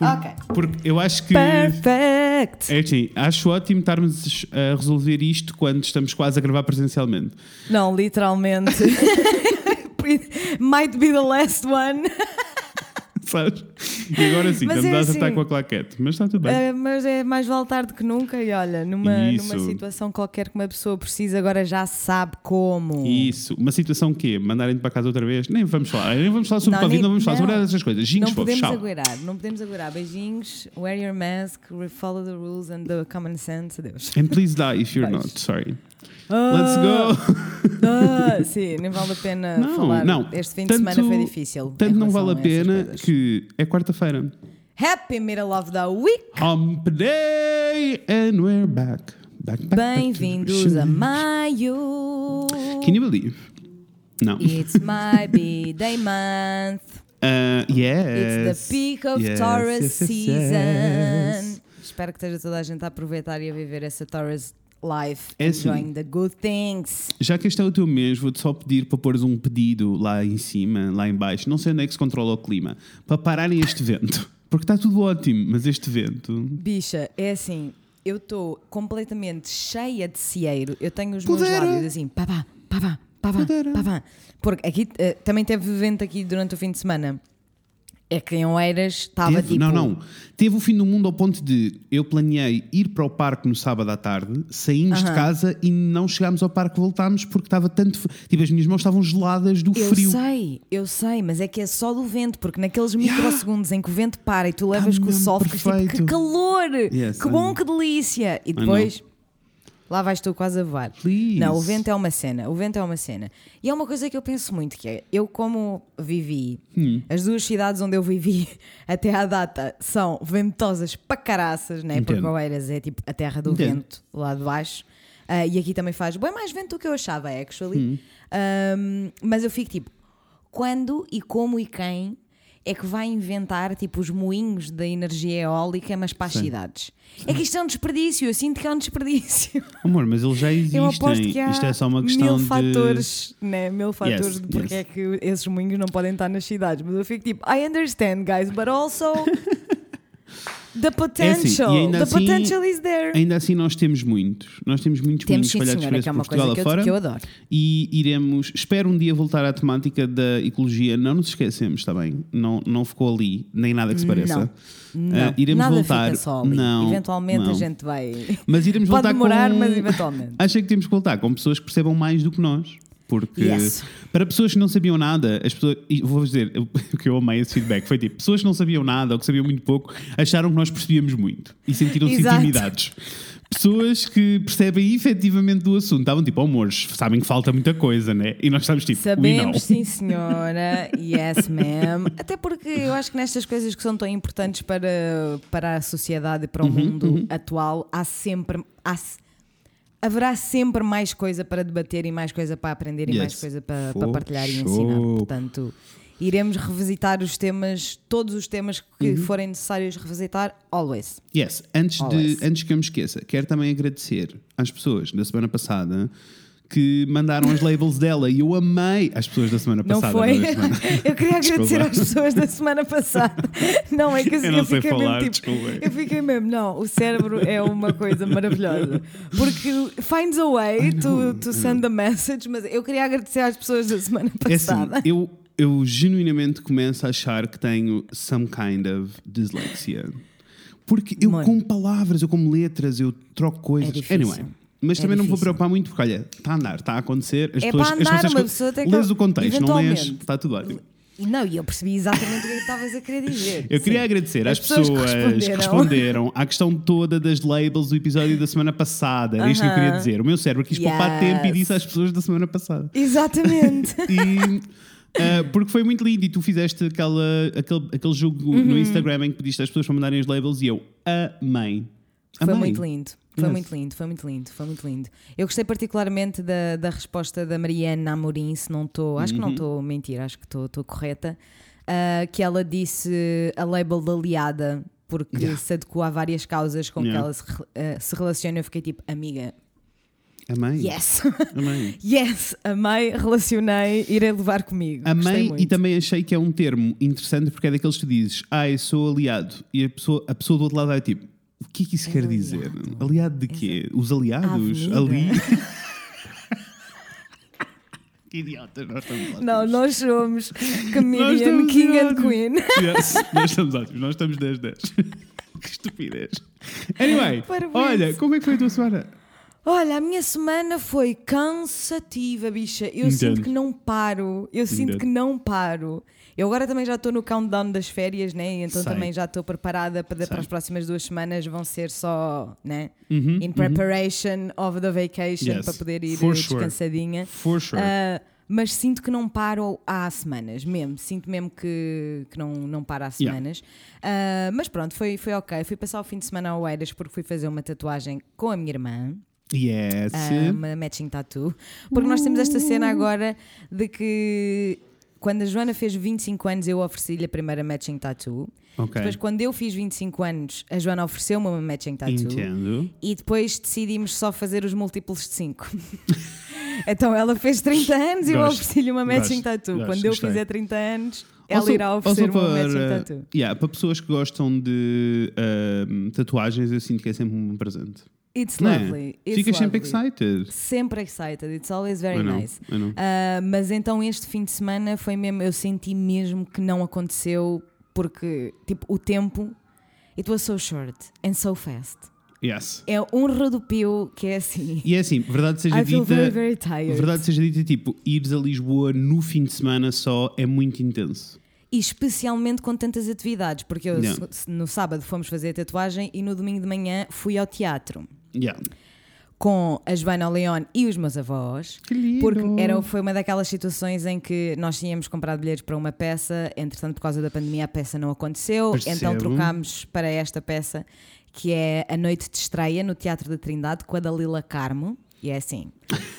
Ok. Porque eu acho que. Perfect! É assim, acho ótimo estarmos a resolver isto quando estamos quase a gravar presencialmente. Não, literalmente. Might be the last one. Sabes? E agora sim, Mas estamos é a acertar assim. com a claquete. Mas está tudo bem. Uh, mas é mais vale tarde que nunca. E olha, numa, Isso. numa situação qualquer que uma pessoa precisa, agora já sabe como. Isso. Uma situação que Mandarem-te para casa outra vez? Nem vamos falar. Nem vamos falar sobre Não, Covid, nem- não vamos falar sobre não. essas coisas. Jinx, Não fofos, podemos tchau. aguardar, não podemos aguardar. Beijinhos, wear your mask, follow the rules and the common sense. Adeus. And please die if you're Beijo. not. Sorry. Let's go. Ah, sim, nem vale a pena Não, falar. não. Este fim de Tanto- semana foi difícil. Tanto não vale a pena coisas. que é quarta-feira. Happy middle of the week! Hump Day and we're back. back, back, Bem-vindos a maio! Can you believe? Não. It's my birthday month. Uh, yes. It's the peak of Yes, Taurus yes, yes, season. yes. Espero que esteja toda a gente a aproveitar e a viver essa Taurus life, É assim. enjoying the good things. Já que este é o teu mês, vou-te só pedir para pôres um pedido lá em cima, lá em baixo. Não sei onde é que se controla o clima. Para pararem este vento. Porque está tudo ótimo, mas este vento. Bicha, é assim, eu estou completamente cheia de cieiro. Eu tenho os meus Pudera. lábios assim, pá, pá, pá, pá, pá, Pudera. pá, pá. Porque aqui eh, também teve vento aqui durante o fim de semana. É que em Oeiras estava tipo. Não, não. Teve o fim do mundo ao ponto de eu planeei ir para o parque no sábado à tarde, saímos de Aham. casa e não chegámos ao parque, voltámos porque estava tanto. f- Tipo, as minhas mãos estavam geladas do Eu frio. sei, eu sei, mas é que é só do vento, porque naqueles microsegundos em que o vento para e tu levas com o mesmo sol, ficas tipo, que calor! Yes, que I bom, know. que delícia! E depois, lá vais tu quase a voar. Please. Não, o vento é uma cena, o vento é uma cena. E é uma coisa que eu penso muito, que é, eu como vivi, Hum. as duas cidades onde eu vivi até à data são ventosas para caraças, né? porque. Oeiras é tipo a terra do Entendo. vento, lá de baixo. Ah, e aqui também faz bem mais vento do que eu achava, actually. Hum. Um, mas eu fico tipo, quando e como e quem é que vai inventar tipo os moinhos da energia eólica, mas para as Sim. cidades? É que isto é um desperdício, eu sinto que é um desperdício. Amor, mas eles já existem. Eu aposto que há Isto é só uma questão mil de. fatores, né? Mil fatores Yes, de porque yes. é que esses moinhos não podem estar nas cidades. Mas eu fico tipo, I understand, guys, but also the potential. É e ainda the assim- potential is there. Ainda assim, nós temos muitos. Nós temos muitos Temos sim, espalhados senhora, por que é uma Portugal coisa que eu, afora. que eu adoro. E iremos, espero um dia voltar à temática da ecologia. Não nos esquecemos, está bem? Não, não ficou ali, nem nada que se pareça. Não, Ah, iremos nada voltar. fica só ali. Não, Eventualmente não. a gente vai. Mas iremos Pode voltar demorar, com... mas eventualmente. Achei que temos que voltar com pessoas que percebam mais do que nós. Porque Yes. para pessoas que não sabiam nada, as pessoas, e vou dizer, o que eu amei esse feedback foi tipo, pessoas que não sabiam nada ou que sabiam muito pouco, acharam que nós percebíamos muito e sentiram-se intimidados. Pessoas que percebem efetivamente do assunto estavam tipo, oh, amores, sabem que falta muita coisa, né? E nós estamos tipo. Sabemos, sim, senhora. Yes, ma'am. Até porque eu acho que nestas coisas que são tão importantes para, para a sociedade e para o Uhum, mundo atual, há sempre. Há, haverá sempre mais coisa para debater e mais coisa para aprender e Yes. mais coisa para, para partilhar e ensinar. Portanto, iremos revisitar os temas, todos os temas que Uhum. forem necessários revisitar, always. Yes, antes, de, Always. antes que eu me esqueça, quero também agradecer às pessoas da semana passada que mandaram as labels dela e eu amei as pessoas da semana Não passada. foi? não da semana. Eu queria agradecer às pessoas da semana passada. Não, é que assim, Eu eu, fiquei falar, mesmo tipo. Eu fiquei mesmo, não, o cérebro é uma coisa maravilhosa. Porque finds a way to, to send a message, mas eu queria agradecer às pessoas da semana É assim, passada. eu, eu genuinamente começo a achar que tenho some kind of dyslexia. Porque eu Mano. com palavras, eu com letras, eu troco coisas. É difícil. Anyway. Mas É também não vou difícil. preocupar muito porque, olha, está a andar, está a acontecer. As É pessoas, para as andar, pessoas uma pessoa tem que- lês o contexto, não lês, está tudo ótimo. Não, e eu percebi exatamente o que é estavas a querer dizer. Eu queria Sim. agradecer às As pessoas pessoas, que que responderam. responderam à questão toda das labels do episódio da semana passada. Era isto que eu queria dizer. O meu cérebro quis poupar Yes. tempo e disse às pessoas da semana passada. Exatamente. E, ah, porque foi muito lindo e tu fizeste aquela, aquele, aquele jogo Uhum. no Instagram em que pediste às pessoas para mandarem os labels e eu amei. Foi muito lindo. Foi Yes. muito lindo, foi muito lindo, foi muito lindo. Eu gostei particularmente da, da resposta da Mariana Amorim, se não estou, acho Uhum. que não estou a mentir, acho que estou correta, ah, que ela disse a label da aliada, porque Yeah. se adequou a várias causas com que Yeah. ela se, ah, se relaciona. Eu fiquei tipo, amiga, Amei. Yes! Amei. yes! Amei, relacionei, irei levar comigo. Amei e também achei que é um termo interessante porque é daqueles que dizes, ah, eu sou aliado. E a pessoa, a pessoa do outro lado é tipo, o que é que isso quer dizer? Aliado. Aliado de quê? Os aliados? Ali? que idiotas, nós estamos ótimos. Não, nós somos comedian king and queen. Yes, nós estamos ótimos, nós estamos 10-10. que estupidez. Anyway, Parabéns. olha, como é que foi a tua semana? Olha, a minha semana foi cansativa, bicha. Eu Entendo. sinto que não paro. Eu sinto Entendo. que não paro. Eu agora também já estou no countdown das férias, né? Então Sei. também já estou preparada para, para as próximas duas semanas. Vão ser só, né? Uhum, In preparation of the vacation Yes, para poder ir for eh, sure. descansadinha. For sure. Ah, mas sinto que não paro há semanas, mesmo. Sinto mesmo que, que não, não paro há Yeah. semanas. Ah, mas pronto, foi, foi ok. Fui passar o fim de semana ao Eiras porque fui fazer uma tatuagem com a minha irmã. yes. Ah, uma matching tattoo. Porque nós temos esta cena agora de que quando a Joana fez 25 anos, eu ofereci-lhe a primeira matching tattoo. ok. Depois, quando eu fiz 25 anos, a Joana ofereceu-me uma matching tattoo. Entendo. E depois decidimos só fazer os múltiplos de 5. então ela fez 30 anos e eu ofereci-lhe uma matching gosto, tattoo. gosto, Quando eu gostei. fizer 30 anos, ela Also- irá oferecer-me also uma para, matching tattoo. yeah, para pessoas que gostam de ahm, tatuagens, eu sinto que é sempre um presente. It's Não é? lovely. It's Ficas sempre excited. Sempre excited. It's always very know, nice. Ah, mas então este fim de semana foi mesmo, eu senti mesmo que não aconteceu porque tipo o tempo it was so short and so fast. Yes. É um redupio que é assim. E é assim, verdade seja I dita, very very tired. verdade seja dita, tipo, ires a Lisboa no fim de semana só é muito intenso. E especialmente com tantas atividades, porque eu no sábado fomos fazer a tatuagem e no domingo de manhã fui ao teatro Yeah. com a Joana León e os meus avós. Que lindo. Porque era, foi uma daquelas situações em que nós tínhamos comprado bilhetes para uma peça, entretanto, por causa da pandemia, a peça não aconteceu, Percebo. então trocámos para esta peça, que é a noite de estreia no Teatro da Trindade com a Dalila Carmo. E é assim: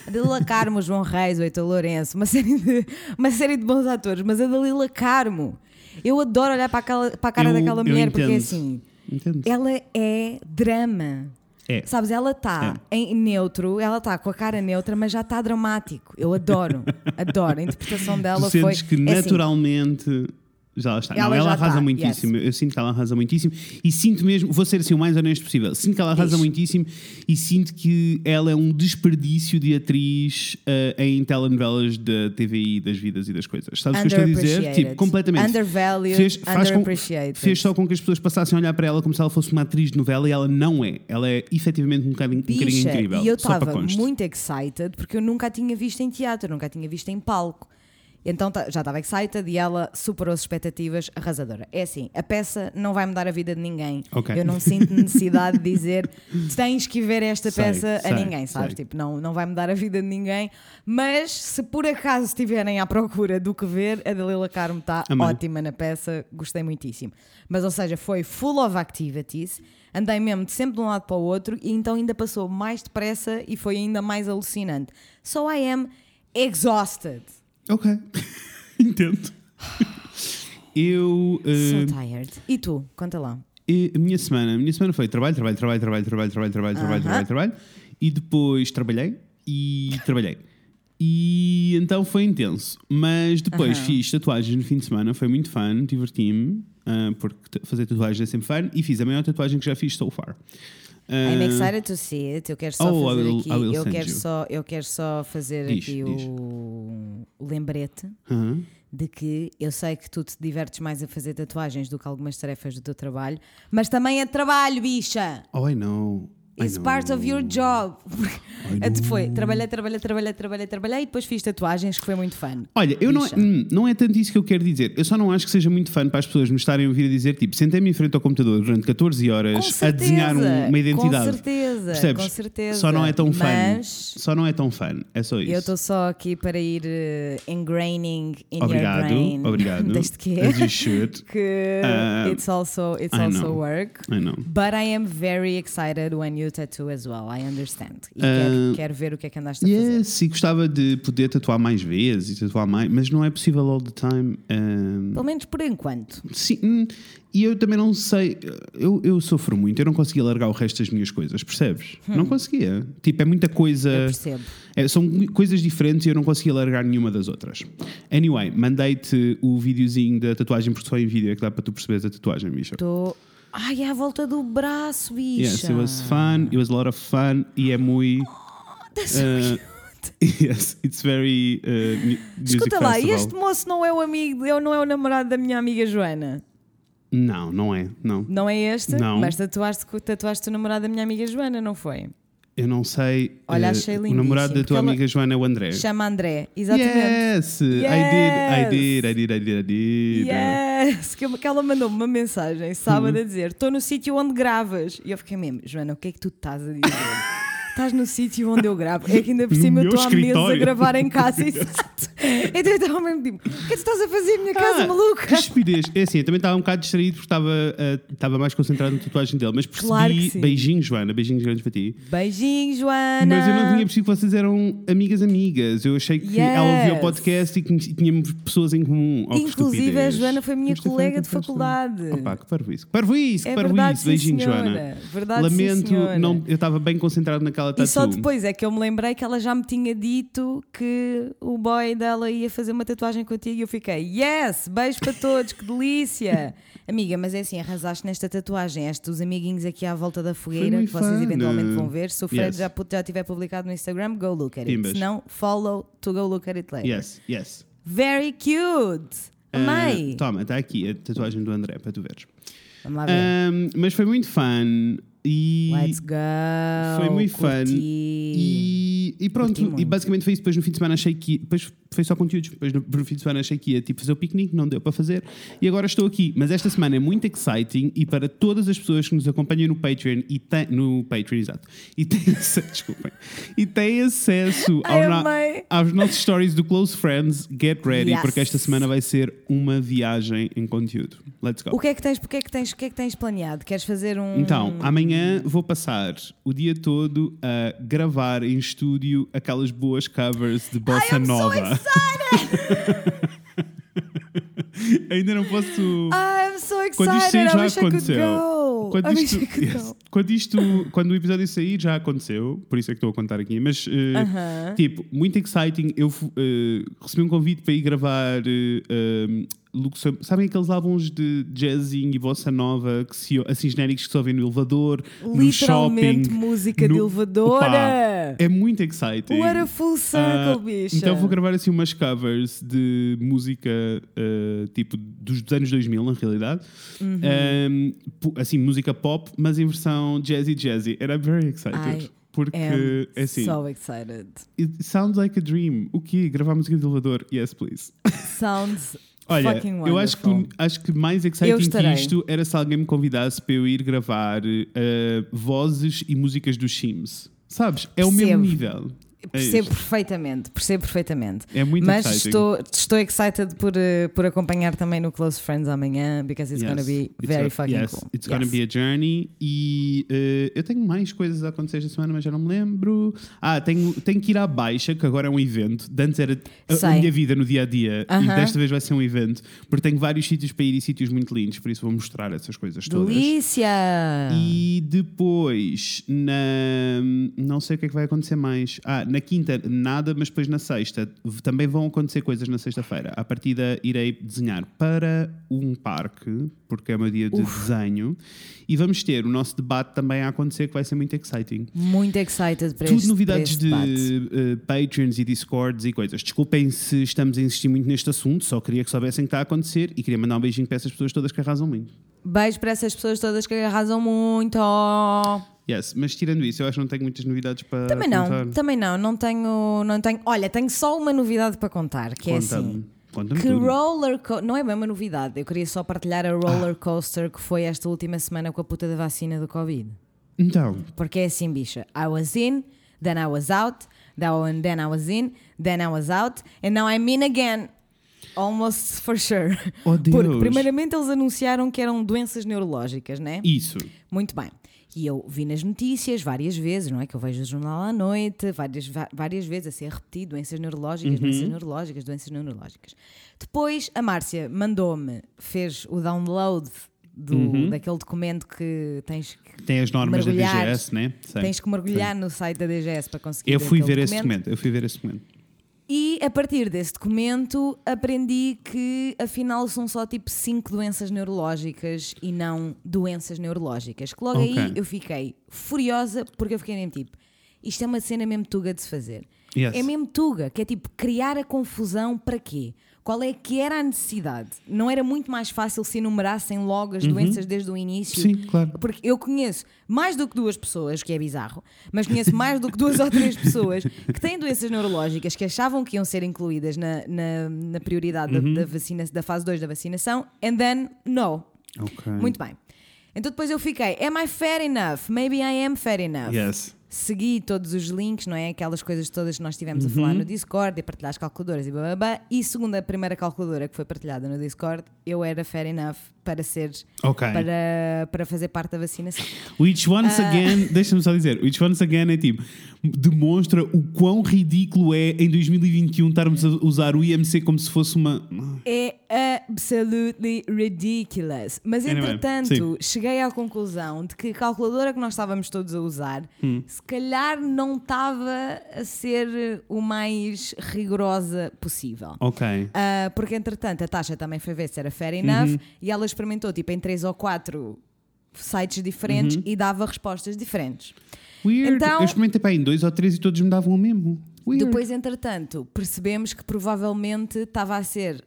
a Dalila Carmo, João Reis, o Heitor Lourenço, uma série, de, uma série de bons atores, mas a Dalila Carmo, eu adoro olhar para, aquela, para a cara Eu- daquela mulher, porque é assim: Entendo. ela é drama. É. Sabes, ela está em neutro, ela está com a cara neutra, mas já está dramático. Eu adoro, adoro. A interpretação dela tu foi. que é assim, naturalmente já lá está. Ela não, ela arrasa está, muitíssimo. Eu sinto que ela arrasa muitíssimo e sinto mesmo, vou ser assim o mais honesto possível, sinto que ela arrasa Diz. muitíssimo e sinto que ela é um desperdício de atriz eh, em telenovelas da TVI, das vidas e das coisas. Sabes o que eu estou a dizer? underappreciated. Tipo, completamente. Undervalued, Fez, faz com, underappreciated. fez só com que as pessoas passassem a olhar para ela como se ela fosse uma atriz de novela e ela não é. Ela é efetivamente um bocadinho, um bocadinho Bicha, incrível. E eu estava muito excited porque eu nunca a tinha visto em teatro, nunca a tinha visto em palco. Então tá- já estava excited e ela superou as expectativas, arrasadora. É assim, a peça não vai mudar a vida de ninguém. Ok. Eu não sinto necessidade de dizer tens que ver esta Sei, peça sei, a ninguém, sabes? sei. Tipo, não, não vai mudar a vida de ninguém. Mas se por acaso estiverem à procura do que ver, a Dalila Carmo está ótima na peça, gostei muitíssimo. Mas, ou seja, foi full of activities, andei mesmo de sempre de um lado para o outro e então ainda passou mais depressa e foi ainda mais alucinante. So I am exhausted. Ok. Entendo. Eu. eh, So tired. E tu? Conta lá. E a minha semana, a minha semana foi trabalho, trabalho, trabalho, trabalho, trabalho, trabalho, trabalho, trabalho, Aham. trabalho, trabalho, e depois trabalhei e trabalhei. E então foi intenso. Mas depois Aham. fiz tatuagens no fim de semana, foi muito fun, diverti-me, ah, porque t- fazer tatuagens é sempre fun, e fiz a maior tatuagem que já fiz so far. I'm excited to see it. Eu quero só Oh, fazer will- aqui. Eu quero you. só, eu quero só fazer Diz, aqui diz. o, lembrete aham. de que eu sei que tu te divertes mais a fazer tatuagens do que algumas tarefas do teu trabalho, mas também é trabalho, bicha. Oh, I know. It's part of your job. I Foi, know. trabalhei, trabalhei, trabalhei, trabalhei, trabalhei e depois fiz tatuagens que foi muito fun. Olha, eu não, hum, não é tanto isso que eu quero dizer. Eu só não acho que seja muito fã para as pessoas me estarem a ouvir a dizer, tipo, sentei-me em frente ao computador durante 14 Com horas a certeza, desenhar um- uma identidade. Com certeza, Percebes? com certeza. Só não é tão fã. Mas Só não é tão fã. É só isso. eu estou só aqui para ir eh, ingraining in Obrigado, your brain. obrigado. Desde que As you should. que Ah, it's also, it's I also know. work. I know. But I am very excited when new tattoo as well, I understand. E Ah, quero, quero ver o que é que andaste a fazer. E gostava de poder tatuar mais vezes e tatuar mais, mas não é possível all the time. Um, Pelo menos por enquanto. sim, hum, e eu também não sei, eu, eu sofro muito, eu não conseguia largar o resto das minhas coisas, percebes? Não conseguia. Tipo, é muita coisa. Hum. Eu percebo. É, são coisas diferentes e eu não conseguia largar nenhuma das outras. Anyway, mandei-te o videozinho da tatuagem, porque só em vídeo é que dá para tu perceberes a tatuagem, bicha. Estou. Ai, é à volta do braço, bicha. Yes, it was fun, it was a lot of fun e é muito. That's so uh, cute. yes, it's very. Uh, Escuta lá, festival. este moço não é o amigo, não é o namorado da minha amiga Joana. Não, não é, não. Não é este? Não. Mas tatuaste, tatuaste o namorado da minha amiga Joana, não foi? Eu não sei. Olha, uh, achei O namorado da tua amiga Joana é o André. Chama André, exatamente. Yes, I did, I did, I did, I did, I did. Yes! Que, que ela mandou-me uma mensagem sábado a dizer: Estou no sítio onde gravas. E eu fiquei mesmo, Joana, o que é que tu estás a dizer? Estás no sítio onde eu gravo. É que ainda por cima eu estou há meses a gravar em casa. Exato. Então eu estava mesmo tipo: O que é que tu estás a fazer minha casa, Ah, maluca? Que estupidez. É assim, eu também estava um bocado distraído porque estava, uh, estava mais concentrado na tatuagem dele. Mas percebi. Claro que sim. Beijinhos, Joana. Beijinhos grandes para ti. Beijinho, Joana. Mas eu não tinha percebido que vocês eram amigas amigas. Eu achei que ela ouvia o Yes. podcast e que tínhamos pessoas em comum. Oh, que Inclusive, a. Joana foi minha foi colega de faculdade. Opa, que. Que parvoíce, que É parvoíce. verdade, sim, Beijinhos, senhora. Joana. Verdade, Lamento, não, eu estava bem concentrado naquela tatu. E só depois é que eu me lembrei que ela já me tinha dito que o boy dela ia fazer uma tatuagem contigo e eu fiquei, yes, beijo para todos, que delícia. Amiga, mas é assim, arrasaste nesta tatuagem, estes amiguinhos aqui à volta da fogueira, que vocês fun. eventualmente vão ver. Se o Fred Yes. já, já tiver publicado no Instagram, go look at it. Se não, follow to go look at it later. Yes, yes. Very cute! Amei! Ah, toma, está aqui a tatuagem do André para tu veres. Vamos lá ver. Ahm, mas foi muito fun e. Let's go! Foi muito fun. E, e pronto, e basicamente foi isso. Depois no fim de semana achei que. Depois foi só conteúdos. Depois no, fim de semana achei que ia tipo, fazer o piquenique, não deu para fazer. E agora estou aqui. Mas esta semana é muito exciting e para todas as pessoas que nos acompanham no Patreon e têm. No Patreon, exato. E têm acesso. Desculpem. E têm acesso ao na- aos nossos stories do Close Friends. Get ready, Yes. porque esta semana vai ser uma viagem em conteúdo. Let's go. O que é que tens, o que é que tens, o que é que tens planeado? Queres fazer um. Então, amanhã vou passar o dia todo a gravar em estúdio aquelas boas covers de Bossa I'm so Nova. Ainda não posso. I'm so excited! quando isto sair já aconteceu. Quando isto, yes. quando isto, quando o episódio sair já aconteceu, por isso é que estou a contar aqui. Mas eh, Aham. tipo, muito exciting. Eu eh, recebi um convite para ir gravar. eh, eh, Luxem- Sabem aqueles álbuns de jazzinho e bossa nova que se, assim genéricos que se ouvem no elevador, no shopping, música de no- elevadora! Opa, é muito exciting. What a full circle, Ah, bicha! Então vou gravar assim umas covers de música tipo dos anos 2000, na realidade. Uhum. Um, assim, música pop, mas em versão jazzy jazzy. I'm very excited. I porque am é assim, so excited. it sounds like a dream. O quê? Gravar música de elevador? Yes, please. Sounds Olha, fucking eu acho wonderful. que, acho que mais exciting que isto era se alguém me convidasse para eu ir gravar ah, vozes e músicas dos Sims. Sabes? É o mesmo nível. É Percebo isto. perfeitamente, percebo perfeitamente. É muito Mas exciting. estou, estou excited por, eh, por acompanhar também no Close Friends amanhã, because it's Yes. gonna be It's very go- fucking yes, cool. It's gonna Yes. be a journey. E eh, eu tenho mais coisas a acontecer esta semana, mas já não me lembro. Ah, tenho, tenho que ir à Baixa, que agora é um evento. De antes era a, a minha vida no dia a dia. E Aham. desta vez vai ser um evento. Porque tenho vários sítios para ir e sítios muito lindos. Por isso vou mostrar essas coisas todas. Delícia! E depois, na, não sei o que é que vai acontecer mais. Ah, na quinta, nada, mas depois na sexta também vão acontecer coisas na sexta-feira. À partida, irei desenhar para um parque, porque é meu dia de desenho, e vamos ter o nosso debate também a acontecer, que vai ser muito exciting. Muito excited para Tudo este, novidades este de eh, Patreons e Discords e coisas. Desculpem se estamos a insistir muito neste assunto, só queria que soubessem que está a acontecer e queria mandar um beijinho para essas pessoas todas que arrasam muito. Beijo para essas pessoas todas que arrasam muito. Yes, mas tirando isso, eu acho que não tenho muitas novidades para Também não, contar. também não, não tenho, não tenho. Olha, tenho só uma novidade para contar, que é assim. Conta-me. Que tudo. roller co- não é bem uma novidade, eu queria só partilhar a roller coaster que foi esta última semana com a puta da vacina do Covid. Então, Porque é assim, bicha. I was in, then I was out, then I then I was in, then I was out, and now I'm in again. Almost for sure. Oh, Deus. Porque, primeiramente, eles anunciaram que eram doenças neurológicas, né? Isso. Muito bem. E eu vi nas notícias várias vezes, não é? Que eu vejo o jornal à noite, várias, várias vezes a ser repetido: doenças neurológicas, doenças neurológicas, doenças neurológicas. Depois a Márcia mandou-me, fez o download do, daquele documento que tens que, Tem as normas da. DGS, né? Sei. tens que mergulhar no site da DGS para conseguir Eu fui ver esse documento. documento. Eu fui ver esse documento. E a partir desse documento aprendi que afinal são só tipo 5 doenças neurológicas e não doenças neurológicas. Que logo Ok. aí eu fiquei furiosa porque eu fiquei mesmo tipo, isto é uma cena mesmo tuga de se fazer. Yes. É mesmo tuga, que é tipo criar a confusão para quê? Qual é que era a necessidade? Não era muito mais fácil se enumerassem logo as doenças desde o início? Uhum. Sim, claro. Porque eu conheço mais do que duas pessoas, que é bizarro, mas conheço mais do que duas ou três pessoas que têm doenças neurológicas que achavam que iam ser incluídas na, na, na prioridade Uhum. da, da, vacina, da fase 2 da vacinação, and then no. Ok. Muito bem. Então depois eu fiquei, am I fair enough? Maybe I am fair enough. Yes. Segui todos os links, não é? Aquelas coisas todas que nós estivemos Uhum. a falar no Discord e partilhar as calculadoras e blá blá blá. E segundo a primeira calculadora que foi partilhada no Discord, eu era fair enough para ser Ok. para, para fazer parte da vacinação. Which once Ah. again, deixa-me só dizer, which once again é tipo, demonstra o quão ridículo é em 2021 estarmos a usar o IMC como se fosse uma. É absolutely ridiculous. Mas Anyway, entretanto, cheguei à conclusão de que a calculadora que nós estávamos todos a usar, Hum. Se calhar não estava a ser o mais rigorosa possível. Ok. Ah, porque entretanto a taxa também foi ver se era fair enough e ela experimentou tipo em três ou quatro sites diferentes e dava respostas diferentes. Weird. Então- Eu experimentei para em dois ou três e todos me davam o mesmo. Weird. Depois, entretanto, percebemos que provavelmente estava a ser.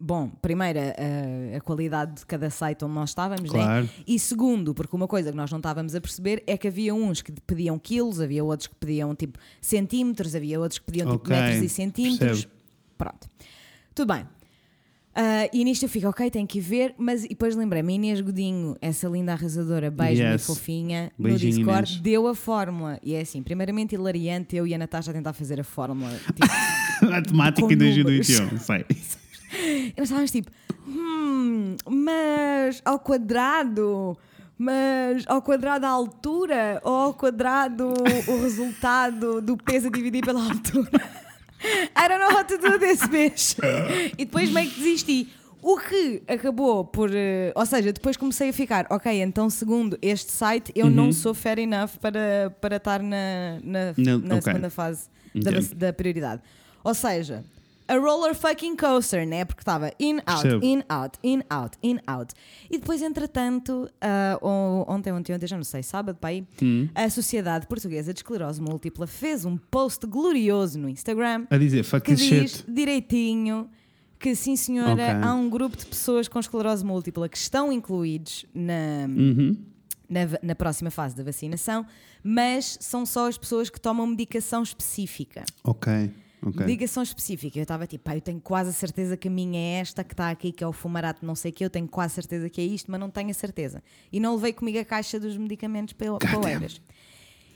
Bom, primeiro, a, a qualidade de cada site onde nós estávamos, né? Claro. E segundo, porque uma coisa que nós não estávamos a perceber é que havia uns que pediam quilos, havia outros que pediam tipo centímetros, havia outros que pediam tipo Ok, metros e centímetros. percebo. Pronto. Tudo bem. Ah, e nisto eu fico, ok, tenho que ir ver, mas e depois lembrei-me, Inês Godinho, essa linda arrasadora, beijo Yes. fofinha, Beijinho, no Discord, Inês. deu a fórmula. E é assim, primeiramente hilariante, eu e a Natasha a tentar fazer a fórmula. Tipo, a temática com em 2021. números. Sei. e nós estávamos tipo, hum, mas ao quadrado, mas ao quadrado a altura, ou ao quadrado o resultado do peso a dividir pela altura. I don't know how to do this, bitch. E depois meio que desisti. O que acabou por. eh, ou seja, depois comecei a ficar, ok, então segundo este site, eu não sou fair enough para, para estar na, na, Não, na ok. segunda fase da, da prioridade. Ou seja, a roller fucking coaster, né? Porque estava in, out, Percebo. in, out, in, out, in, out. E depois, entretanto, on- ontem, ontem, ontem, já não sei, sábado, para aí, Hum. a Sociedade Portuguesa de Esclerose Múltipla fez um post glorioso no Instagram A dizer, fuck que this diz shit. direitinho que sim senhora, Ok. há um grupo de pessoas com esclerose múltipla que estão incluídos na, Uhum. na, na próxima fase da vacinação, mas são só as pessoas que tomam medicação específica. Ok. Ok. Medicação específica. Eu estava tipo, pá, eu tenho quase a certeza que a minha é esta que está aqui, que é o fumarato, não sei o que, eu tenho quase certeza que é isto, mas não tenho a certeza. E não levei comigo a caixa dos medicamentos pel- poeiras.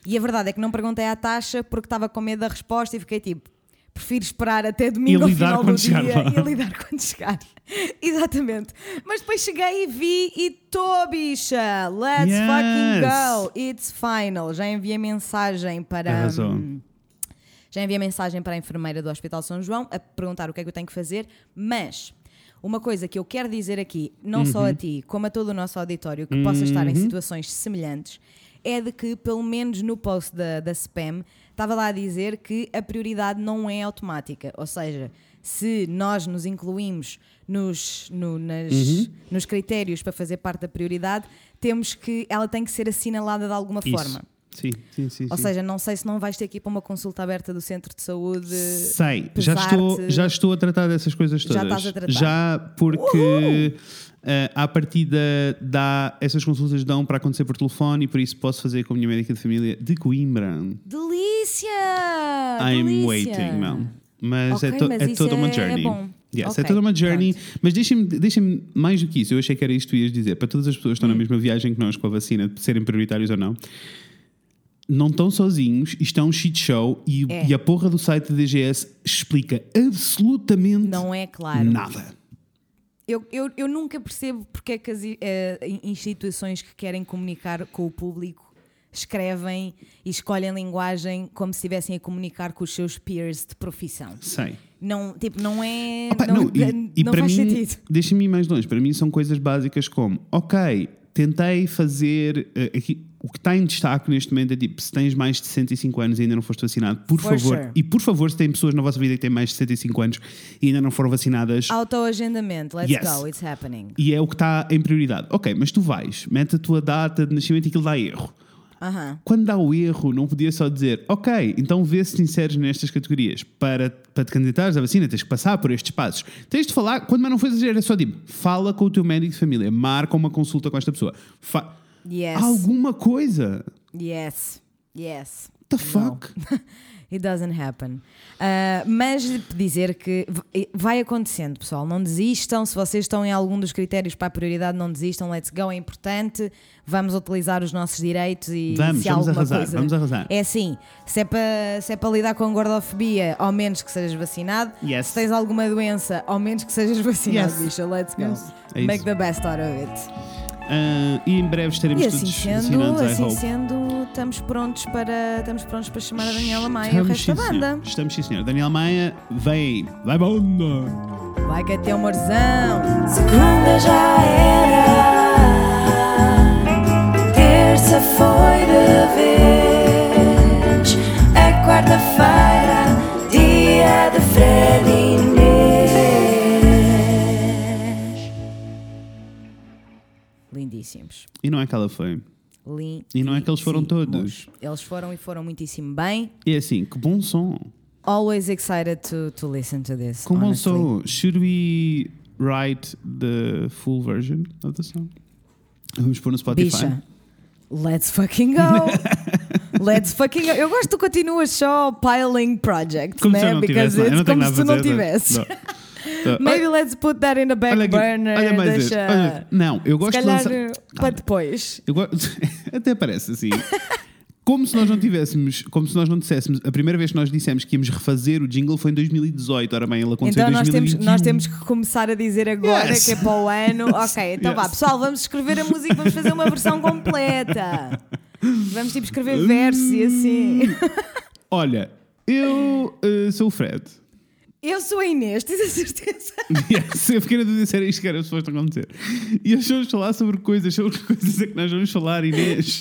E a verdade é que não perguntei à taxa porque estava com medo da resposta e fiquei tipo, prefiro esperar até domingo ao final do dia lá. e lidar quando chegar. Exatamente. Mas depois cheguei e vi e tô, bicha! Let's Yes. fucking go! It's final. Já enviei mensagem para. Arrasou. hum, já enviei mensagem para a enfermeira do Hospital São João a perguntar o que é que eu tenho que fazer, mas uma coisa que eu quero dizer aqui, não só Uhum. a ti, como a todo o nosso auditório que possa estar em situações semelhantes, é de que, pelo menos no post da, da SPAM, estava lá a dizer que a prioridade não é automática. Ou seja, se nós nos incluímos nos, no- nas- Uhum. nos critérios para fazer parte da prioridade, temos que ela tem que ser assinalada de alguma Isso. forma. Sim, sim, sim. Ou sim. seja, não sei se não vais ter ir para uma consulta aberta do centro de saúde. Sei, já estou, já estou a tratar dessas coisas todas. Já estás a tratar. Já porque eh, à partida dá, essas consultas dão para acontecer por telefone e por isso posso fazer com a minha médica de família de Coimbra. Delícia! I'm Delícia! waiting, não. Mas, Ok, é, to- mas é toda uma é- é journey. bom. Yes, Ok, é toda uma journey. pronto. Mas deixem-me deixem mais do que isso. Eu achei que era isto que tu ias dizer. Para todas as pessoas que estão Hum. na mesma viagem que nós com a vacina, de serem prioritários ou não. Não estão sozinhos, isto é um shit show e, É. e a porra do site da DGS explica absolutamente Não é claro. nada. Eu, eu, eu nunca percebo porque é que as eh, instituições que querem comunicar com o público escrevem e escolhem linguagem como se estivessem a comunicar com os seus peers de profissão. Sei. Não, tipo, não é. Opa, não não, e, e não para faz mim, deixa-me ir mais longe. Para mim são coisas básicas como, ok, tentei fazer. eh, aqui, o que está em destaque neste momento é tipo, se tens mais de 65 anos e ainda não foste vacinado, por For favor. sure. E por favor, se tem pessoas na vossa vida que têm mais de 65 anos e ainda não foram vacinadas, Autoagendamento, let's Yes. go, it's happening. e é o que está em prioridade. Ok, mas tu vais, mete a tua data de nascimento e aquilo dá erro. Aham. Quando dá o erro, não podia só dizer, ok, então vê se te inseres nestas categorias. Para, para te candidatares à vacina, tens que passar por estes passos. Tens de falar, quando mais não foi exagero, é só tipo, fala com o teu médico de família, marca uma consulta com esta pessoa. Fa Yes. Alguma coisa. Yes. Yes. What the fuck? It doesn't happen. Ah, mas dizer que vai acontecendo, pessoal. Não desistam. Se vocês estão em algum dos critérios para a prioridade, não desistam. Let's go, é importante. Vamos utilizar os nossos direitos e Vamos, se vamos alguma arrasar, coisa. vamos arrasar. É assim: se é, para, se é para lidar com gordofobia, ao menos que sejas vacinado. Yes. Se tens alguma doença, ao menos que sejas vacinado, Yes. bicha. Let's go. Yes. É Make the best out of it. Ah, e em breve estaremos E assim todos sendo, vacinados, assim hope. Estamos prontos para, estamos prontos para chamar a Daniela Maia e o resto da sim, senhor. banda. Estamos sim, senhor. Daniel Maia, vem. Vai banda! Vai que até humorzão. Segunda já era, terça foi de vez, é quarta-feira, dia de Fred e Inês. Lindíssimos. E não é que ela foi. E não é que eles foram todos. Eles foram e foram muitíssimo bem. E é assim, que bom som. Always excited to, to listen to this. Com bom som. Should we write the full version of the song? Vamos pôr no Spotify. Bicha, let's fucking go. let's fucking go. Eu gosto que tu continuas só piling projects, Como se né? Because it's como se tu não fazer, tivesses. Não. Maybe let's put that in the back Olha aqui, burner. olha mais este, deixa, olha- Não, eu gosto de lançar. para depois. Até parece assim. Como se nós não tivéssemos, como se nós não disséssemos, a primeira vez que nós dissemos que íamos refazer o jingle foi em 2018. Ora bem, ele aconteceu Então em nós temos, 2021. nós temos que começar a dizer agora Yes. que é para o ano. Ok, então vá, Yes. pessoal, vamos escrever a música, vamos fazer uma versão completa. Vamos tipo escrever versos e assim. Olha, eu eh, sou o Fred. Eu sou a Inês, tens a certeza? Yes, eu fiquei na dúvida se era isto que era suposto acontecer. E hoje vamos falar sobre coisas, sobre coisas é que nós vamos falar, Inês.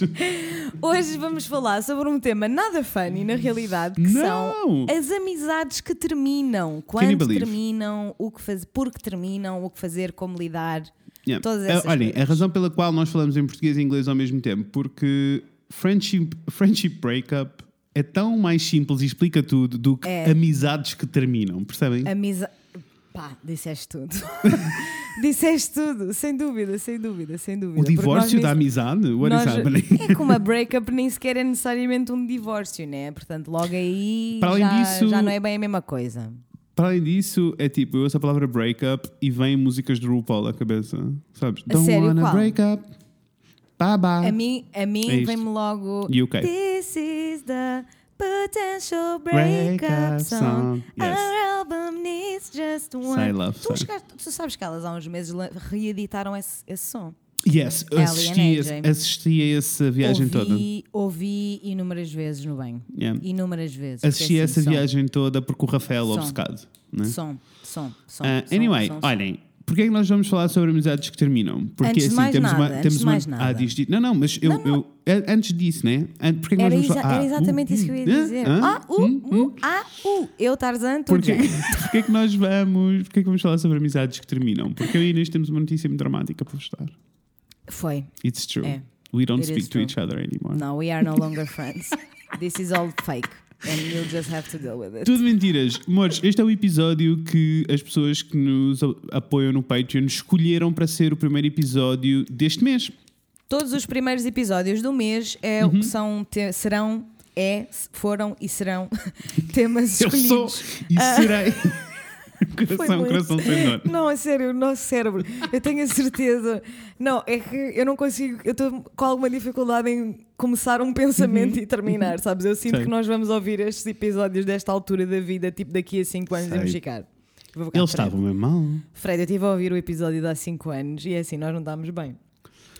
Hoje vamos falar sobre um tema nada funny, na realidade, que Não! são as amizades que terminam. Quando terminam, o que fazer, por que terminam, o que fazer, como lidar. Yeah. Todas Eh, essas Olhem, a razão pela qual nós falamos em português e inglês ao mesmo tempo, porque friendship, friendship breakup é tão mais simples e explica tudo do que É. amizades que terminam, percebem? Amizade. Pá, disseste tudo. disseste tudo, sem dúvida, sem dúvida, sem dúvida. o divórcio da amizade? What is nós- happening? É que uma breakup nem sequer é necessariamente um divórcio, né? Portanto, logo aí Para já, disso- já não é bem a mesma coisa. Para além disso, é tipo, eu ouço a palavra breakup e vem músicas de RuPaul à cabeça, sabes? A sério, wanna qual? break up, bye bye. A mim, a É mim isto. vem-me logo. UK. This is the potential Breakup breakup song. song, yes. Our album needs just one. Sei, love, tu, chegaste- tu sabes que elas há uns meses reeditaram esse, esse som. Yes, assisti, a assisti a essa viagem toda. ouvi, ouvi inúmeras vezes no banho. Yeah. Inúmeras vezes. Assisti a porque, essa assim, som, viagem toda porque o Rafael Som. obcecado. Né? Som, som, som. Ah, som, anyway, som, som. olhem, porquê é que nós vamos falar sobre amizades que terminam? Porque Antes assim, mais temos nada, uma. antes Temos de uma mais nada. Ah, diz, diz- não, não, mas eu, Não, não. eu- é- antes disso, né? An- Porquê é que Era, nós vamos falar? era Ah, exatamente uh, isso que eu ia hã? dizer. Hã? Ah, uh, Hum, hum. uh, ah, uh. Eu, Tarzan, tu Porquê, porquê é que nós vamos. Porquê é que vamos falar sobre amizades que terminam? Porque eu e Inês temos uma notícia muito dramática para vos dar. Foi. It's true. É. We don't It speak to true. each other anymore. No, we are no longer friends. This is all fake. And you'll just have to deal with it. Tudo mentiras. Amores, este é o episódio que as pessoas que nos apoiam no Patreon escolheram para ser o primeiro episódio deste mês. Todos os primeiros episódios do mês é, Uhum. são, te- serão, é, foram e serão temas Eu sou escolhidos. e Ah. serei. coração, muito. coração sem dor. Não, é sério, o nosso cérebro, eu tenho a certeza. Não, é que eu não consigo, eu estou com alguma dificuldade em começar um pensamento e terminar, sabes? Eu sinto Sei. que nós vamos ouvir estes episódios desta altura da vida, tipo daqui a 5 anos, e vamos Sei. ficar. Eles estavam mesmo mal. Fred, eu estive a ouvir o episódio de há 5 anos e é assim, nós não estávamos bem.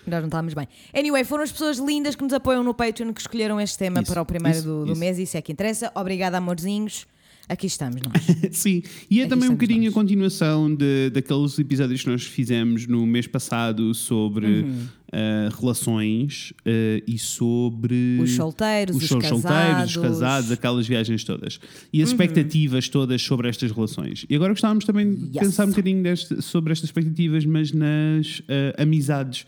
Nós não estávamos bem. Anyway, foram as pessoas lindas que nos apoiam no Patreon que escolheram este tema Isso, para o primeiro isso, do, do isso. mês, isso é que interessa. Obrigada, amorzinhos. Aqui estamos nós. Sim, e é Aqui também um bocadinho nós. a continuação de, daqueles episódios que nós fizemos no mês passado sobre Uhum. eh, relações eh, e sobre Os solteiros, os, os solteiros, casados. os casados, aquelas viagens todas. E Uhum. as expectativas todas sobre estas relações. E agora gostávamos também de Yes. pensar um bocadinho deste- sobre estas expectativas, mas nas eh, amizades.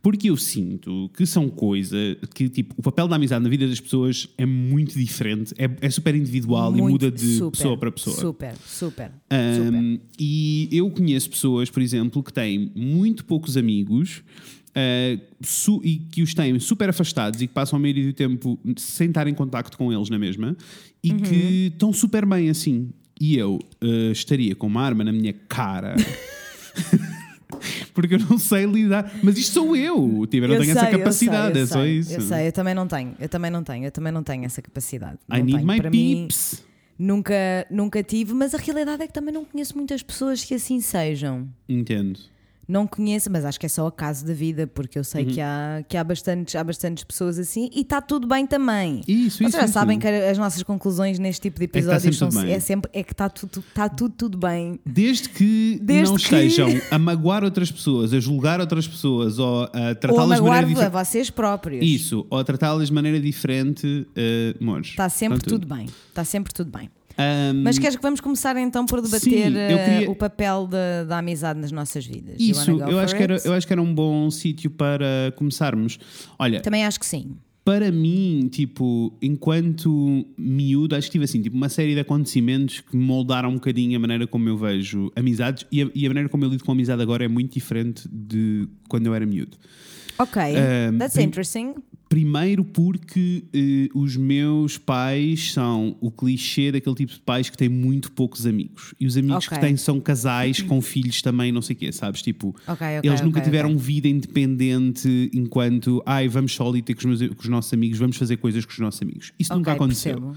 Porque eu sinto que são coisas que, tipo, o papel da amizade na vida das pessoas é muito diferente, é, é super individual e Muito, muda de super, pessoa para pessoa. Super, super, Um, super. e eu conheço pessoas, por exemplo, que têm muito poucos amigos uh, e que os têm super afastados e que passam a maioria do tempo sem estar em contacto com eles na mesma e Uhum. que estão super bem assim. E eu uh, estaria com uma arma na minha cara. Porque eu não sei lidar. Mas isto sou eu. Tipo, eu não Eu tenho essa sei, eu capacidade, sei, eu é só sei, isso. Eu sei, eu também não tenho, eu também não tenho, eu também não tenho essa capacidade. I Não need tenho. my Para mim, peeps. nunca, nunca tive, mas a realidade é que também não conheço muitas pessoas que assim sejam. Entendo. Não conheço, mas acho que é só acaso da vida, porque eu sei Uhum. que, há, que há, bastantes, há bastantes pessoas assim e está tudo bem também. Isso, Vocês isso, já isso. sabem que as nossas conclusões neste tipo de que está episódios sempre são, é sempre é que está tudo, está tudo, tudo bem. Desde que Desde não que- estejam a magoar outras pessoas, a julgar outras pessoas ou a tratá-las de maneira magoar a diferente. vocês próprios. Isso, ou a tratá-las de maneira diferente, uh, amores. Está sempre Está tudo bem. Está sempre tudo bem. Um, Mas queres que vamos começar então por debater Sim, eh, queria- o papel da, da amizade nas nossas vidas? Isso, eu acho, que era, eu acho que era um bom sítio para começarmos. Olha, Também acho que sim. para mim, tipo, enquanto miúdo, acho que tive assim, tipo, uma série de acontecimentos que moldaram um bocadinho a maneira como eu vejo amizades e a, e a maneira como eu lido com a amizade agora é muito diferente de quando eu era miúdo. Ok, Um, that's interesting. Primeiro porque eh, os meus pais são o clichê daquele tipo de pais que têm muito poucos amigos. E os amigos Ok. que têm são casais com filhos também, não sei o quê, sabes? Tipo, Ok, ok, eles nunca tiveram vida independente enquanto, ai, vamos só ali ter com os, meus- com os nossos amigos, vamos fazer coisas com os nossos amigos. Isso nunca aconteceu. percebo.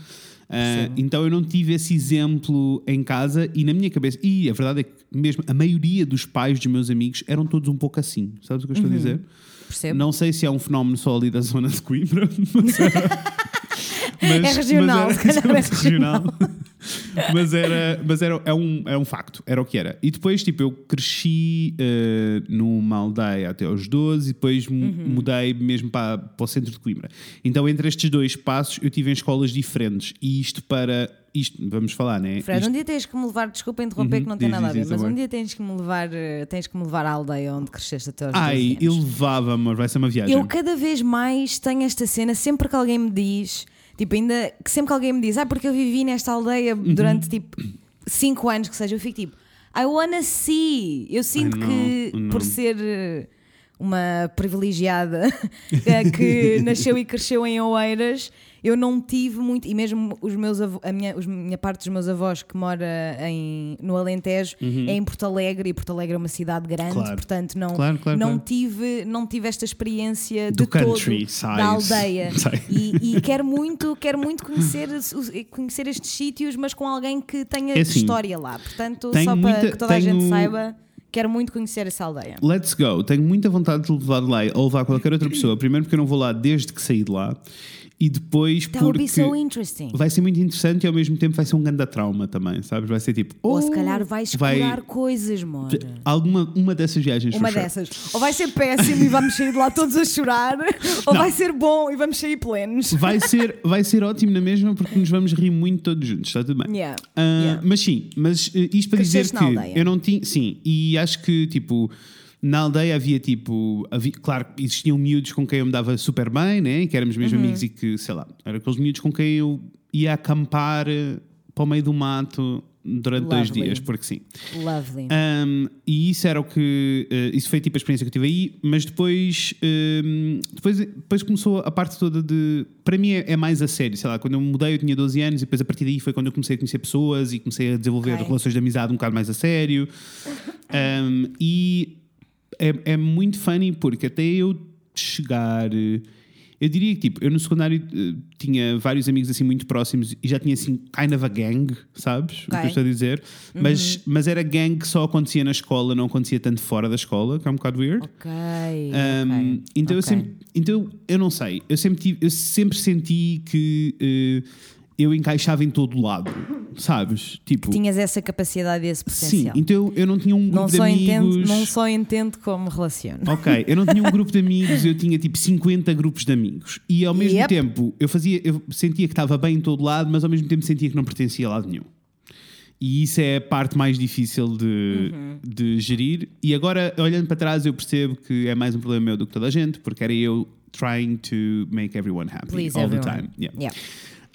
Percebo. então eu não tive esse exemplo em casa e na minha cabeça, e a verdade é que mesmo a maioria dos pais dos meus amigos eram todos um pouco assim, sabes o que eu estou Uhum. a dizer? Percebo. Não sei se é um fenómeno só ali da zona de Coimbra, mas era, mas- É regional, mas calhar é regional. mas era, mas era, é, um, é um facto, era o que era. E depois, tipo, eu cresci eh, numa aldeia até aos 12 e depois Uhum. mudei mesmo para, para o centro de Coimbra. Então, entre estes dois passos, eu tive em escolas diferentes. E isto para. Isto, vamos falar, né? Fred, Isto- um dia tens que me levar, desculpa interromper Uhum, que não tem diz, nada a ver, diz, mas um dia tens que me levar, eh, tens que me levar à aldeia onde cresceste até aos 12 Ai, ele levava, amor, vai ser uma viagem. Eu cada vez mais tenho esta cena, sempre que alguém me diz, tipo, ainda que sempre que alguém me diz, ah, porque eu vivi nesta aldeia Uhum. durante tipo 5 anos, que seja, eu fico tipo, I wanna see. Eu sinto know, que know. por ser eh, uma privilegiada eh, que nasceu e cresceu em Oeiras, eu não tive muito, e mesmo os meus avô- a minha, os- minha parte dos meus avós que mora em, no Alentejo é em Porto Alegre, e Porto Alegre é uma cidade grande, Uhum. Claro. portanto não, Claro, claro, não. Tive, não tive esta experiência Do de todo country size. da aldeia e, e quero muito quero muito conhecer, conhecer estes sítios mas com alguém que tenha É assim, história lá portanto só para muita- que toda a gente saiba quero muito conhecer essa aldeia Let's go. Tenho muita vontade de levar de lá ou levar qualquer outra pessoa. Primeiro porque eu não vou lá desde que saí de lá. E depois that porque be so interesting vai ser muito interessante e ao mesmo tempo vai ser um grande trauma também, sabes? Vai ser tipo. ou oh, se calhar vais explorar coisas mora Alguma uma dessas viagens. uma dessas ou vai ser péssimo e vamos sair de lá todos a chorar ou Não. vai ser bom e vamos sair plenos Vai ser, vai ser ótimo na mesma porque nos vamos rir muito todos juntos, está tudo bem. Yeah, Ah, yeah. Mas sim, mas eh, isto para dizer Cresceste que na aldeia. eu não tinha. Sim, e acho que tipo. Na aldeia havia tipo, havia- claro, existiam miúdos com quem eu me dava super bem, né? que éramos Uhum. mesmo amigos e que, sei lá, eram aqueles miúdos com quem eu ia acampar eh, para o meio do mato durante dois Lovely. dias, porque sim. Lovely. Um, e isso era o que. eh, isso foi tipo a experiência que eu tive aí, mas depois, um, depois, depois começou a parte toda de. Para mim é, é mais a sério, sei lá, quando eu mudei eu tinha 12 anos e depois a partir daí foi quando eu comecei a conhecer pessoas e comecei a desenvolver Ok. relações de amizade um bocado mais a sério. Um, e é, é muito funny porque até eu chegar. eh, Eu diria que tipo, eu no secundário eh, tinha vários amigos assim muito próximos e já tinha assim kind of a gang, sabes? O que eu estou a dizer? Mas, mas era gang que só acontecia na escola, não acontecia tanto fora da escola, que é um bocado weird. ok. Um, ok, então, eu ok. sempre, então eu não sei, eu sempre, tive- eu sempre senti que eh, eu encaixava em todo lado, sabes? Tipo, Tinhas essa capacidade e esse sim, potencial. então eu não tinha um grupo não, de só amigos. entendo, não só entendo como relaciono. Ok, eu não tinha um grupo de amigos, eu tinha tipo 50 grupos de amigos. E ao mesmo Yep. tempo, eu fazia, eu sentia que estava bem em todo lado, mas ao mesmo tempo sentia que não pertencia a lado nenhum. E isso é a parte mais difícil de, Uhum. de gerir. E agora, olhando para trás, eu percebo que é mais um problema meu do que toda a gente, porque era eu trying to make everyone happy Please, all everyone. the time. Yeah. Yeah.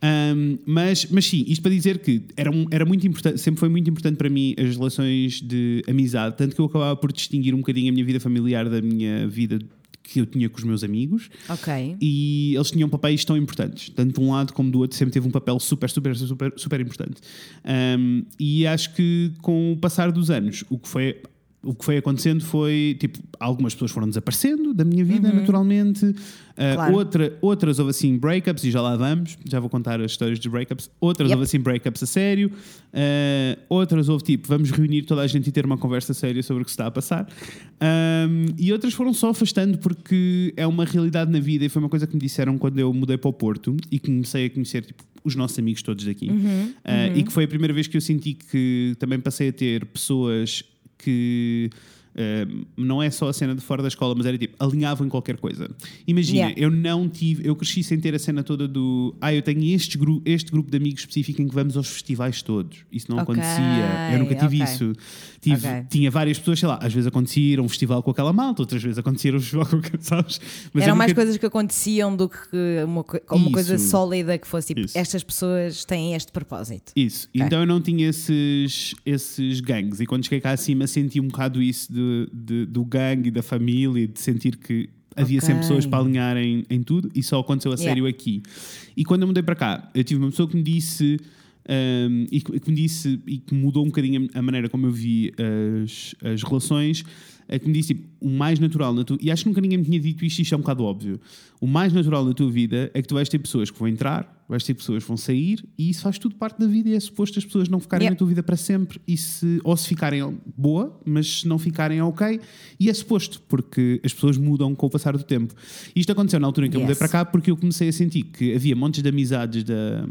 Um, mas, mas sim, isto para dizer que era, um- era muito importante, sempre foi muito importante para mim as relações de amizade, tanto que eu acabava por distinguir um bocadinho a minha vida familiar da minha vida que eu tinha com os meus amigos Ok. e eles tinham papéis tão importantes, tanto de um lado como do outro, sempre teve um papel super, super, super, super importante. Um, e acho que com o passar dos anos, o que foi. O que foi acontecendo foi, tipo, algumas pessoas foram desaparecendo da minha vida, naturalmente. Uh, Uhum. Claro. outra, outras houve assim breakups, e já lá vamos, já vou contar as histórias de breakups. Outras Yep. houve assim breakups a sério. Uh, outras houve tipo, vamos reunir toda a gente e ter uma conversa séria sobre o que se está a passar. Um, e outras foram só afastando porque é uma realidade na vida e foi uma coisa que me disseram quando eu mudei para o Porto e comecei a conhecer tipo, os nossos amigos todos daqui. Uhum, Uh, E que foi a primeira vez que eu senti que também passei a ter pessoas que. Uh, não é só a cena de fora da escola, mas era tipo, alinhavam em qualquer coisa. Imagina, Yeah. eu não tive, eu cresci sem ter a cena toda do ah, eu tenho este, gru este grupo de amigos específico em que vamos aos festivais todos. Isso não Ok, acontecia. Eu nunca tive ok. isso. Tive, Ok. Tinha várias pessoas, sei lá, às vezes acontecia um festival com aquela malta, outras vezes acontecia um festival com aquela, sabes? Mas Eram mais nunca- coisas que aconteciam do que uma, uma coisa sólida que fosse tipo, Isso. estas pessoas têm este propósito. Isso, então eu não tinha esses, esses gangues. E quando cheguei cá acima, senti um bocado isso de, de- do gangue e da família, de sentir que havia Ok. sempre pessoas para alinhar em, em tudo. E só aconteceu a Yeah. sério aqui. E quando eu mudei para cá, eu tive uma pessoa que me disse. um, e que que me disse e que mudou um bocadinho a maneira como eu vi as, as relações, é que me disse tipo, o mais natural na tua e acho que nunca ninguém me tinha dito isto, isto é um bocado óbvio. O mais natural na tua vida é que tu vais ter pessoas que vão entrar, vais ter pessoas que vão sair e isso faz tudo parte da vida e é suposto as pessoas não ficarem na tua vida para sempre e se, ou se ficarem boa, mas se não ficarem ok e é suposto, porque as pessoas mudam com o passar do tempo. Isto aconteceu na altura em que eu mudei Yes. para cá porque eu comecei a sentir que havia montes de amizades da,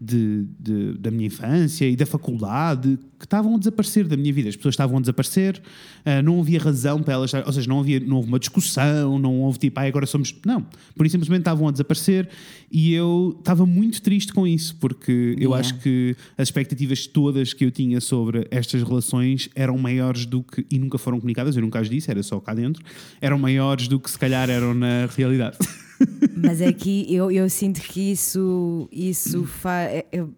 de- de- da minha infância e da faculdade que estavam a desaparecer da minha vida. As pessoas estavam a desaparecer, ah, não havia razão para elas, ou seja, não, havia, não houve uma discussão, não houve tipo, ah, agora somos. Não, por isso simplesmente estavam a desaparecer e eu estava muito triste com isso porque eu Yeah. acho que as expectativas todas que eu tinha sobre estas relações eram maiores do que, e nunca foram comunicadas, eu nunca as disse, era só cá dentro, eram maiores do que se calhar eram na realidade. Mas é que eu, eu sinto que isso isso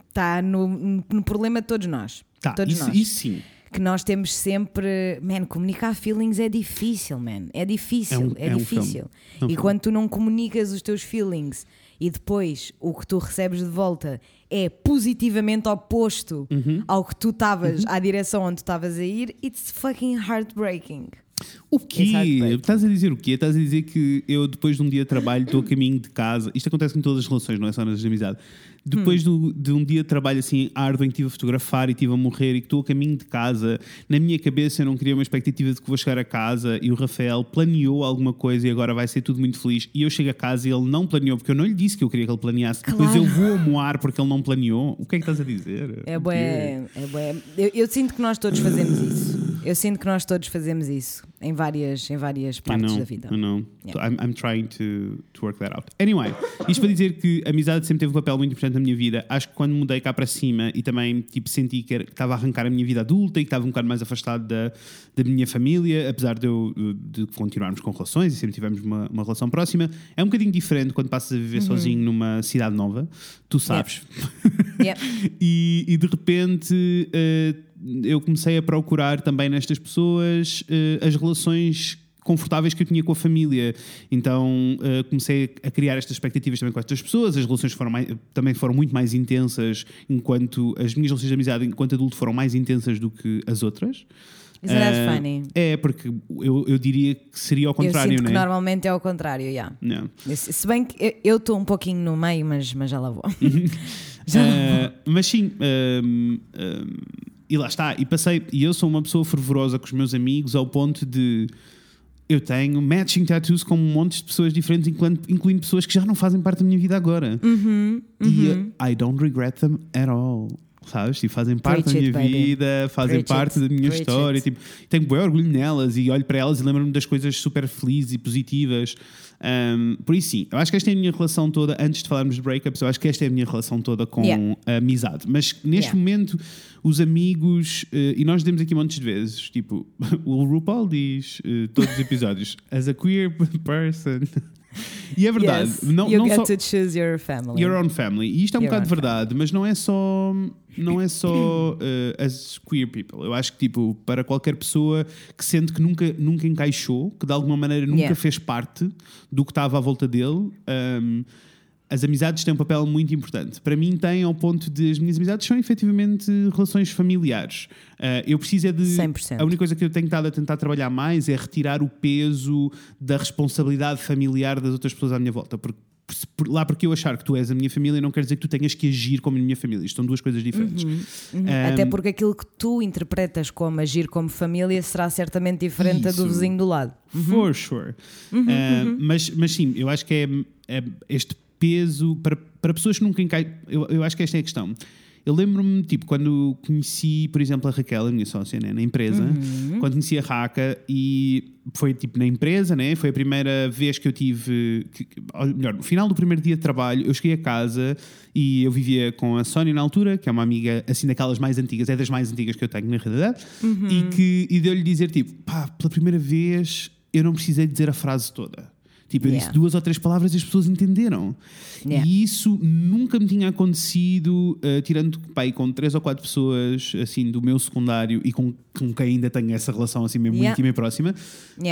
está no, no problema de todos nós. Tá, todos isso, nós. isso sim. Que nós temos sempre. Man, comunicar feelings é difícil, man. É difícil. É um- É, é difícil. É um e quando tu não comunicas os teus feelings e depois o que tu recebes de volta é positivamente oposto Uhum. ao que tu estavas, à direção onde tu estavas a ir, it's fucking heartbreaking. O quê? Estás a dizer o quê? Estás a dizer que eu, depois de um dia de trabalho, estou a caminho de casa. Isto acontece em todas as relações, não é só nas de amizade. Depois do- de um dia de trabalho assim árduo em que estive a fotografar e estive a morrer e que estou a caminho de casa, na minha cabeça eu não queria uma expectativa de que vou chegar a casa e o Rafael planeou alguma coisa e agora vai ser tudo muito feliz. E eu chego a casa e ele não planeou, porque eu não lhe disse que eu queria que ele planeasse. Depois Claro. eu vou moar porque ele não planeou. O que é que estás a dizer? É bué, é bué. Eu, eu sinto que nós todos fazemos isso. Eu sinto que nós todos fazemos isso em várias, em várias partes know, da vida. I know. Yeah. I'm, I'm trying to, to work that out. Anyway, isto para dizer que a amizade sempre teve um papel muito importante na minha vida. Acho que quando mudei cá para cima e também tipo, senti que estava a arrancar a minha vida adulta e que estava um bocado mais afastado da, da minha família, apesar de, eu, de continuarmos com relações e sempre tivemos uma, uma relação próxima, é um bocadinho diferente quando passas a Uhum. viver sozinho numa cidade nova. Tu sabes. Yep. e, e de repente eh, eu comecei a procurar também nestas pessoas eh, as relações confortáveis que eu tinha com a família. Então eh, comecei a criar estas expectativas também com estas pessoas. As relações foram mais- também foram muito mais intensas, enquanto as minhas relações de amizade, enquanto adulto, foram mais intensas do que as outras. That Eh, funny? É, porque eu, eu diria que seria ao contrário, eu sinto né? que normalmente é ao contrário, yeah. Não. Se bem que eu- estou um pouquinho no meio, mas, mas já lá vou. Uh, mas sim, um, um, e lá está. E passei, e eu sou uma pessoa fervorosa com os meus amigos ao ponto de eu tenho matching tattoos com um monte de pessoas diferentes, incluindo, incluindo pessoas que já não fazem parte da minha vida agora. Uhum, E uh, I don't regret them at all. Sabes? Tipo, fazem parte Preach da minha it, vida, fazem Preach parte it. da minha Preach história. Tipo, tenho bem orgulho nelas e olho para elas e lembro-me das coisas super felizes e positivas. Um, por isso, sim, eu acho que esta é a minha relação toda. Antes de falarmos de breakups, eu acho que esta é a minha relação toda com Yeah. a amizade. Mas neste Yeah. momento, os amigos, eh, e nós dizemos aqui montes de vezes, tipo, o RuPaul diz eh, todos os episódios, as a queer person. E é verdade, Yes, não, you não get só. to choose your family. Your own family. E isto é um Your bocado verdade, mas não é só não é só eh, as queer people. Eu acho que tipo para qualquer pessoa que sente que nunca nunca encaixou, que de alguma maneira nunca Yeah. fez parte do que estava à volta dele. um, as amizades têm um papel muito importante. Para mim, tem ao ponto de as minhas amizades são efetivamente relações familiares. Uh, eu preciso é de. 100%. A única coisa que eu tenho estado a tentar trabalhar mais é retirar o peso da responsabilidade familiar das outras pessoas à minha volta. Porque por- lá porque eu achar que tu és a minha família não quer dizer que tu tenhas que agir como a minha família. Isto são duas coisas diferentes. Uhum. Um, Até porque aquilo que tu interpretas como agir como família será certamente diferente da do vizinho do lado. For sure. Uhum, Uh, Mas, mas sim, eu acho que é, é este peso para, para pessoas que nunca encaixam. Eu, eu acho que esta é a questão. Eu lembro-me, tipo, quando conheci, por exemplo, a Raquel, a minha sócia, né, na empresa, Uhum. quando conheci a Raca e foi tipo na empresa, né? Foi a primeira vez que eu tive, que, melhor, no final do primeiro dia de trabalho, eu cheguei a casa e eu vivia com a Sónia na altura, que é uma amiga assim daquelas mais antigas, é das mais antigas que eu tenho na realidade, Uhum. e que e deu-lhe dizer tipo, pá, pela primeira vez eu não precisei dizer a frase toda. Tipo, eu Yeah. disse duas ou três palavras e as pessoas entenderam. Yeah. E isso nunca me tinha acontecido, eh, tirando pai, com três ou quatro pessoas assim do meu secundário e com, com quem ainda tenho essa relação assim mesmo Yeah. íntima e próxima.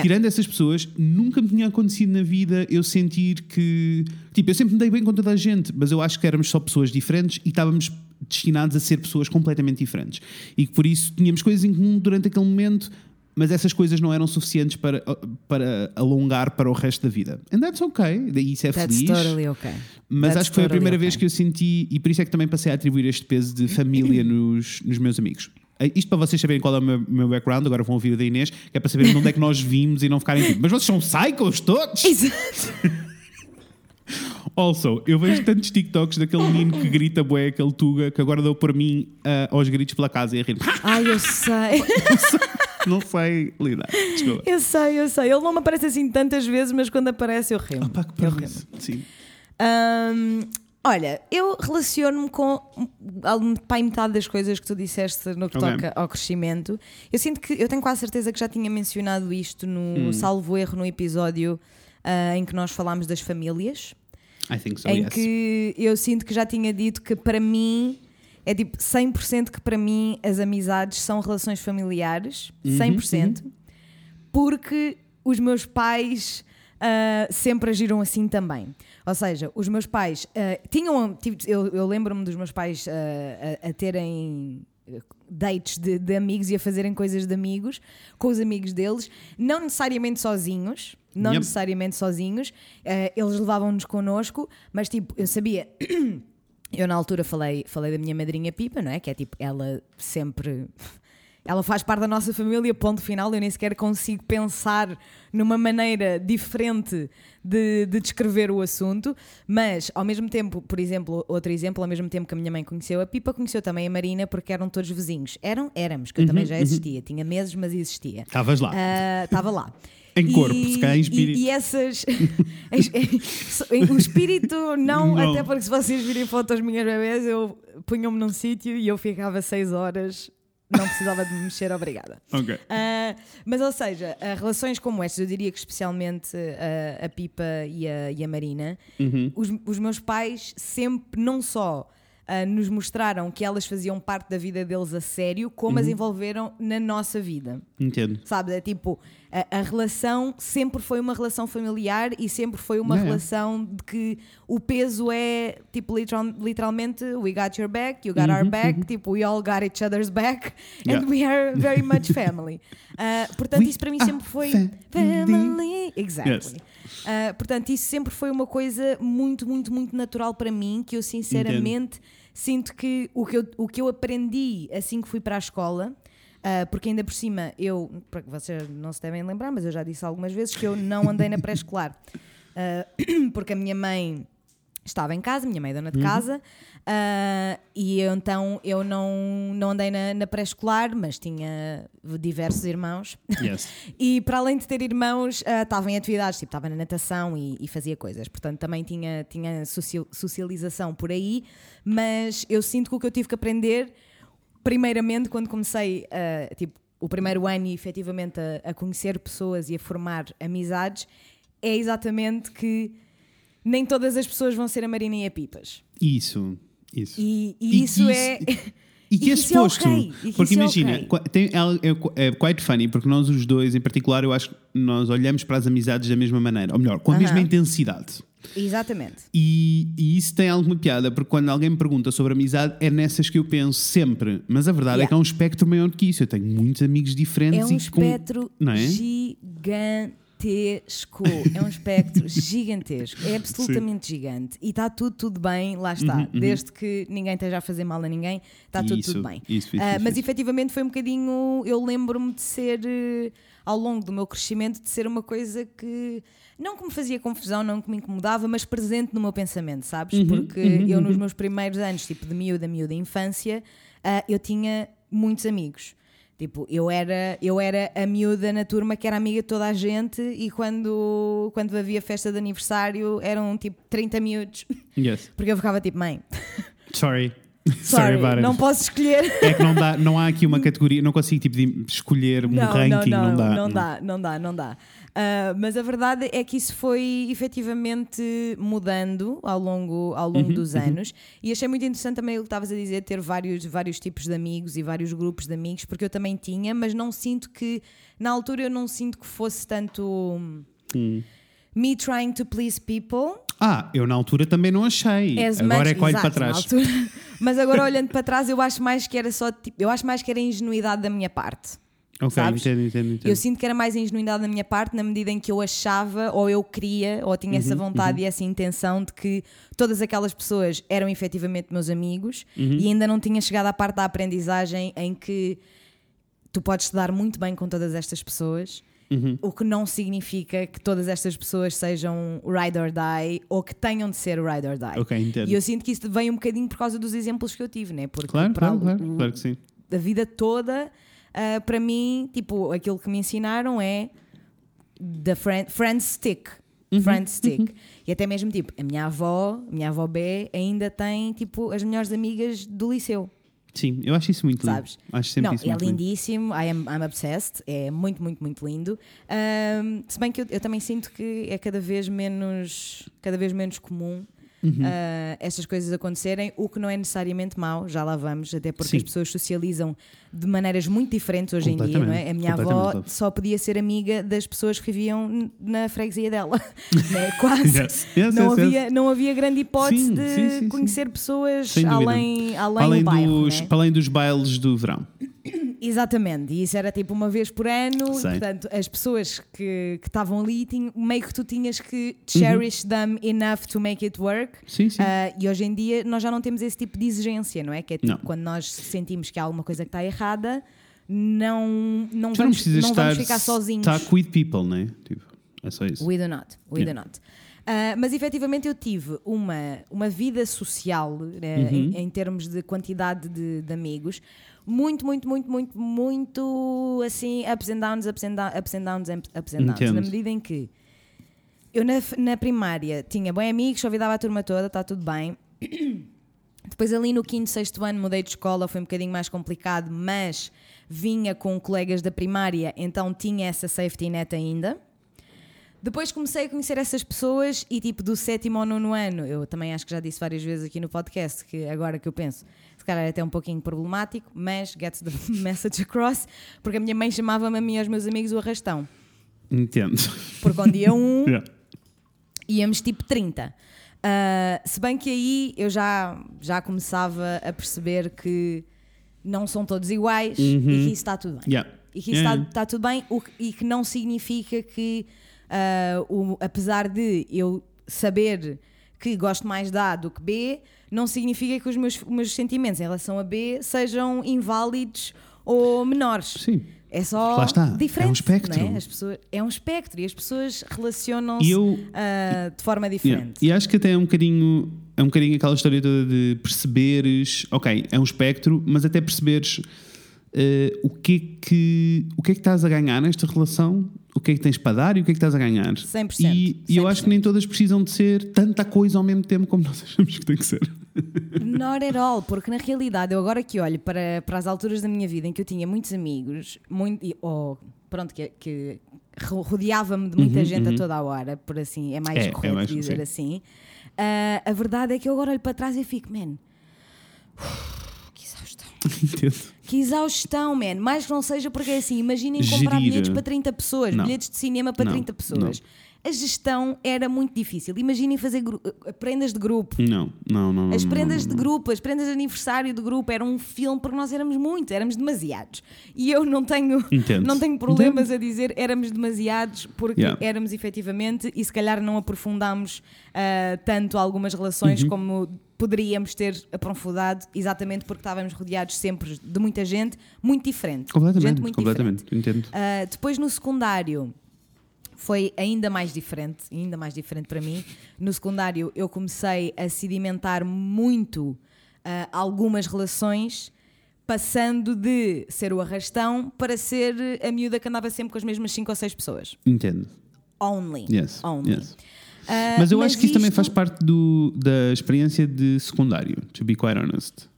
Tirando essas pessoas, nunca me tinha acontecido na vida eu sentir que. Tipo, eu sempre me dei bem com toda a gente, mas eu acho que éramos só pessoas diferentes e estávamos destinados a ser pessoas completamente diferentes. E que por isso tínhamos coisas em comum durante aquele momento. Mas essas coisas não eram suficientes para, para alongar para o resto da vida. And that's okay. Isso é That's feliz. totally okay. Mas That's acho que foi a totally primeira okay. vez que eu senti, e por isso é que também passei a atribuir este peso de família nos, nos meus amigos. Eh, Isto para vocês saberem qual é o meu, meu background, agora vão ouvir o da Inês, que é para saberem de onde é que nós vimos e não ficarem tipo, mas vocês são psychos todos? Exato. Also, eu vejo tantos TikToks daquele menino que grita bué, aquele tuga, que agora deu por mim ah, aos gritos pela casa e a rir. Ai, eu sei. não sei lidar. Desculpa. Eu sei, eu sei. Ele não me aparece assim tantas vezes, mas quando aparece eu rimo. Pá, que eu rimo. Sim. Hum, olha, eu relaciono-me com pai metade das coisas que tu disseste no que Ok. toca ao crescimento. Eu sinto que eu tenho quase certeza que já tinha mencionado isto Hum. no salvo erro no episódio ah, em que nós falámos das famílias. I think so, em yes. que eu sinto que já tinha dito que para mim é tipo 100% que para mim as amizades são relações familiares, Uhum, 100%, porque os meus pais ah, sempre agiram assim também. Ou seja, os meus pais ah, tinham. eu eu lembro-me dos meus pais ah, a, a terem eh, dates de, de amigos e a fazerem coisas de amigos com os amigos deles, não necessariamente sozinhos, não Yep. necessariamente sozinhos, eles levavam-nos connosco, mas tipo, eu sabia. Eu na altura falei, falei da minha madrinha Pipa, não é? Que é tipo, ela sempre. ela faz parte da nossa família, ponto final. Eu nem sequer consigo pensar numa maneira diferente de, de descrever o assunto, mas ao mesmo tempo, por exemplo, outro exemplo, ao mesmo tempo que a minha mãe conheceu a Pipa, conheceu também a Marina porque eram todos vizinhos. Eram? Éramos, que eu também já existia. Tinha meses, mas existia. Estavas lá. Ah, Estava lá. Em corpo, se calhar em e- espírito. E, essas. o espírito, não, Não. até porque se vocês virem fotos minhas bebês, eu punham-me num sítio e eu ficava seis horas, não precisava de me mexer, obrigada. Ok. Ah, mas, ou seja, ah, relações como estas, eu diria que especialmente ah, a Pipa e a, e a Marina, Uhum. os, os meus pais sempre, não só ah, nos mostraram que elas faziam parte da vida deles a sério, como Uhum. as envolveram na nossa vida. Entendo. Sabes? É tipo, a, a relação sempre foi uma relação familiar e sempre foi uma É. relação de que o peso é tipo literal- literalmente we got your back, you got our back, tipo we all got each other's back Uhum, Yeah. and we are very much family. Ah, portanto, We isso para mim sempre foi family. family. Exactly. Yes. Ah, portanto, isso sempre foi uma coisa muito, muito, muito natural para mim que eu sinceramente sinto que o que eu, o que eu aprendi assim que fui para a escola. ah, porque ainda por cima, eu, vocês não se devem lembrar, mas eu já disse algumas vezes que eu não andei na pré-escolar. Ah, porque a minha mãe estava em casa, minha mãe é dona de casa, ah, e eu, então eu não, não andei na, na pré-escolar, mas tinha diversos irmãos. Yes. E para além de ter irmãos, ah, estava em atividades, tipo, estava na natação e, e fazia coisas. Portanto, também tinha, tinha socialização por aí, mas eu sinto que o que eu tive que aprender, primeiramente, quando comecei, ah, tipo, o primeiro ano e efetivamente a, a conhecer pessoas e a formar amizades, é exatamente que nem todas as pessoas vão ser a Marina e a Pipas. Isso. Isso. E, e isso, é. E que é isso é suposto. ok, e que porque isso é imagina, ok. qua- tem, é, é quite funny, porque nós os dois, em particular, eu acho que nós olhamos para as amizades da mesma maneira. Ou melhor, com a Aham. mesma intensidade. Exatamente. E, e isso tem alguma piada, porque quando alguém me pergunta sobre amizade, é nessas que eu penso sempre. Mas a verdade é Yeah. que é um espectro maior que isso. Eu tenho muitos amigos diferentes É um e com- espectro não é? Gigantesco. É um espectro gigantesco. É absolutamente gigante. E está tudo, tudo bem, lá está. Desde que ninguém esteja a fazer mal a ninguém, está tudo, Uhum, Isso, tudo bem. isso, isso, Ah, isso, mas isso. efetivamente foi um bocadinho. Eu lembro-me de ser, eh, ao longo do meu crescimento, de ser uma coisa que. Não que me fazia confusão, não que me incomodava, mas presente no meu pensamento, sabes? Uhum, Porque eu, nos meus primeiros anos, tipo de miúda, miúda infância, ah, eu tinha muitos amigos. Tipo, eu era, eu era a miúda na turma que era amiga de toda a gente e quando, quando havia festa de aniversário eram tipo 30 miúdos. Yes. Porque eu ficava tipo, mãe, Sorry. sorry, about não posso escolher. É que não, dá, não há aqui uma categoria, não consigo tipo, escolher um ranking, não, dá. Não dá, não dá, não dá. Ah, mas a verdade é que isso foi efetivamente mudando ao longo, ao longo dos anos e achei muito interessante também o que estavas a dizer, ter vários, vários tipos de amigos e vários grupos de amigos, porque eu também tinha, mas não sinto que, na altura eu não sinto que fosse tanto Hum. me trying to please people. Ah, eu na altura também não achei. as Agora much- é que olho para trás. Mas agora olhando para trás, eu acho mais que era só tipo, eu acho mais que era ingenuidade da minha parte. Ok, sabes? entendo, entendo, entendo. Eu sinto que era mais a ingenuidade da minha parte na medida em que eu achava, ou eu queria, ou tinha Uhum, essa vontade e essa intenção de que todas aquelas pessoas eram efetivamente meus amigos Uhum. e ainda não tinha chegado à parte da aprendizagem em que tu podes te dar muito bem com todas estas pessoas. Uhum. O que não significa que todas estas pessoas sejam ride or die ou que tenham de ser ride or die. Ok, entendo. E eu sinto que isso vem um bocadinho por causa dos exemplos que eu tive, né? Porque Claro, claro, claro, claro que sim. da vida toda, ah, para mim, tipo, aquilo que me ensinaram é the friend, friend stick. Uhum, Friend stick. E até mesmo, tipo, a minha avó, a minha avó B, ainda tem, tipo, as melhores amigas do liceu, Sim, eu acho isso muito lindo. sabes? Acho sempre Não, isso é muito lindo. lindíssimo, I am, I'm obsessed, é muito, muito, muito lindo. Ahm, se bem que eu, eu também sinto que é cada vez menos, cada vez menos comum Uhum. ah, estas coisas acontecerem, o que não é necessariamente mau, já lá vamos, até porque Sim. as pessoas socializam de maneiras muito diferentes hoje em dia, não é? A minha avó só podia ser amiga das pessoas que viviam na freguesia dela, né? quase. Yes, yes, não, yes, havia, não havia grande hipótese Sim, de sim, sim, conhecer pessoas além, além, Além, do bairro, dos, né? além dos bailes do verão. Exatamente, e isso era tipo uma vez por ano, portanto, as pessoas que estavam ali, tinham, meio que tu tinhas que Uhum. cherish them enough to make it work. Sim, sim. Ah, e hoje em dia nós já não temos esse tipo de exigência, não é? Que é tipo Não. quando nós sentimos que há alguma coisa que está errada, não, não, Tu não vamos, não estar, vamos ficar sozinhos. estar with people, né? Tipo, é só isso. We do not, we Yeah. do not. Ah, mas efetivamente eu tive uma, uma vida social, né, Uhum. em, em termos de quantidade de, de amigos, muito, muito, muito, muito, muito assim, ups and downs, ups and, down, ups and downs, ups and downs. Entendo. Na medida em que eu na, na primária tinha bem amigos, convidava a turma toda, está tudo bem. Depois ali no quinto, sexto ano mudei de escola, foi um bocadinho mais complicado, mas vinha com colegas da primária, então tinha essa safety net ainda. Depois comecei a conhecer essas pessoas e tipo do sétimo ao nono ano, eu também acho que já disse várias vezes aqui no podcast, que agora que eu penso, calhar é até um pouquinho problemático, mas gets the message across, porque a minha mãe chamava-me a mim e aos meus amigos o arrastão. Entendo. Porque um dia um Yeah. íamos tipo 30. Ah, se bem que aí eu já, já começava a perceber que não são todos iguais e que isso está tudo bem. Yeah. E que isso Yeah. está, está tudo bem o e que não significa que, ah, o- apesar de eu saber que gosto mais de A do que B, não significa que os meus, meus sentimentos em relação a B sejam inválidos ou menores. Sim. É só está, diferente. é um espectro. não é? As pessoas, é um espectro e as pessoas relacionam-se ah, de forma Yeah. diferente. E acho que até é um bocadinho é um bocadinho aquela história toda de perceberes, ok, é um espectro, mas até perceberes eh, o que é que o que é que estás a ganhar nesta relação, o que é que tens para dar e o que é que estás a ganhar. 100%, E, e eu acho que nem todas precisam de ser tanta coisa ao mesmo tempo como nós achamos que tem que ser. Not at all, porque na realidade eu agora que olho para, para as alturas da minha vida em que eu tinha muitos amigos, muito, ou pronto, que, que ro- rodeava-me de muita gente a toda a hora, por assim, é mais Uhum, É, é correto mais- dizer sim. assim. Ah, a verdade é que eu agora olho para trás e fico, man, que exaustão. Entendo. Que exaustão, man. Mais que não seja porque é assim, imaginem comprar Gerir. bilhetes para 30 pessoas, Não. bilhetes de cinema para Não, 30 pessoas. A gestão era muito difícil. Imaginem fazer eh, prendas de grupo. Não, não, não. As não, prendas não, de grupo, as prendas de aniversário de grupo eram um filme porque nós éramos muitos, éramos demasiados. E eu não tenho, Entendo. não tenho problemas a dizer éramos demasiados porque Yeah. éramos efetivamente e se calhar não aprofundámos ah, tanto algumas relações Uhum. como poderíamos ter aprofundado, exatamente porque estávamos rodeados sempre de muita gente muito diferente. Completamente, gente muito completamente. diferente. Entendo. Ah, depois no secundário foi ainda mais diferente, ainda mais diferente para mim. No secundário eu comecei a sedimentar muito ah, algumas relações, passando de ser o arrastão para ser a miúda que andava sempre com as mesmas 5 ou 6 pessoas. Entendo. Only. Yes. Only. yes. Ah, Mas eu acho que isso também isto- faz parte do, da experiência de secundário, to be quite honest.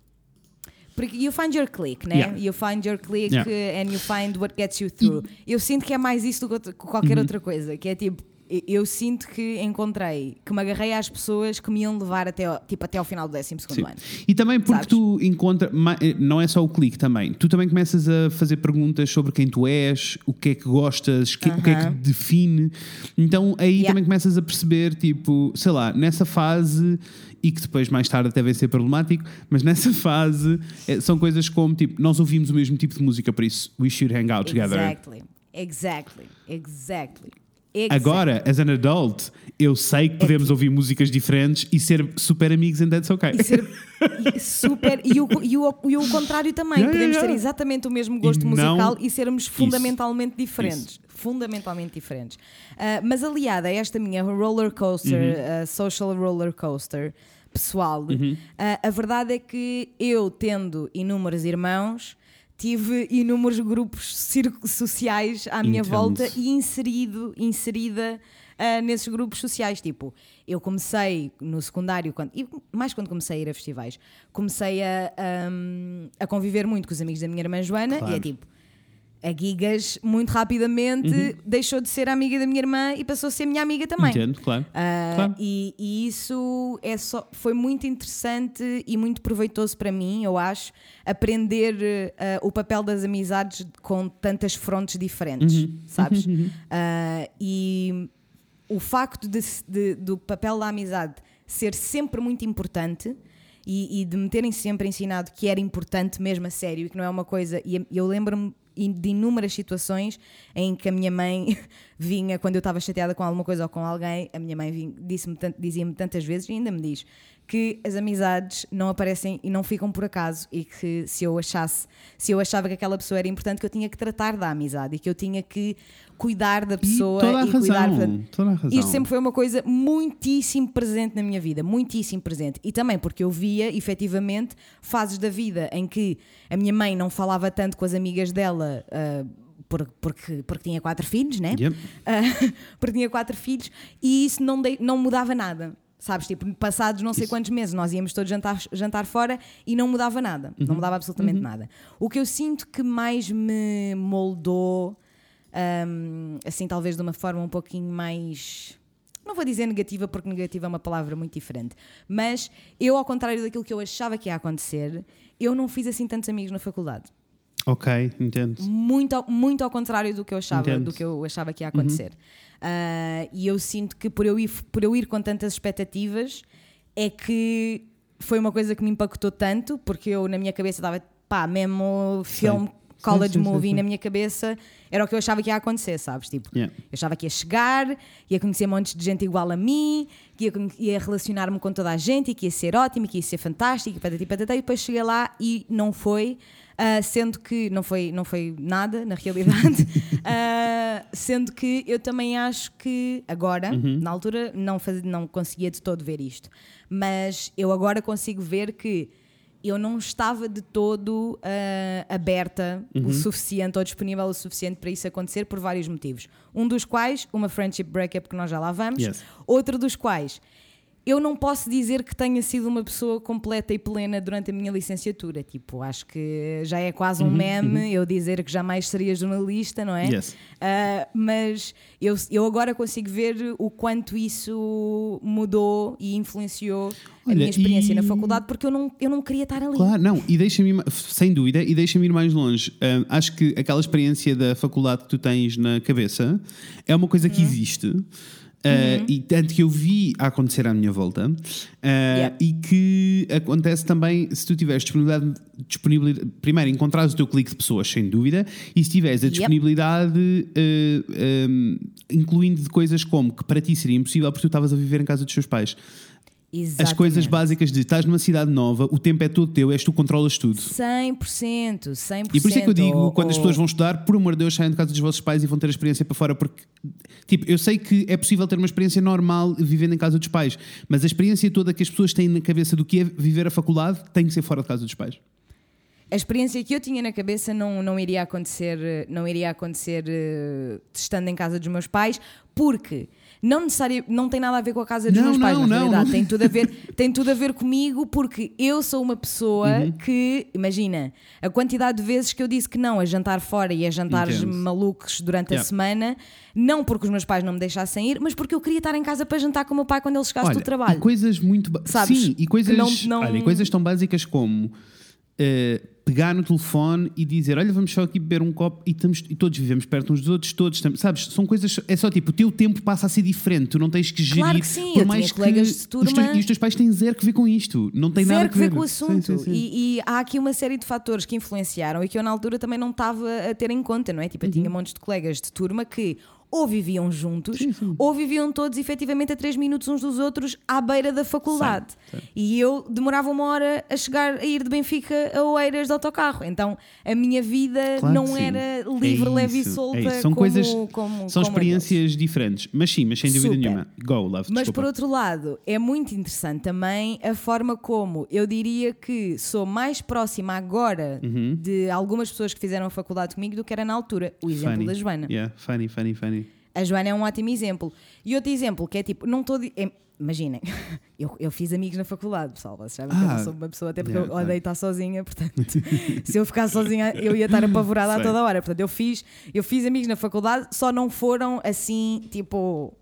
Porque you find your click, né? Yeah. You find your click Yeah. and you find what gets you through. Eu sinto que é mais isso do que outra- que qualquer Uhum. outra coisa. Que é tipo, eu- sinto que encontrei, que me agarrei às pessoas que me iam levar até, ao- tipo, até ao final do 12 Sim. ano. E também porque Sabes? tu encontras, não é só o clique também, tu também começas a fazer perguntas sobre quem tu és, o que é que gostas, que- o que é que te define. Então aí Yeah. também começas a perceber, tipo, sei lá, nessa fase, e que depois mais tarde até vai ser problemático, mas nessa fase eh, são coisas como, tipo, nós ouvimos o mesmo tipo de música, por isso we should hang out together. Exactly. Exactly. Exactly. Exactly. Agora, as an adult, eu sei que podemos ouvir músicas diferentes e ser super amigos and that's okay. E ser super. E o, e, o, e o contrário também. Yeah, yeah, Podemos ter yeah. exatamente o mesmo gosto E não- musical e sermos fundamentalmente diferentes. Fundamentalmente diferentes. Ah, mas aliada a esta minha roller coaster, Uhum. ah, social roller coaster pessoal, Uhum. ah, a verdade é que eu, tendo inúmeros irmãos, tive inúmeros grupos sociais à minha Entendo. volta e inserido, inserida ah, nesses grupos sociais. Tipo, eu comecei no secundário, quando, e mais quando comecei a ir a festivais, comecei a, ahm, a conviver muito com os amigos da minha irmã Joana Claro. e é tipo. A Gigas, muito rapidamente, deixou de ser amiga da minha irmã e passou a ser minha amiga também. Entendo, claro. Ah, Claro. e, e isso é só, foi muito interessante e muito proveitoso para mim, eu acho, aprender ah, o papel das amizades com tantas frontes diferentes, Uhum. sabes? Ah, e o facto de de- do papel da amizade ser sempre muito importante e, e de me terem sempre ensinado que era importante mesmo a sério e que não é uma coisa. E eu lembro-me de inúmeras situações em que a minha mãe vinha, quando eu estava chateada com alguma coisa ou com alguém, a minha mãe dizia-me tantas vezes e ainda me diz que as amizades não aparecem e não ficam por acaso e que se eu achasse, se eu achava que aquela pessoa era importante, que eu tinha que tratar da amizade e que eu tinha que cuidar da pessoa e toda a e cuidar razão. portanto, toda a razão. isto sempre foi uma coisa muitíssimo presente na minha vida, muitíssimo presente. E também porque eu via, efetivamente, fases da vida em que a minha mãe não falava tanto com as amigas dela. por- porque, porque tinha quatro filhos, né? Yep. Ah, porque tinha quatro filhos e isso não, dei- não mudava nada. Sabes, tipo, passados não sei Isso. quantos meses nós íamos todos jantar, jantar fora e não mudava nada. Uhum. Não mudava absolutamente nada. O que eu sinto que mais me moldou, hum, assim, talvez de uma forma um pouquinho mais. Não vou dizer negativa, porque negativa é uma palavra muito diferente. Mas eu, ao contrário daquilo que eu achava que ia acontecer, eu não fiz assim tantos amigos na faculdade Ok, entendo. muito, ao- muito ao contrário do que eu achava, Entendo. do que eu achava que ia acontecer. Ah, e eu sinto que por eu, ir, por eu ir com tantas expectativas é que foi uma coisa que me impactou tanto, porque eu na minha cabeça estava, pá, mesmo filme, college Sim, sim, sim, movie sim. na minha cabeça, era o que eu achava que ia acontecer, sabes? Tipo, Yeah. eu achava que ia chegar, ia conhecer montes de gente igual a mim, que ia, ia relacionar-me com toda a gente e que ia ser ótimo, que ia ser fantástico, e patati patatá, e depois cheguei lá e não foi, ah, sendo que não foi, não foi nada, na realidade, Ah, sendo que eu também acho que agora, na altura, não, faz, não conseguia de todo ver isto, mas eu agora consigo ver que eu não estava de todo ah, aberta o suficiente ou disponível o suficiente para isso acontecer por vários motivos. Um dos quais, uma friendship breakup que nós já lá vamos. Yes. Outro dos quais, eu não posso dizer que tenha sido uma pessoa completa e plena durante a minha licenciatura. Tipo, acho que já é quase um meme eu dizer que jamais seria jornalista, não é? Yes. Ah, mas eu, eu agora consigo ver o quanto isso mudou e influenciou a Olha, minha experiência e- na faculdade porque eu não, eu não queria estar ali. Claro, não, e deixa-me, sem dúvida, e deixa-me ir mais longe. Hum, acho que aquela experiência da faculdade que tu tens na cabeça é uma coisa Uhum. que existe. uh, E tanto que eu vi a acontecer à minha volta, uh, e que acontece também se tu tiveres disponibilidade, disponibilidade primeiro, encontrares o teu clique de pessoas, sem dúvida, e se tiveres a disponibilidade, uh, um, incluindo de coisas como que para ti seria impossível porque tu estavas a viver em casa dos teus pais. As coisas Exatamente. básicas de estás numa cidade nova, o tempo é todo teu, és tu controlas tudo. 100%, 100%. E por isso é que eu digo, ou- quando as ou- pessoas vão estudar, por amor de Deus, saiam de casa dos vossos pais e vão ter a experiência para fora, porque, tipo, eu sei que é possível ter uma experiência normal vivendo em casa dos pais, mas a experiência toda que as pessoas têm na cabeça do que é viver a faculdade tem que ser fora de casa dos pais. A experiência que eu tinha na cabeça não, não iria acontecer, não iria acontecer eh, estando em casa dos meus pais, porque não necessário, não tem nada a ver com a casa dos Não, meus pais, não, na não, realidade. não. Tem tudo a ver, tem tudo a ver comigo, porque eu sou uma pessoa Uhum. que, imagina, a quantidade de vezes que eu disse que não a jantar fora e a jantares Entendo. malucos durante a Yeah. semana, não porque os meus pais não me deixassem ir, mas porque eu queria estar em casa para jantar com o meu pai quando ele chegasse do Olha, trabalho. E coisas muito. Sabes? Sim, e coisas, não- não- olha, e coisas tão básicas como. Eh, pegar no telefone e dizer olha vamos só aqui beber um copo e, estamos, e todos vivemos perto uns dos outros todos estamos, sabes são coisas é só tipo o teu tempo passa a ser diferente tu não tens que gerir Claro que sim, por eu mais de os teus, e os teus pais têm zero que ver com isto não tem Zero nada que ver com o Sim, assunto. sim, sim. E, e há aqui uma série de fatores que influenciaram e que eu na altura também não estava a ter em conta, não é? Tipo, eu Uhum. tinha montes de colegas de turma que ou viviam juntos ou viviam todos efetivamente a 3 minutos uns dos outros à beira da faculdade. E eu demorava uma hora a chegar a ir de Benfica a Oeiras de autocarro. Então a minha vida Claro não sim. era É livre, leve e isso, é solta. isso. São como- coisas, como- são como experiências diferentes. Mas sim, mas sem dúvida Super. nenhuma. Go, love. Mas desculpa. por outro lado, é muito interessante também a forma como eu diria que sou mais próxima agora Uhum. de algumas pessoas que fizeram a faculdade comigo do que era na altura. O exemplo Funny. da Joana. Yeah, funny, funny, funny. A Joana é um ótimo exemplo. E outro exemplo que é tipo, não estou. é- Imaginem, eu, eu fiz amigos na faculdade, pessoal. Vocês sabem que eu Ah, não sou uma pessoa, até porque yeah, eu odeio estar sozinha, portanto, se eu ficasse sozinha, eu ia estar apavorada a toda hora. Portanto, eu fiz, eu fiz amigos na faculdade, só não foram assim, tipo,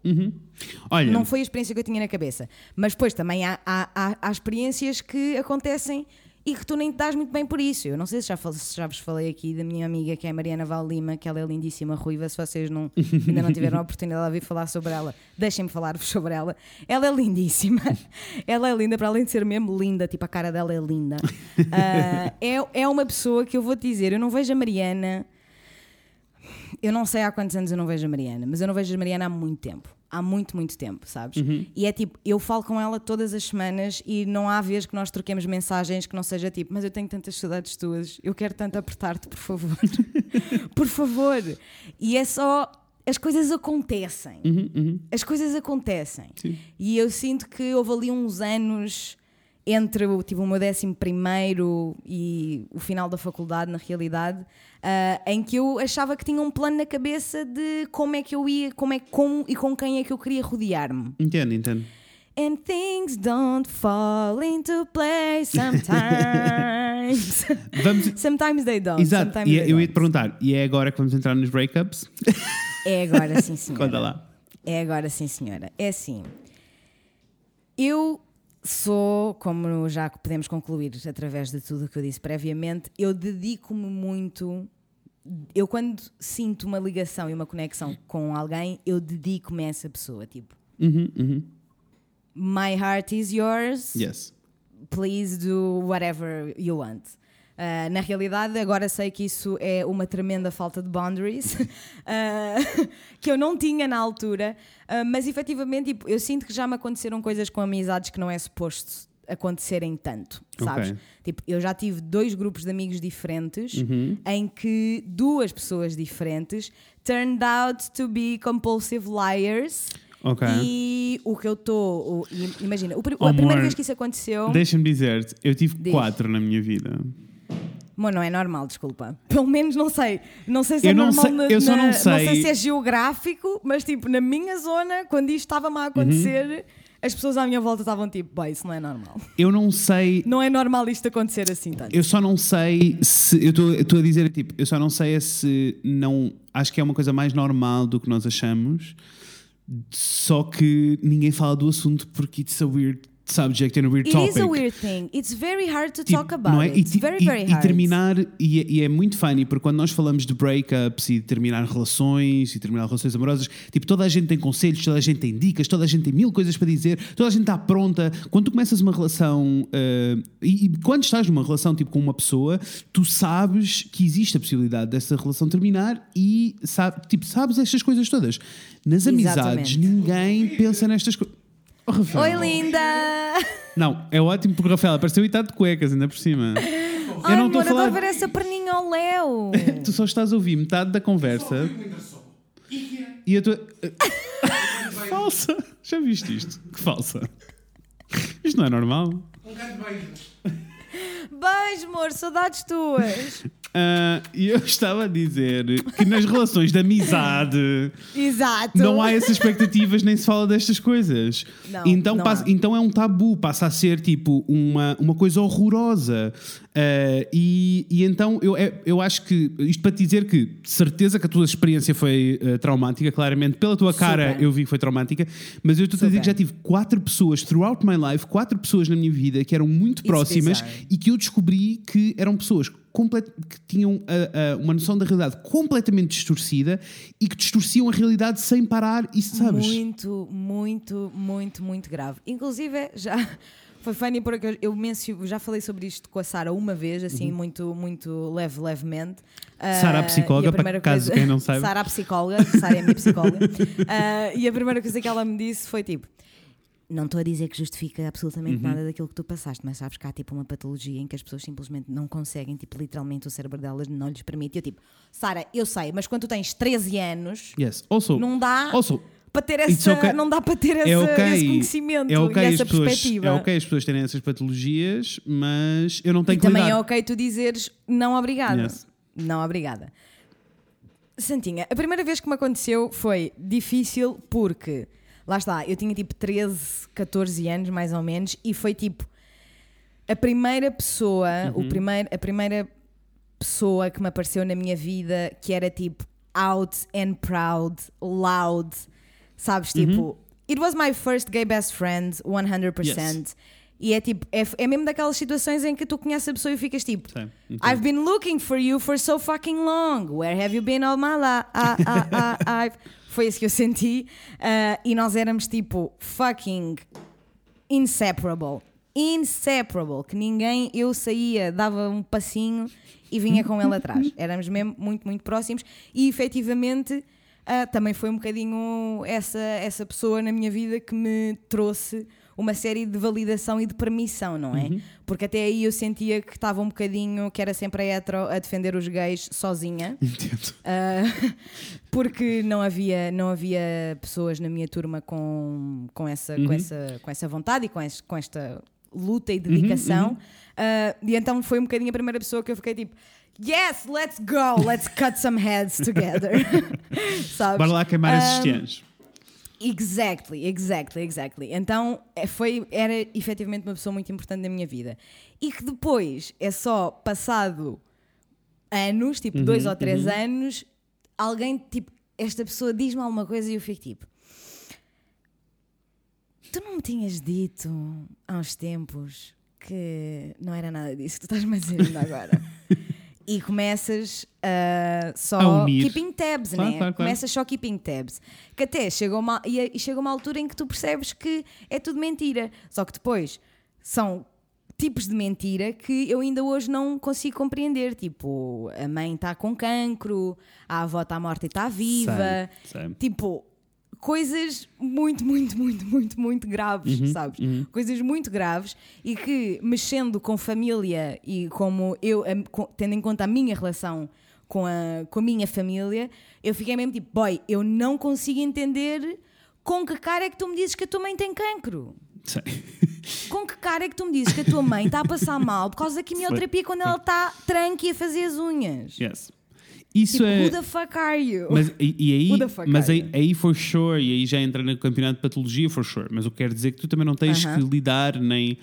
Olha, não foi a experiência que eu tinha na cabeça. Mas depois também há, há, há, há experiências que acontecem e que tu nem te dás muito bem por isso. Eu não sei se já, se já vos falei aqui da minha amiga que é a Mariana Val Lima, que ela é lindíssima, ruiva. Se vocês não, ainda não tiveram a oportunidade de ouvir falar sobre ela, deixem-me falar-vos sobre ela. Ela é lindíssima. Ela é linda, para além de ser mesmo linda, tipo a cara dela é linda. Ah, é, é uma pessoa que eu vou te dizer, eu não vejo a Mariana. Eu não sei há quantos anos eu não vejo a Mariana, mas eu não vejo a Mariana há muito tempo. Há muito, muito tempo, sabes? Uhum. E é tipo, eu falo com ela todas as semanas e não há vez que nós troquemos mensagens que não seja tipo, mas eu tenho tantas saudades tuas, eu quero tanto apertar-te, por favor. por favor. E é só. As coisas acontecem. Uhum, uhum. As coisas acontecem. Sim. E eu sinto que houve ali uns anos entre o, tipo, o meu décimo primeiro e o final da faculdade, na realidade, ah, em que eu achava que tinha um plano na cabeça de como é que eu ia, como é, com e com quem é que eu queria rodear-me. Entendo, entendo. And things don't fall into place sometimes. Vamos. sometimes they don't. Exato, sometimes e é- eu ia te don't. perguntar, e é agora que vamos entrar nos breakups? É agora, sim, senhora. Conta lá. É agora sim, senhora. É assim. Eu sou, como já podemos concluir através de tudo o que eu disse previamente, eu dedico-me muito. Eu, quando sinto uma ligação e uma conexão com alguém, eu dedico-me a essa pessoa. Tipo, Uhum, uhum. my heart is yours, Yes. please do whatever you want. Uh, na realidade, agora sei que isso é uma tremenda falta de boundaries uh, que eu não tinha na altura, uh, mas efetivamente tipo, eu sinto que já me aconteceram coisas com amizades que não é suposto acontecerem tanto, sabes? Ok. Tipo, eu já tive dois grupos de amigos diferentes Uhum. em que duas pessoas diferentes turned out to be compulsive liars. Ok. E o que eu estou. Imagina, o Oh, a primeira amor, vez que isso aconteceu. Deixa-me dizer-te, eu tive Diz. quatro na minha vida. Mas não é normal, desculpa. Pelo menos não sei. Não sei se Eu é não normal sei- na- eu só não sei. sei se é geográfico, mas tipo, na minha zona, quando isto estava-me a acontecer, as pessoas à minha volta estavam tipo, boy, isso não é normal. Eu não sei. Não é normal isto acontecer assim tanto. Eu só não sei se. Eu estou- eu estou a dizer, tipo, eu só não sei é se não. Acho que é uma coisa mais normal do que nós achamos. Só que ninguém fala do assunto porque it's a weird subject and a weird It topic. is a weird thing. It's very hard to Tipo, talk about é? it. E, very, e- very e hard. terminar, e, é- e é muito funny, porque quando nós falamos de breakups e de terminar relações e terminar relações amorosas, tipo, toda a gente tem conselhos, toda a gente tem dicas, toda a gente tem mil coisas para dizer, toda a gente está pronta. Quando tu começas uma relação, eh, e, e quando estás numa relação tipo com uma pessoa, tu sabes que existe a possibilidade dessa relação terminar e sabe, tipo, sabes estas coisas todas. Nas amizades, Exatamente. ninguém pensa nestas coisas. Oh, Rafael. Oi, linda! Não, é ótimo porque o Rafael apareceu e está de cuecas, ainda por cima. Ai, eu não estou amor, a falar. adoro ver essa perninha ao Léo. Tu só estás a ouvir metade da conversa. E eu estou. falsa! Já viste isto? Que falsa! Isto não é normal. Beijo, amor, saudades tuas. Ah, E eu estava a dizer que nas relações de amizade não há essas expectativas nem se fala destas coisas. Não, então, não passa- então é um tabu, passa a ser tipo uma, uma coisa horrorosa. Ah, e, e então eu, é- eu acho que isto para te dizer que de certeza que a tua experiência foi ah, traumática, claramente, pela tua cara Super. eu vi que foi traumática, mas eu estou a dizer que já tive quatro pessoas throughout my life, quatro pessoas na minha vida que eram muito It's próximas bizarre. e que eu descobri que eram pessoas que tinham ah, ah, uma noção da realidade completamente distorcida e que distorciam a realidade sem parar e sabes? Muito, muito, muito, muito grave. Inclusive, já foi funny porque eu- eu mencio, já falei sobre isto com a Sara uma vez, assim, muito, muito leve, levemente. Uhum. Sara, a Ah, psicóloga, a para caso quem não saiba. Sara, a psicóloga, Sara é a minha psicóloga. Ah, e a primeira coisa que ela me disse foi tipo. Não estou a dizer que justifica absolutamente Uhum. nada daquilo que tu passaste, mas sabes que há tipo uma patologia em que as pessoas simplesmente não conseguem, tipo, literalmente o cérebro delas não lhes permite. Eu tipo, Sara, eu sei, mas quando tu tens 13 anos, Yes. Also, não dá also, para ter essa, okay. não dá para ter essa, é ok, esse conhecimento é ok e essa pessoas, perspectiva. é ok as pessoas terem essas patologias, mas eu não tenho E que também lidar. é ok tu dizeres não obrigada. Yes. Não obrigada. Santinha, a primeira vez que me aconteceu foi difícil porque, lá está, eu tinha tipo 13, 14 anos mais ou menos e foi tipo a primeira pessoa, Uhum. o primeiro, a primeira pessoa que me apareceu na minha vida que era tipo out and proud, loud, sabes? Uhum. Tipo, it was my first gay best friend, 100%. Yes. E é tipo, é, é mesmo daquelas situações em que tu conheces a pessoa e ficas tipo, Sim. I've been looking for you for so fucking long. Where have you been all my life? Foi isso que eu senti. Ah, e nós éramos tipo fucking inseparable. Inseparable. Que ninguém, eu saía, dava um passinho e vinha com ele atrás. Éramos mesmo muito, muito próximos. E efetivamente ah, também foi um bocadinho essa, essa pessoa na minha vida que me trouxe uma série de validação e de permissão, não é? Uhum. Porque até aí eu sentia que estava um bocadinho, que era sempre a hetero a defender os gays sozinha. Entendo. Uh, porque não havia, não havia pessoas na minha turma com, com, essa, Uhum. com, essa, com essa vontade e com, es- com esta luta e dedicação. uhum. Uh, e então foi um bocadinho a primeira pessoa que eu fiquei tipo. Yes, let's go, let's cut some heads together. Sabes? Bora lá queimar Um, tiãs. Exactly, exactly, exactly. Então é, foi, era efetivamente uma pessoa muito importante na minha vida. E que depois é só passado anos, tipo dois ou três anos, alguém, tipo, esta pessoa diz-me alguma coisa e eu fico tipo. Tu não me tinhas dito há uns tempos que não era nada disso que tu estás-me a dizer ainda agora. e começas a só A keeping tabs, Claro, né? claro, claro. Começas só keeping tabs. Que até chega uma, e chega uma altura em que tu percebes que é tudo mentira. Só que depois são tipos de mentira que eu ainda hoje não consigo compreender. Tipo, a mãe está com cancro, a avó está morta e está viva. Sei, sei. Tipo, coisas muito, muito, muito, muito, muito graves, Uhum, sabes? Coisas muito graves e que, mexendo com família e como eu, tendo em conta a minha relação com a, com a minha família, eu fiquei mesmo tipo, boy, eu não consigo entender com que cara é que tu me dizes que a tua mãe tem cancro. Sei. Com que cara é que tu me dizes que a tua mãe está a passar mal por causa da quimioterapia quando ela está tranqui a fazer as unhas? Yes. Isso Tipo, é. who the fuck are you? Mas, e, e Who the aí, fuck mas are aí, aí for sure, e aí já entra no campeonato de patologia for sure. Mas eu quero dizer que tu também não tens Aham. que lidar nem.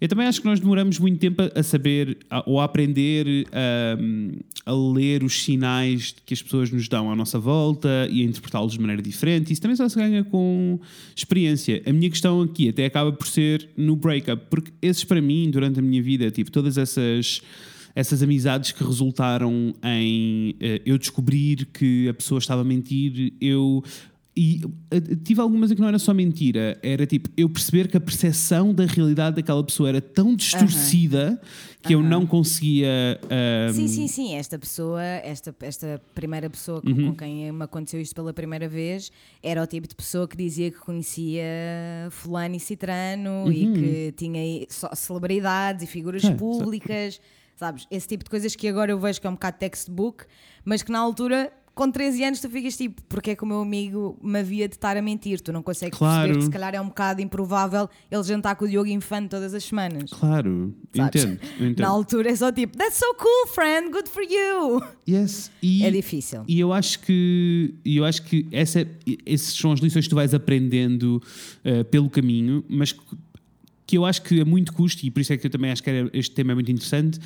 Eu também acho que nós demoramos muito tempo a, a saber a- ou a aprender ahm, a ler os sinais que as pessoas nos dão à nossa volta e a interpretá-los de maneira diferente. Isso também só se ganha com experiência. A minha questão aqui até acaba por ser no breakup, porque esses para mim, durante a minha vida, tipo, todas essas essas amizades que resultaram em eh, eu descobrir que a pessoa estava a mentir, eu. E eh, tive algumas em que não era só mentira, era tipo eu perceber que a percepção da realidade daquela pessoa era tão distorcida que eu não conseguia. ahm, Sim, sim, sim. Esta pessoa, esta, esta primeira pessoa com, Uhum. com quem me aconteceu isto pela primeira vez, era o tipo de pessoa que dizia que conhecia fulano e citrano e que tinha celebridades e figuras Uhum. É, públicas, sabes? Esse tipo de coisas que agora eu vejo que é um bocado textbook, mas que na altura... Com 13 anos tu ficas tipo, porque é que o meu amigo me havia de estar a mentir? Tu não consegues Claro. perceber que se calhar é um bocado improvável ele jantar com o Diogo Infante todas as semanas. Claro, Sabes? entendo. entendo. Na altura é só tipo, that's so cool, friend, good for you. Yes. E, É difícil. E eu acho que, eu acho que essa, essas são as lições que tu vais aprendendo eh, pelo caminho, mas que- eu acho que a muito custo, e por isso é que eu também acho que era- este tema é muito interessante,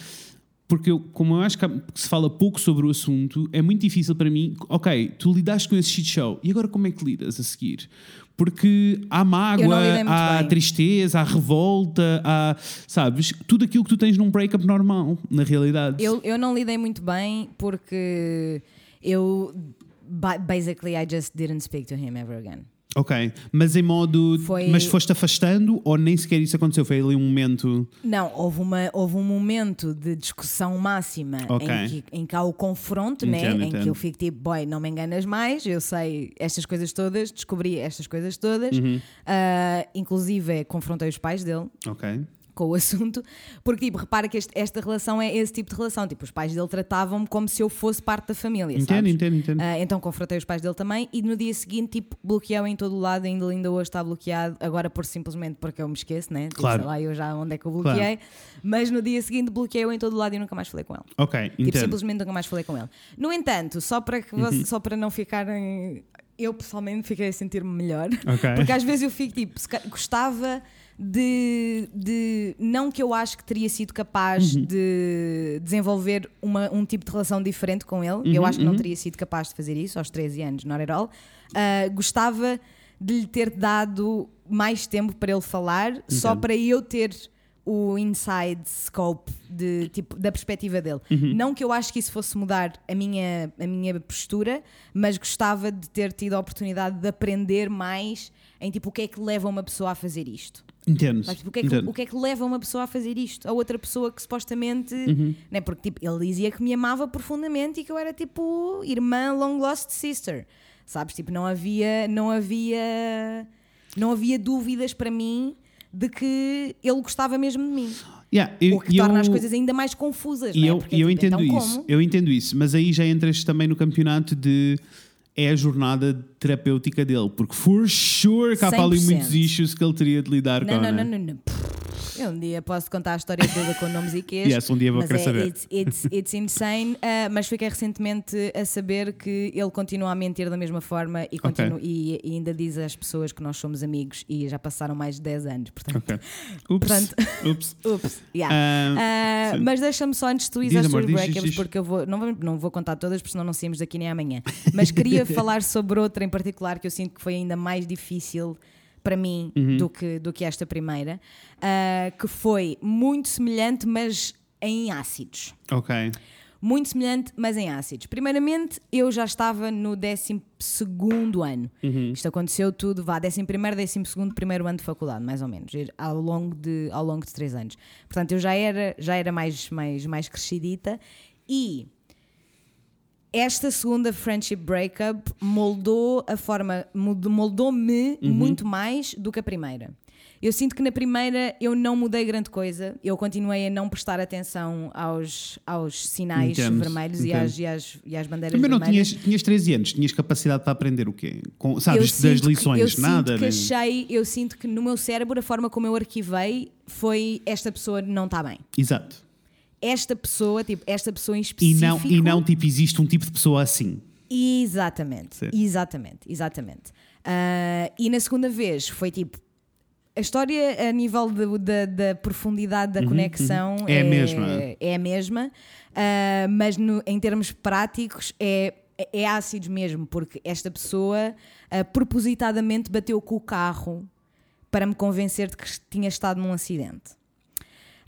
porque eu, como eu acho que, se fala pouco sobre o assunto, é muito difícil para mim. Ok, tu lidaste com esse shit show, e agora como é que lidas a seguir? Porque há mágoa, há bem. tristeza, há revolta, há, sabes, tudo aquilo que tu tens num breakup normal, na realidade. Eu, eu não lidei muito bem porque eu ba- basically I just didn't speak to him ever again. Ok, mas em modo. Foi- Mas foste afastando ou nem sequer isso aconteceu? Foi ali um momento. Não, houve, uma, houve um momento de discussão máxima Ok. em, que, em que há o confronto, né? Entendo, em que entendo. eu fico tipo, boy, não me enganas mais, eu sei estas coisas todas, descobri estas coisas todas, Uhum. Ah, inclusive confrontei os pais dele. Ok. Com o assunto, porque tipo, repara que este- esta relação é esse tipo de relação. Tipo, os pais dele tratavam-me como se eu fosse parte da família. Entendo, sabes? entendo, entendo. Ah, então confrontei os pais dele também e no dia seguinte, tipo, bloqueou em todo o lado, ainda, ainda hoje está bloqueado, agora por simplesmente porque eu me esqueço, né? Tipo, Claro. sei lá, eu já onde é que eu bloqueei, mas no dia seguinte bloqueou em todo o lado e eu nunca mais falei com ele. Ok, Tipo, entendo. simplesmente nunca mais falei com ele. No entanto, só para, que você- Uhum. só para não ficarem. Eu pessoalmente fiquei a sentir-me melhor. Ok. Porque às vezes eu fico tipo, gostava de, de. Não que eu acho que teria sido capaz Uhum. de desenvolver uma, um tipo de relação diferente com ele. Uhum, eu acho que não teria sido capaz de fazer isso aos 13 anos, not at all. Ah, gostava de lhe ter dado mais tempo para ele falar, só Entendo. para eu ter o inside scope de, tipo, da perspectiva dele. Uhum. Não que eu acho que isso fosse mudar a minha, a minha postura, mas gostava de ter tido a oportunidade de aprender mais em tipo o que é que leva uma pessoa a fazer isto. Entendo. Sabes? Tipo, o, que é que, o que é que leva uma pessoa a fazer isto? A outra pessoa que supostamente. Uhum. Né, porque tipo, ele dizia que me amava profundamente e que eu era tipo irmã long lost sister. Sabes? Tipo, não havia, não havia, não havia dúvidas para mim de que ele gostava mesmo de mim. Yeah, eu- o que e torna eu- as coisas ainda mais confusas, E não é? eu, Porque, e eu tipo, entendo então isso, como? eu entendo isso, mas aí já entras também no campeonato de é a jornada terapêutica dele, porque for sure que há para ali 100%. muitos issues que ele teria de lidar Não, com. não, né? não, não, não. Eu um dia posso contar a história toda com nomes e queixos. Yes, um dia vou querer é, saber. It's, it's, it's insane. ah, mas fiquei recentemente a saber que ele continua a mentir da mesma forma e, continua, e, e ainda diz às pessoas que nós somos amigos e já passaram mais de 10 anos. Portanto, Ok. Ups. Portanto- Ups. ups. yeah. Ah, Ah, sim. mas deixa-me só antes de tu Diz, às diz. porque eu vou, não, vou, não vou contar todas, porque senão não saímos daqui nem amanhã. Mas queria falar sobre outra em particular que eu sinto que foi ainda mais difícil para mim Uhum. do, que, do que esta primeira, ah, que foi muito semelhante, mas em ácidos. ok. Muito semelhante, mas em ácidos. Primeiramente, eu já estava no 12 ano. Isto aconteceu tudo, vá, 11 primeiro, 12 segundo, primeiro ano de faculdade, mais ou menos, ao longo de, ao longo de três anos. Portanto, eu já era, já era mais, mais, mais crescidita e esta segunda friendship breakup moldou a forma, mold- moldou-me muito mais do que a primeira. Eu sinto que na primeira eu não mudei grande coisa, eu continuei a não prestar atenção aos, aos sinais Entendo, vermelhos e às, e, às, e às bandeiras Também não vermelhas. tinhas, tinhas 13 anos, tinhas capacidade para aprender o quê? Com, Eu sabes, das sinto que- lições, eu nada. Sinto que nem- achei, eu sinto que no meu cérebro a forma como eu arquivei foi esta pessoa não está bem. Exato. Esta pessoa, tipo, esta pessoa em E específico. não, e não, tipo, existe um tipo de pessoa assim. Exatamente, Sim. exatamente, exatamente. Ah, e na segunda vez foi tipo. A história a nível de- da- da profundidade da conexão É a mesma. É a mesma, ah, mas no- em termos práticos é, é ácido mesmo, porque esta pessoa ah, propositadamente bateu com o carro para me convencer de que tinha estado num acidente.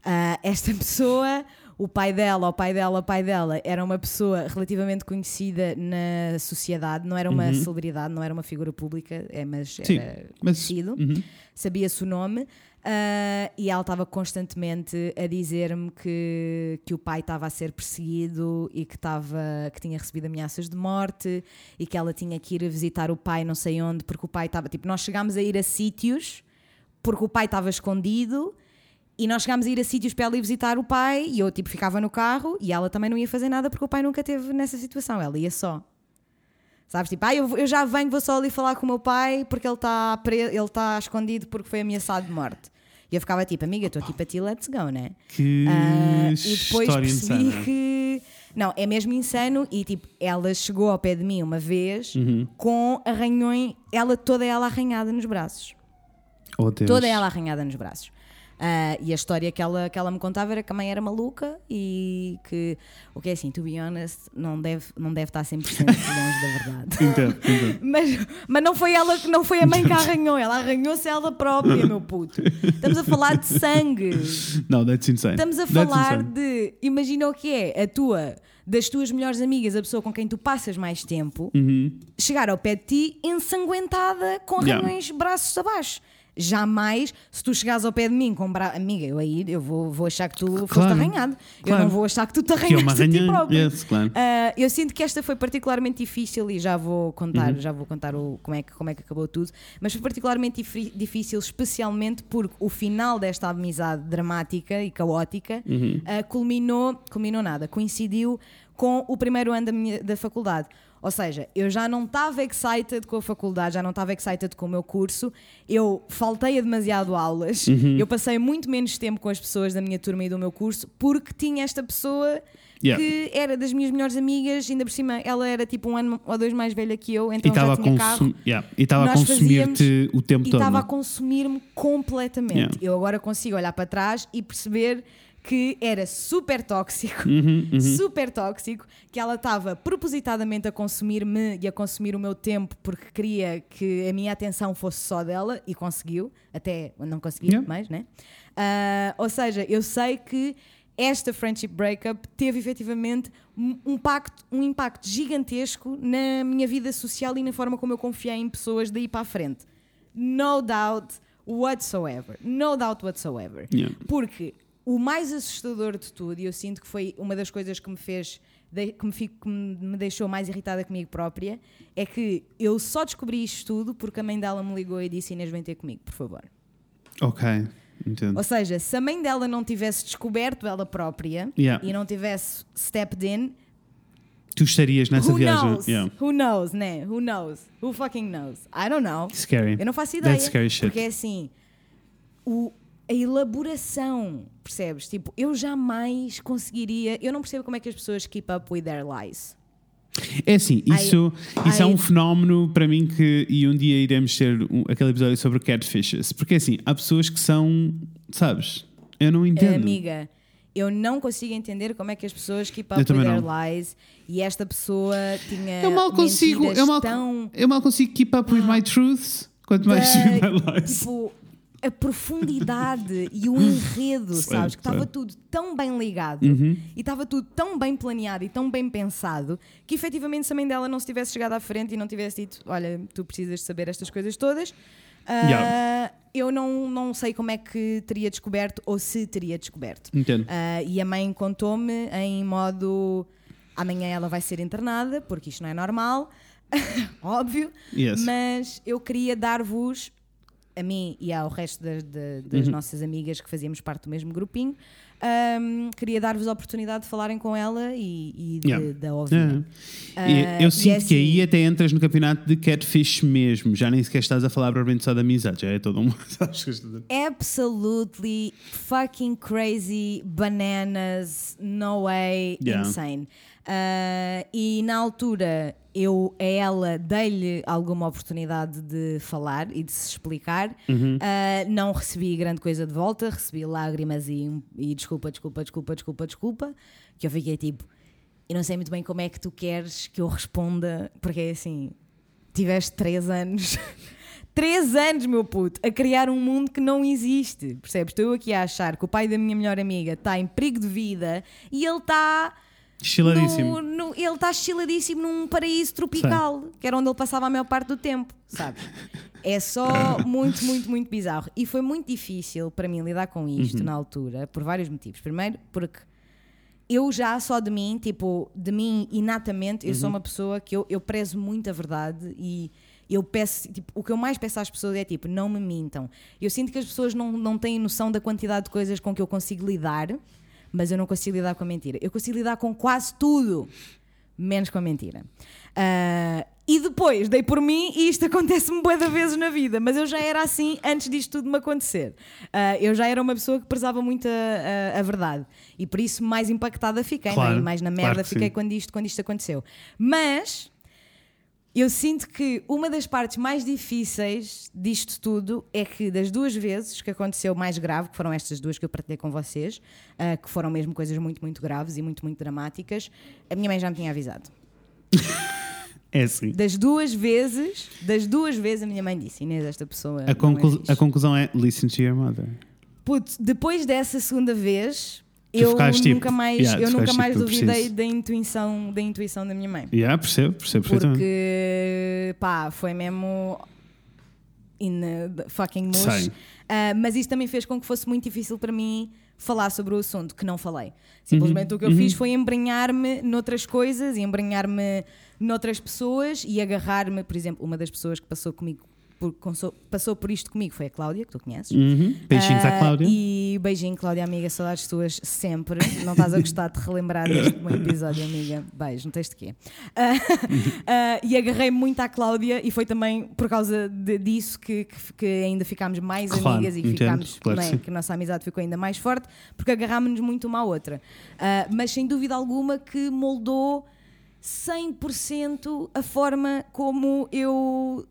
Ah, esta pessoa, o pai dela, o pai dela, o pai dela, era uma pessoa relativamente conhecida na sociedade, não era uma celebridade, não era uma figura pública, é, mas Uhum. Sim, era mas- conhecido, Uhum. sabia-se o nome. ah, e ela estava constantemente a dizer-me que, que o pai estava a ser perseguido e que, estava, que tinha recebido ameaças de morte e que ela tinha que ir visitar o pai não sei onde, porque o pai estava. Tipo, nós chegámos a ir a sítios porque o pai estava escondido e nós chegámos a ir a sítios para ela ir visitar o pai e eu tipo ficava no carro e ela também não ia fazer nada porque o pai nunca teve nessa situação, ela ia só. Sabes, tipo, ah, eu, eu já venho, vou só ali falar com o meu pai porque ele está ele está escondido porque foi ameaçado de morte. E eu ficava tipo, amiga, estou aqui para ti, let's go, né? Que Ah, e depois percebi insana. que. Não, é mesmo insano. E tipo, ela chegou ao pé de mim uma vez Uhum. com arranhões, ela toda ela arranhada nos braços. Oh, Deus. Toda ela arranhada nos braços. Ah, e a história que ela, que ela me contava era que a mãe era maluca e que, o que é assim, to be honest, não deve, não deve estar 100% longe da verdade. Entendo, entendo. Mas, mas não foi ela que não foi a mãe que a arranhou, ela arranhou-se ela própria, meu puto. Estamos a falar de sangue. Não, that's insane. Estamos a falar de. Imagina o que é a tua, das tuas melhores amigas, a pessoa com quem tu passas mais tempo, chegar ao pé de ti ensanguentada com Yeah. braços abaixo. Jamais, se tu chegares ao pé de mim com bra... amiga, eu aí eu vou, vou achar que tu foste Claro, arranhado. Eu claro. não vou achar que tu te é arranhaste a ti próprio. Yes, claro. Ah, eu sinto que esta foi particularmente difícil e já vou contar, Uhum. já vou contar o, como, é que, como é que acabou tudo, mas foi particularmente difícil, especialmente porque o final desta amizade dramática e caótica Uhum. ah, culminou, culminou nada, coincidiu com o primeiro ano da, minha, da faculdade. Ou seja, eu já não estava excited com a faculdade, já não estava excited com o meu curso, eu faltei a demasiado aulas, Uhum. eu passei muito menos tempo com as pessoas da minha turma e do meu curso porque tinha esta pessoa Yeah. que era das minhas melhores amigas, ainda por cima ela era tipo um ano ou dois mais velha que eu, E então estava já tinha carro. yeah. e estava a consumir-te o tempo E todo. estava a consumir-me completamente. Yeah. Eu agora consigo olhar para trás e perceber que era super tóxico, Uhum, super tóxico, que ela estava propositadamente a consumir-me e a consumir o meu tempo porque queria que a minha atenção fosse só dela e conseguiu, até não consegui Yeah. mais, né? Ah, ou seja, eu sei que esta friendship breakup teve efetivamente um, um impacto, um impacto gigantesco na minha vida social e na forma como eu confiei em pessoas daí para a frente. No doubt whatsoever. No doubt whatsoever. Yeah. Porque o mais assustador de tudo, e eu sinto que foi uma das coisas que me fez, que me, fico- que me deixou mais irritada comigo própria, é que eu só descobri isto tudo porque a mãe dela me ligou e disse: Inês, vem ter comigo, por favor. Ok, entendo. Ou seja, se a mãe dela não tivesse descoberto ela própria Yeah. e não tivesse stepped in, Tu estarias nessa who viagem. knows? Yeah. Who knows, né? Who knows? Who fucking knows? I don't know. Scary. Eu não faço ideia. That's scary shit. Porque é assim, o, a elaboração, percebes? Tipo, eu jamais conseguiria. Eu não percebo como é que as pessoas keep up with their lies. É assim, isso, I- isso é I- um fenómeno para mim que. E um dia iremos ter um- aquele episódio sobre catfishes. Porque assim, há pessoas que são. Sabes? Eu não entendo. Amiga, eu não consigo entender como é que as pessoas keep up with their não. lies e esta pessoa tinha. eu mal consigo. Eu mal, tão. eu mal consigo keep up with my truths. Quanto mais my lies. tipo, a profundidade e o enredo, sabes? Que estava tudo tão bem ligado Uhum. e estava tudo tão bem planeado e tão bem pensado que efetivamente se a mãe dela não se tivesse chegado à frente e não tivesse dito: Olha, tu precisas de saber estas coisas todas. ah, Yeah. Eu não, não sei como é que teria descoberto ou se teria descoberto. Entendo. Ah, e a mãe contou-me em modo amanhã ela vai ser internada, porque isto não é normal, óbvio, Yes. mas eu queria dar-vos, a mim e ao resto das, da- das nossas amigas que fazíamos parte do mesmo grupinho, ahm, queria dar-vos a oportunidade de falarem com ela e, e de, Yeah. de a ouvirem. Yeah. E Ah, eu sinto é que aí assim- até entras no campeonato de catfish mesmo. Já nem sequer estás a falar propriamente só de amizade, já é todo um. Absolutely fucking crazy bananas no way Yeah. insane Uh, e na altura eu a ela dei-lhe alguma oportunidade de falar e de se explicar Uhum. Uh, não recebi grande coisa de volta recebi lágrimas e, e desculpa, desculpa, desculpa, desculpa, desculpa que eu fiquei tipo eu não sei muito bem como é que tu queres que eu responda porque é assim tiveste três anos. Três anos, meu puto, a criar um mundo que não existe. Percebes? Estou eu aqui a achar que o pai da minha melhor amiga está em perigo de vida e ele está. Chiladíssimo. no- no- ele está chiladíssimo num paraíso tropical, que era onde ele passava a maior parte do tempo, sabes? É só muito, muito, muito bizarro. E foi muito difícil para mim lidar com isto na altura, por vários motivos. Primeiro, porque eu já só de mim, tipo, de mim inatamente, eu sou uma pessoa que eu, eu prezo muito a verdade e eu peço, tipo, o que eu mais peço às pessoas é tipo, não me mintam. Eu sinto que as pessoas não, não têm noção da quantidade de coisas com que eu consigo lidar, mas eu não consigo lidar com a mentira. Eu consigo lidar com quase tudo, menos com a mentira. Ah, e depois dei por mim e isto acontece-me bué de vezes na vida, mas eu já era assim antes disto tudo me acontecer. Ah, eu já era uma pessoa que prezava muito a, a- a verdade e por isso mais impactada fiquei, é? Claro, E mais na claro merda que fiquei sim. quando isto, quando isto aconteceu. Mas eu sinto que uma das partes mais difíceis disto tudo é que das duas vezes que aconteceu mais grave, que foram estas duas que eu partilhei com vocês, ah, que foram mesmo coisas muito, muito graves e muito, muito dramáticas, a minha mãe já me tinha avisado. É assim. Das duas vezes, das duas vezes a minha mãe disse, Inês, esta pessoa A, não conclu- é fixe." a conclusão é listen to your mother. Puto, depois dessa segunda vez, eu ficaste tipo, nunca mais, yeah, eu nunca mais tipo, duvidei preciso. da intuição, da intuição da minha mãe. Yeah, percebo, percebo perfeitamente. Porque, pá, foi mesmo in fucking mush. Ah, mas isso também fez com que fosse muito difícil para mim falar sobre o assunto, que não falei. Simplesmente Uhum. o que eu fiz foi embrenhar-me noutras coisas e embrenhar-me noutras pessoas e agarrar-me, por exemplo, uma das pessoas que passou comigo por, passou por isto comigo foi a Cláudia, que tu conheces. Uhum. Beijinhos à Ah, Cláudia. E beijinho, Cláudia, amiga, saudades tuas sempre. Não estás a gostar de relembrar deste bom episódio, amiga. Beijo, não tens de quê. Ah, ah, e agarrei muito à Cláudia e foi também por causa de- disso que, que, que ainda ficámos mais Claro, amigas e que ficámos, claro não que é? a nossa amizade ficou ainda mais forte, porque agarrámos-nos muito uma à outra. Mas sem dúvida alguma que moldou 100% a forma como eu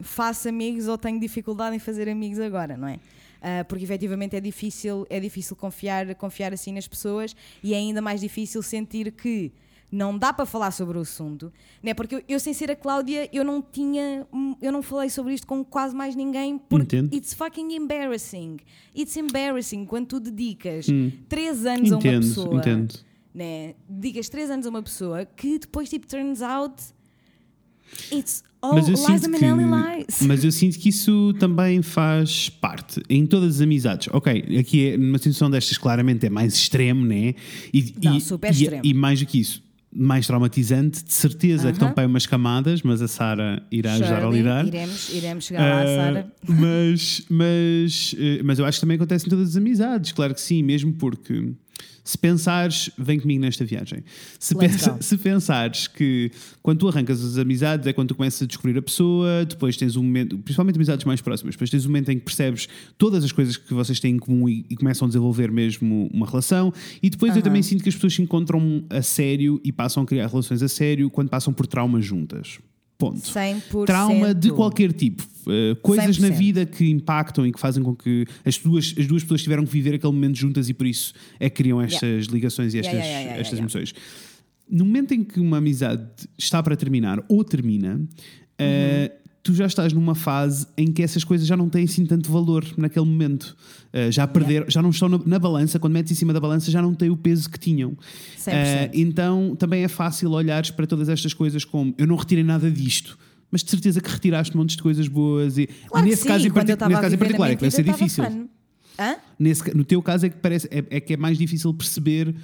faço amigos ou tenho dificuldade em fazer amigos agora, não é? Ah, porque efetivamente é difícil, é difícil confiar, confiar assim nas pessoas e é ainda mais difícil sentir que não dá para falar sobre o assunto, né? Porque eu, eu, sem ser a Cláudia, eu não tinha, hum, eu não falei sobre isto com quase mais ninguém porque Entendo. it's fucking embarrassing. It's embarrassing quando tu dedicas Hum. três anos a uma Entendo, pessoa entendo. né? Digas três anos a uma pessoa que depois, tipo, turns out It's all Mas eu, lies sinto que, lies. mas eu sinto que isso também faz parte em todas as amizades. Ok, aqui é, numa situação destas claramente é mais extremo, né? E, Não, e, super e- extremo. E, mais do que isso, mais traumatizante, de certeza que estão Aham. para aí umas camadas, mas a Sara irá ajudar a Shirley, lidar. Iremos, iremos chegar lá, Ah, Sara. mas, mas, eh, mas eu acho que também acontece em todas as amizades, claro que sim, mesmo porque se pensares, vem comigo nesta viagem. Se, pensa- se pensares que quando tu arrancas as amizades é quando tu começas a descobrir a pessoa, depois tens um momento, principalmente amizades mais próximas, depois tens um momento em que percebes todas as coisas que vocês têm em comum e, e começam a desenvolver mesmo uma relação, e depois eu Aham. também sinto que as pessoas se encontram a sério e passam a criar relações a sério quando passam por traumas juntas. Ponto 100%. trauma de qualquer tipo. Uh, coisas na 100%. vida que impactam e que fazem com que as duas, as duas pessoas tiveram que viver aquele momento juntas e por isso é que criam estas ligações e estas, Yeah, yeah, yeah, estas yeah, emoções. No momento em que uma amizade está para terminar ou termina, uh, tu já estás numa fase em que essas coisas já não têm assim tanto valor naquele momento. Uh, já perderam, já não estão na, na balança, quando metes em cima da balança já não têm o peso que tinham. 100%. Uh, então também é fácil olhares para todas estas coisas como eu não retirei nada disto. Mas de certeza que retiraste montes de coisas boas e Claro nesse sim, caso em, nesse caso em particular é que deve ser difícil. Nesse no teu caso é que parece é, é que é mais difícil perceber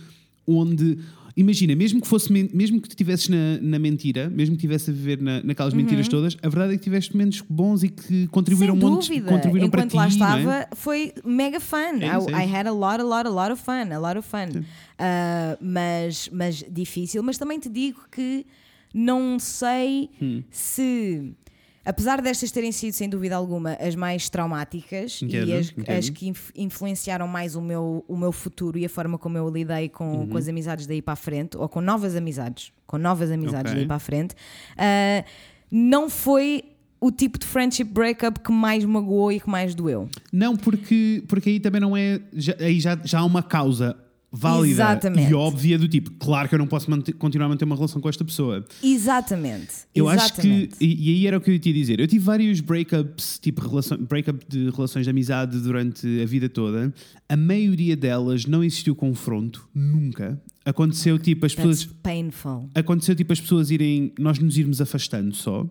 onde imagina mesmo que fosse mesmo que tu estivesses na, na mentira mesmo que estivesse a viver na, naquelas mentiras todas a verdade é que tiveste momentos bons e que contribuíram Uhum. Sem montes contribuíram Enquanto para ti lá é? estava, foi mega fun. É I, é I had a lot, a lot, a lot of fun. A lot of fun. Uh, mas, mas difícil. Mas também te digo que não sei Hum. se. Apesar destas terem sido, sem dúvida alguma, as mais traumáticas Entendo, e as, as que inf- influenciaram mais o meu, o meu futuro e a forma como eu lidei com, Uhum. com as amizades daí para a frente, ou com novas amizades, com novas amizades Ok. daí para a frente, uh, não foi o tipo de friendship breakup que mais magoou e que mais doeu. Não, porque, porque aí também não é. já- aí já, já há uma causa válida Exatamente. e óbvia do tipo, claro que eu não posso manter- continuar a manter uma relação com esta pessoa. Exatamente. Eu acho que. Exatamente. E, e aí era o que eu te ia dizer. Eu tive vários breakups, tipo relação, breakup de relações de amizade durante a vida toda. A maioria delas não existiu confronto, nunca. Aconteceu tipo as That's pessoas. painful. Aconteceu tipo as pessoas irem. Nós nos irmos afastando só.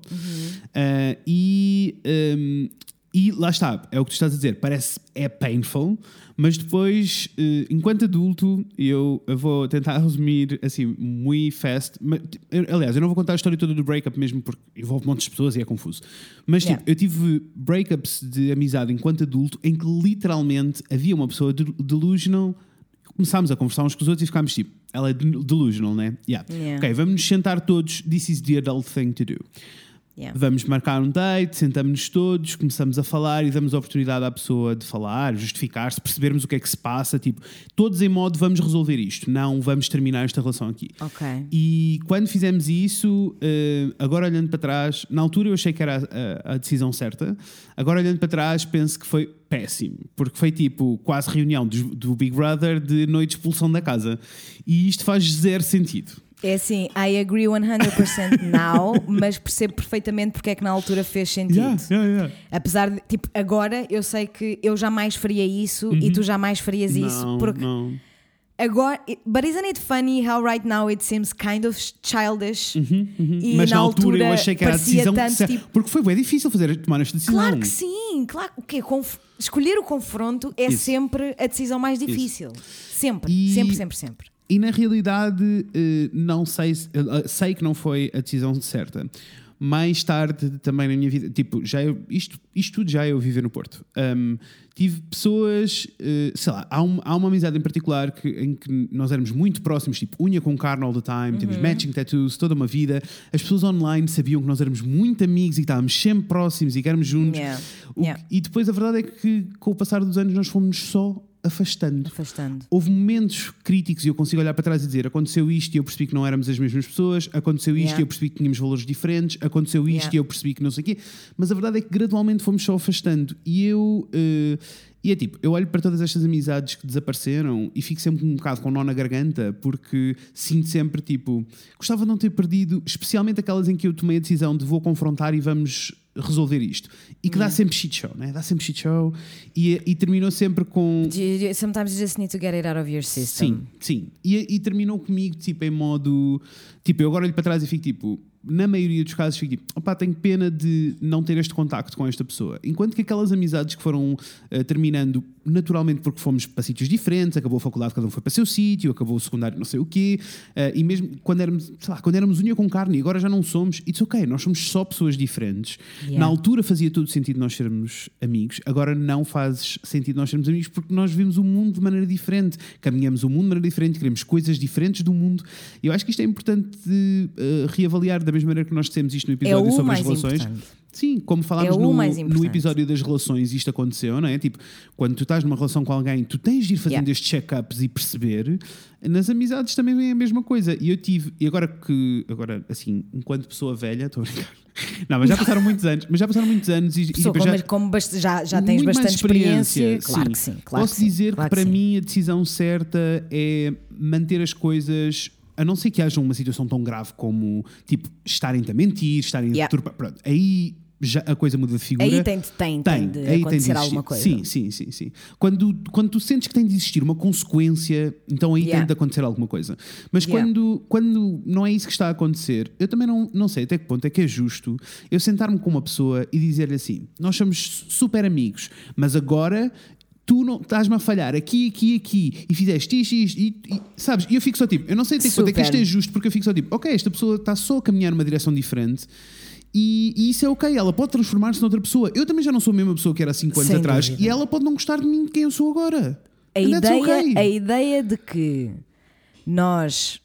Ah, e. hum, e lá está, é o que tu estás a dizer, parece é painful, mas depois, eh, enquanto adulto, eu, vou tentar resumir assim, muito fast. Mas, aliás, eu não vou contar a história toda do breakup mesmo porque envolve montes de pessoas e é confuso. Mas tipo, Yeah. eu tive breakups de amizade enquanto adulto em que literalmente havia uma pessoa del- delusional. Começámos a conversar uns com os outros e ficámos tipo, ela é del- delusional, né? Yeah. Yeah. Ok, vamos nos sentar todos. This is the adult thing to do. Yeah. Vamos marcar um date, sentamos-nos todos, começamos a falar e damos a oportunidade à pessoa de falar, justificar-se, percebermos o que é que se passa. Tipo, todos em modo vamos resolver isto, não vamos terminar esta relação aqui. E quando fizemos isso, eh, agora olhando para trás, na altura eu achei que era a, a- a decisão certa, agora olhando para trás penso que foi péssimo, porque foi tipo quase reunião do, do Big Brother de noite de expulsão da casa. E isto faz zero sentido. É assim, I agree 100% now, mas percebo perfeitamente porque é que na altura fez sentido. Yeah, yeah, yeah. Apesar de, tipo, agora eu sei que eu jamais faria isso e tu jamais farias isso. Não, Porque não. agora. But isn't it funny how right now it seems kind of childish? E Uhum, Mas na, altura, eu achei que era a decisão tanto certa, tipo. porque foi bem difícil fazer tomar esta decisão. Claro que sim, claro. O quê? Conf- Escolher o confronto é Isso. sempre a decisão mais difícil. Sempre, E- sempre, sempre, sempre. E na realidade, eh, não sei, se- eh, sei que não foi a decisão certa. Mais tarde, também na minha vida, tipo, já eu, isto, isto tudo já eu viver no Porto. Um, tive pessoas, eh, sei lá, há, um- há uma amizade em particular que, em que nós éramos muito próximos, tipo, unha com carne all the time, temos Uhum. matching tattoos toda uma vida. As pessoas online sabiam que nós éramos muito amigos e que estávamos sempre próximos e que éramos juntos. Yeah, yeah. que- E depois a verdade é que, com o passar dos anos, nós fomos só afastando Afastando. houve momentos críticos e eu consigo olhar para trás e dizer aconteceu isto e eu percebi que não éramos as mesmas pessoas, aconteceu isto Yeah. e eu percebi que tínhamos valores diferentes, aconteceu isto Yeah. e eu percebi que não sei o quê, mas a verdade é que gradualmente fomos só afastando e eu eh, e é tipo, eu olho para todas estas amizades que desapareceram e fico sempre um bocado com nó na garganta porque sinto sempre tipo, gostava de não ter perdido, especialmente aquelas em que eu tomei a decisão de vou confrontar e vamos resolver isto e que dá sempre shit show, né? dá sempre shit show e, e terminou sempre com Sometimes you just need to get it out of your system. Sim, sim. E, e terminou comigo, tipo, em modo. Tipo, eu agora olho para trás e fico tipo. na maioria dos casos, fico tipo, opá, tenho pena de não ter este contacto com esta pessoa. Enquanto que aquelas amizades que foram eh, terminando naturalmente porque fomos para sítios diferentes, acabou a faculdade, cada um foi para o seu sítio, acabou o secundário, não sei o quê, eh, e mesmo quando éramos, sei lá, quando éramos unha com carne e agora já não somos, it's ok, nós somos só pessoas diferentes. Yeah. Na altura fazia todo sentido nós sermos amigos, agora não faz sentido nós sermos amigos porque nós vimos o mundo de maneira diferente, caminhamos o mundo de maneira diferente, queremos coisas diferentes do mundo. E eu acho que isto é importante eh, reavaliar da mesma maneira que nós dissemos isto no É episódio o sobre as relações. importante. Sim, como falámos É no, no episódio das relações, isto aconteceu, não é? Tipo, quando tu estás numa relação com alguém, tu tens de ir fazendo Yeah. estes check-ups e perceber. Nas amizades também vem a mesma coisa. E eu tive, e agora que, agora assim, enquanto pessoa velha, estou a brincar. Não, mas já passaram muitos anos, mas já passaram muitos anos e, e Pessoa, tipo, como, já, como bast- já, já tens bastante experiência. Claro que sim, claro Posso que sim, dizer claro que para sim. mim a decisão certa é manter as coisas. A não ser que haja uma situação tão grave como, tipo, estarem-te a mentir, estarem a Yeah. turpar. Pronto, aí já a coisa muda de figura. Aí tem, de- tem, tem, de aí tem de acontecer alguma coisa. Sim, sim, sim, sim. Quando, quando tu sentes que tem de existir uma consequência, então aí Yeah. tem de acontecer alguma coisa. Mas Yeah. quando, quando não é isso que está a acontecer, eu também não, não sei até que ponto é que é justo eu sentar-me com uma pessoa e dizer-lhe assim: nós somos super amigos, mas agora. Tu não estás-me a falhar aqui, aqui, aqui e fizeste isto, isto, e, e- sabes? E eu fico só tipo, eu não sei até que ponto é que isto é justo, porque eu fico só tipo, ok, esta pessoa está só a caminhar numa direção diferente e, e isso é ok, ela pode transformar-se noutra pessoa. Eu também já não sou a mesma pessoa que era há 5 anos Sem atrás dúvida. e ela pode não gostar de mim de quem eu sou agora. A And ideia, okay. a ideia de que nós,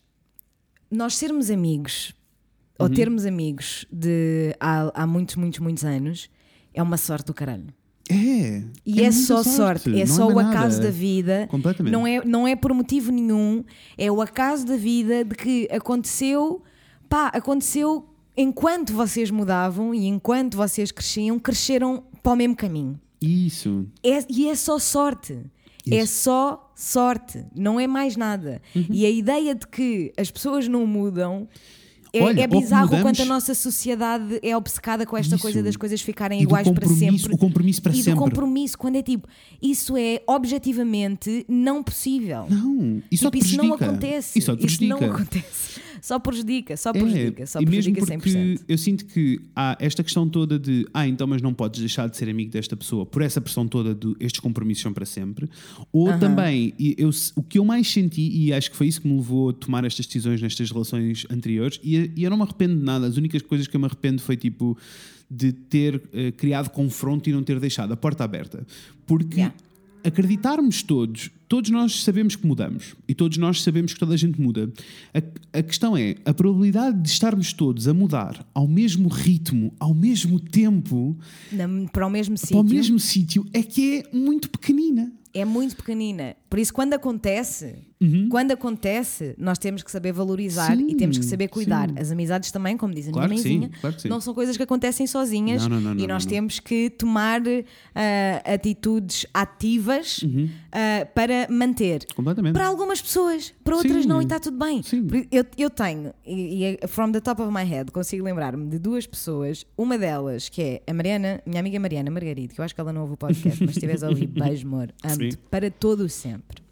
nós sermos amigos Uhum. ou termos amigos de há, há muitos, muitos, muitos anos é uma sorte do caralho. É. E é, muita só sorte, é não só o mais acaso nada. da vida. Completamente. Não é, não é por motivo nenhum, é o acaso da vida de que aconteceu, pá, aconteceu enquanto vocês mudavam e enquanto vocês cresciam, cresceram para o mesmo caminho. Isso. É- e é só sorte. É só sorte, não é mais nada. Uhum. E a ideia de que as pessoas não mudam é, Olha, é bizarro mudamos- quanto a nossa sociedade é obcecada com esta Isso. coisa das coisas ficarem E iguais para sempre. o compromisso para e sempre. do compromisso, quando é tipo, isso é objetivamente não possível. Não. E só Tipo, isso não acontece. E te isso não acontece. Só prejudica, só É, prejudica, só e mesmo prejudica porque 100%. eu sinto que há esta questão toda de ah, então, mas não podes deixar de ser amigo desta pessoa por essa pressão toda de estes compromissos são para sempre. Ou Aham. também, e eu, o que eu mais senti, e acho que foi isso que me levou a tomar estas decisões nestas relações anteriores, e, e eu não me arrependo de nada, as únicas coisas que eu me arrependo foi tipo de ter eh, criado confronto e não ter deixado a porta aberta. Porque Yeah. acreditarmos todos, todos nós sabemos que mudamos e todos nós sabemos que toda a gente muda. A, a questão é a probabilidade de estarmos todos a mudar ao mesmo ritmo, ao mesmo tempo, Na- para o mesmo para o sítio. mesmo sítio, é que é muito pequenina. é muito pequenina. Por isso, quando acontece, quando acontece, nós temos que saber valorizar Uhum. Sim, e temos que saber cuidar. sim. As amizades também, como diz a Claro minha que sim, mãezinha, claro não são coisas que acontecem sozinhas Não, não, não, e nós temos que tomar ah, atitudes ativas ah, para manter. Completamente. Para algumas pessoas, para outras Uhum. Não, e está tudo bem. Eu, eu tenho, e, e é from the top of my head, consigo lembrar-me de duas pessoas. Uma delas, que é a Mariana, minha amiga Mariana Margarida, que eu acho que ela não ouve o podcast, mas se estiveres a ouvir, beijo, amor, amo-te para todo o sempre.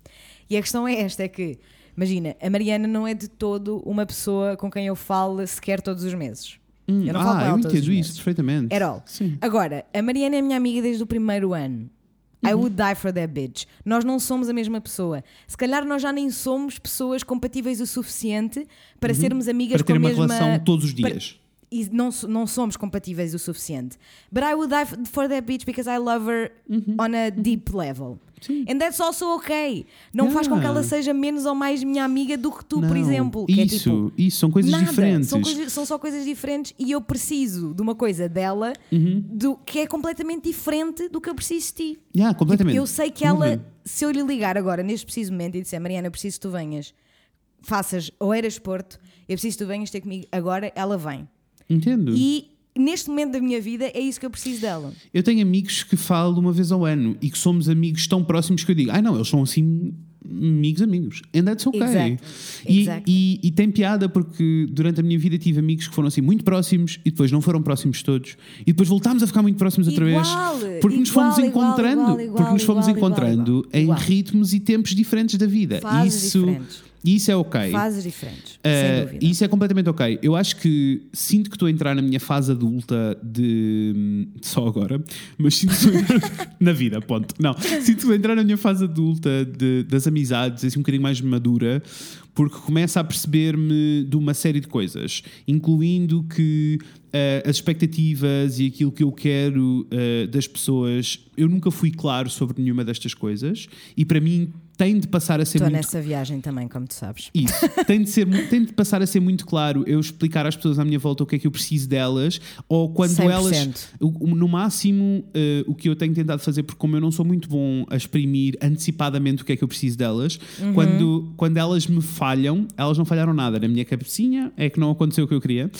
E a questão é esta: é que, imagina, a Mariana não é de todo uma pessoa com quem eu falo sequer todos os meses. Hum, eu não falo ah, com eu ela os entendo isso perfeitamente. At all. Sim. Agora, a Mariana é minha amiga desde o primeiro ano. Uhum. I would die for that bitch. Nós não somos a mesma pessoa. Se calhar nós já nem somos pessoas compatíveis o suficiente para sermos amigas Uhum. Para ter com uma mesma... relação todos os para- dias. E não, não somos compatíveis o suficiente. But I would die for that bitch because I love her Uhum. on a deep level. Sim. And that's also okay. Não faz com que ela seja menos ou mais minha amiga do que tu, por Não, exemplo. Que é Isso, tipo, isso, são coisas Nada. diferentes. São, coisas- são só coisas diferentes e eu preciso de uma coisa dela Uhum. do, que é completamente diferente do que eu preciso de ti. Yeah, completamente. Eu sei que ela, se eu lhe ligar agora, neste preciso momento, e disser Mariana, eu preciso que tu venhas, faças Oeiras Porto, eu preciso que tu venhas ter comigo agora, ela vem. Entendo. E neste momento da minha vida é isso que eu preciso dela. Eu tenho amigos que falo uma vez ao ano e que somos amigos tão próximos que eu digo, ai não, eles são assim amigos, amigos. And that's okay. Exactly. E, Exactly. e, e tem piada porque durante a minha vida tive amigos que foram assim muito próximos e depois não foram próximos todos e depois voltámos a ficar muito próximos outra vez porque nos igual, fomos igual, encontrando igual, porque nos fomos encontrando em ritmos e tempos diferentes da vida Fases isso diferentes. E isso é ok. Fases diferentes, Uh, sem dúvida. e isso é completamente ok. Eu acho que sinto que estou a entrar na minha fase adulta de. só agora, mas sinto na vida, ponto. Não, sinto que estou a entrar na minha fase adulta de- das amizades, assim um bocadinho mais madura, porque começo a perceber-me de uma série de coisas, incluindo que uh, as expectativas e aquilo que eu quero uh, das pessoas, eu nunca fui claro sobre nenhuma destas coisas, e para mim tem de passar a ser Estou muito nessa viagem também, como tu sabes. isso. Tem de, ser, tem de passar a ser muito claro eu explicar às pessoas à minha volta o que é que eu preciso delas, ou quando 100%. elas. No máximo, eh, o que eu tenho tentado fazer, porque como eu não sou muito bom a exprimir antecipadamente o que é que eu preciso delas, Uhum. quando, quando elas me falham, elas não falharam nada. Na minha cabecinha é que não aconteceu o que eu queria.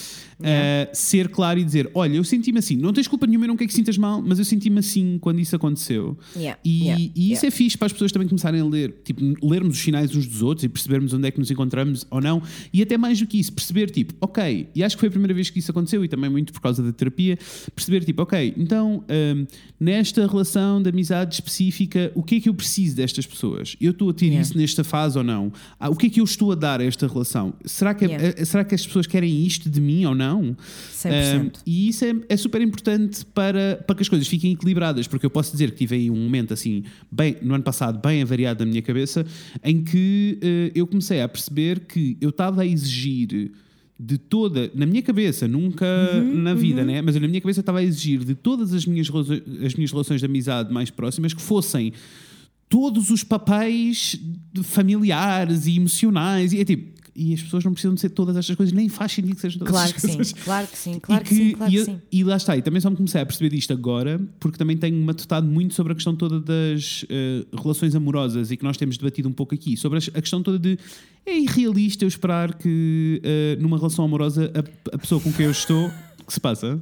Eh, ser claro e dizer: Olha, eu senti-me assim, não tens culpa nenhuma, eu não quero que sintas mal, mas eu senti-me assim quando isso aconteceu. Yeah, E, yeah, e isso yeah. é fixe para as pessoas também começarem a ler, tipo, lermos os sinais uns dos outros e percebermos onde é que nos encontramos ou não. E até mais do que isso, perceber, tipo, ok, e acho que foi a primeira vez que isso aconteceu e também muito por causa da terapia, perceber, tipo, ok, então hum, nesta relação de amizade específica, o que é que eu preciso destas pessoas? Eu estou a ter Yeah. isso nesta fase ou não? Ah, o que é que eu estou a dar a esta relação? Será que, Yeah. eh, será que as pessoas querem isto de mim ou não? 100%. Um, e isso é, é super importante para, para que as coisas fiquem equilibradas, porque eu posso dizer que tive aí um momento assim, bem, no ano passado, bem avariado na minha cabeça, em que eh, eu comecei a perceber que eu estava a exigir de toda, na minha cabeça, nunca Uhum, na vida, né? mas na minha cabeça estava a exigir de todas as minhas, relações- as minhas relações de amizade mais próximas que fossem todos os papéis familiares e emocionais e é tipo e as pessoas não precisam de ser todas estas coisas nem faz sentido que sejam todas Claro estas que sim, coisas claro que sim, claro e que, sim, claro e, que sim. e lá está, e também só me comecei a perceber disto agora, porque também tenho matutado muito sobre a questão toda das eh, relações amorosas e que nós temos debatido um pouco aqui, sobre a questão toda de é irrealista eu esperar que eh, numa relação amorosa a, a pessoa com quem eu estou. O que se passa?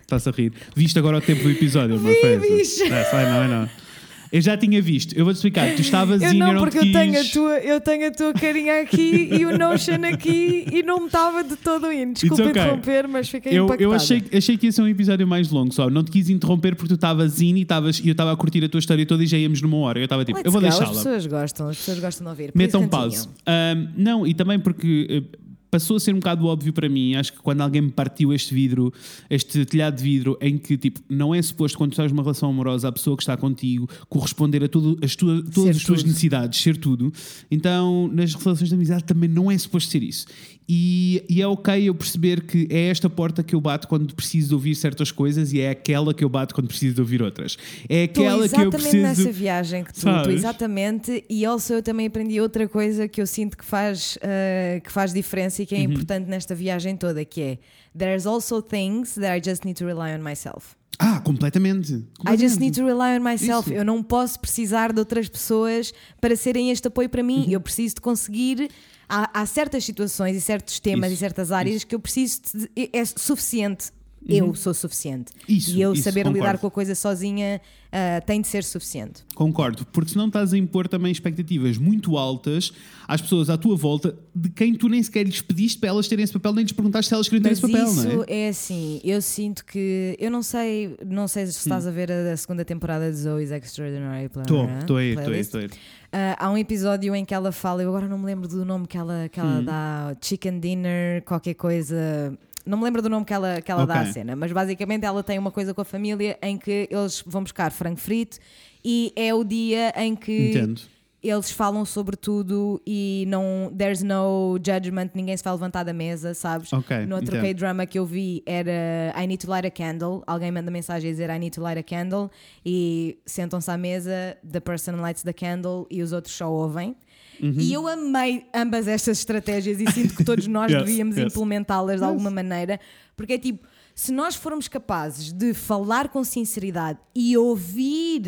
Está-se a rir. Viste agora o tempo do episódio, não foi? É, sai, não é não. Eu já tinha visto, eu vou-te explicar. Tu estavas Eu in, não, porque eu tenho, a tua, eu tenho a tua carinha aqui e o Notion aqui e não me estava de todo indo. Desculpa okay. interromper, mas fiquei Eu, impactada. eu achei, achei que ia ser um episódio mais longo só. Não te quis interromper porque tu estavas in e, estavas, e eu estava a curtir a tua história toda e já íamos numa hora. Eu estava tipo, Let's eu vou go, As deixá-la. pessoas gostam, as pessoas gostam de ouvir. Metam isso, pause. Ahm, não, e também porque eh, passou a ser um bocado óbvio para mim. Acho que quando alguém me partiu este vidro, este telhado de vidro, em que tipo, não é suposto quando estás numa relação amorosa, a pessoa que está contigo corresponder a tudo, as tua- todas Ser as tuas tudo. necessidades, ser tudo. Então, nas relações de amizade também não é suposto ser isso. E, e é ok eu perceber que é esta porta que eu bato quando preciso de ouvir certas coisas e é aquela que eu bato quando preciso de ouvir outras. É aquela que eu exatamente preciso. nessa viagem que tu, tu exatamente, e also eu também aprendi outra coisa que eu sinto que faz, uh, que faz diferença e que é Uhum. importante nesta viagem toda, que é There's also things that I just need to rely on myself. Ah, completamente. I just completamente. need to rely on myself. Isso. Eu não posso precisar de outras pessoas para serem este apoio para Uhum. mim. Eu preciso de conseguir. Há, há certas situações e certos temas Isso, e certas áreas que eu preciso de. É suficiente. Eu sou suficiente. Uhum. Isso, e eu isso, saber concordo. lidar com a coisa sozinha ah, tem de ser suficiente. Concordo, porque senão estás a impor também expectativas muito altas às pessoas à tua volta de quem tu nem sequer lhes pediste para elas terem esse papel, nem lhes perguntaste se elas queriam ter Mas esse papel, isso não é? é assim, eu sinto que eu não sei, não sei se estás a ver a, a segunda temporada de Zoe's Extraordinary Plan- Estou, estou aí, estou aí, estou aí. Ah, há um episódio em que ela fala, eu agora não me lembro do nome que ela, que Hum. ela dá, chicken dinner, qualquer coisa. Não me lembro do nome que ela, que ela dá à cena, mas basicamente ela tem uma coisa com a família em que eles vão buscar frango frito e é o dia em que Entendo. Eles falam sobre tudo e não there's no judgment, ninguém se vai levantar da mesa, sabes? Ok, no outro. K-drama que eu vi era I need to light a candle. Alguém manda mensagem a dizer I need to light a candle e sentam-se à mesa, the person lights the candle e os outros só ouvem. Uhum. E eu amei ambas estas estratégias e sinto que todos nós Yes, devíamos yes. implementá-las de alguma maneira, porque é tipo, se nós formos capazes de falar com sinceridade e ouvir,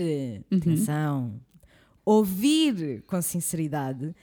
Uhum. atenção, ouvir com sinceridade,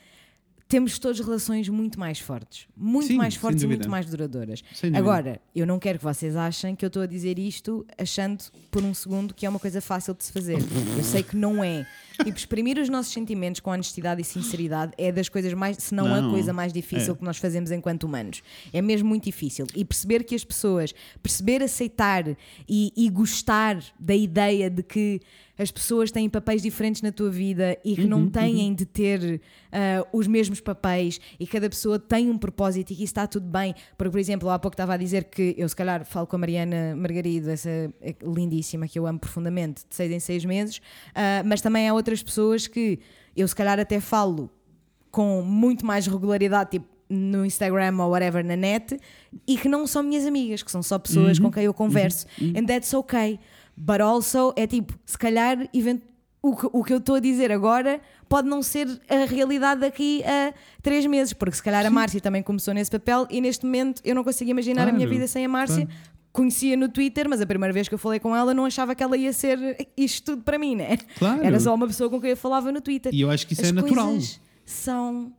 temos todas relações muito mais fortes. Muito Sim, mais fortes e muito mais duradouras. Agora, eu não quero que vocês achem que eu estou a dizer isto achando por um segundo que é uma coisa fácil de se fazer. Eu sei que não é. Tipo, exprimir os nossos sentimentos com honestidade e sinceridade é das coisas mais, se não, Não. a coisa mais difícil É. que nós fazemos enquanto humanos. É mesmo muito difícil. E perceber que as pessoas, perceber, aceitar e, e gostar da ideia de que as pessoas têm papéis diferentes na tua vida e que Uhum, não têm de ter ah, os mesmos papéis e cada pessoa tem um propósito e que isso está tudo bem. Porque, por exemplo, há pouco estava a dizer que eu, se calhar, falo com a Mariana Margarido, essa lindíssima que eu amo profundamente, de seis em seis meses, ah, mas também há outras pessoas que eu, se calhar, até falo com muito mais regularidade, tipo no Instagram ou whatever na net, e que não são minhas amigas, que são só pessoas com quem eu converso. And that's okay. But also é tipo, se calhar o que, o que eu estou a dizer agora pode não ser a realidade daqui a três meses, porque se calhar a Márcia também começou nesse papel e neste momento eu não consigo imaginar a minha Claro, vida sem a Márcia. Conhecia no Twitter, mas a primeira vez que eu falei com ela não achava que ela ia ser isto tudo para mim, né? Claro. Era só uma pessoa com quem eu falava no Twitter. E eu acho que isso As é natural. São.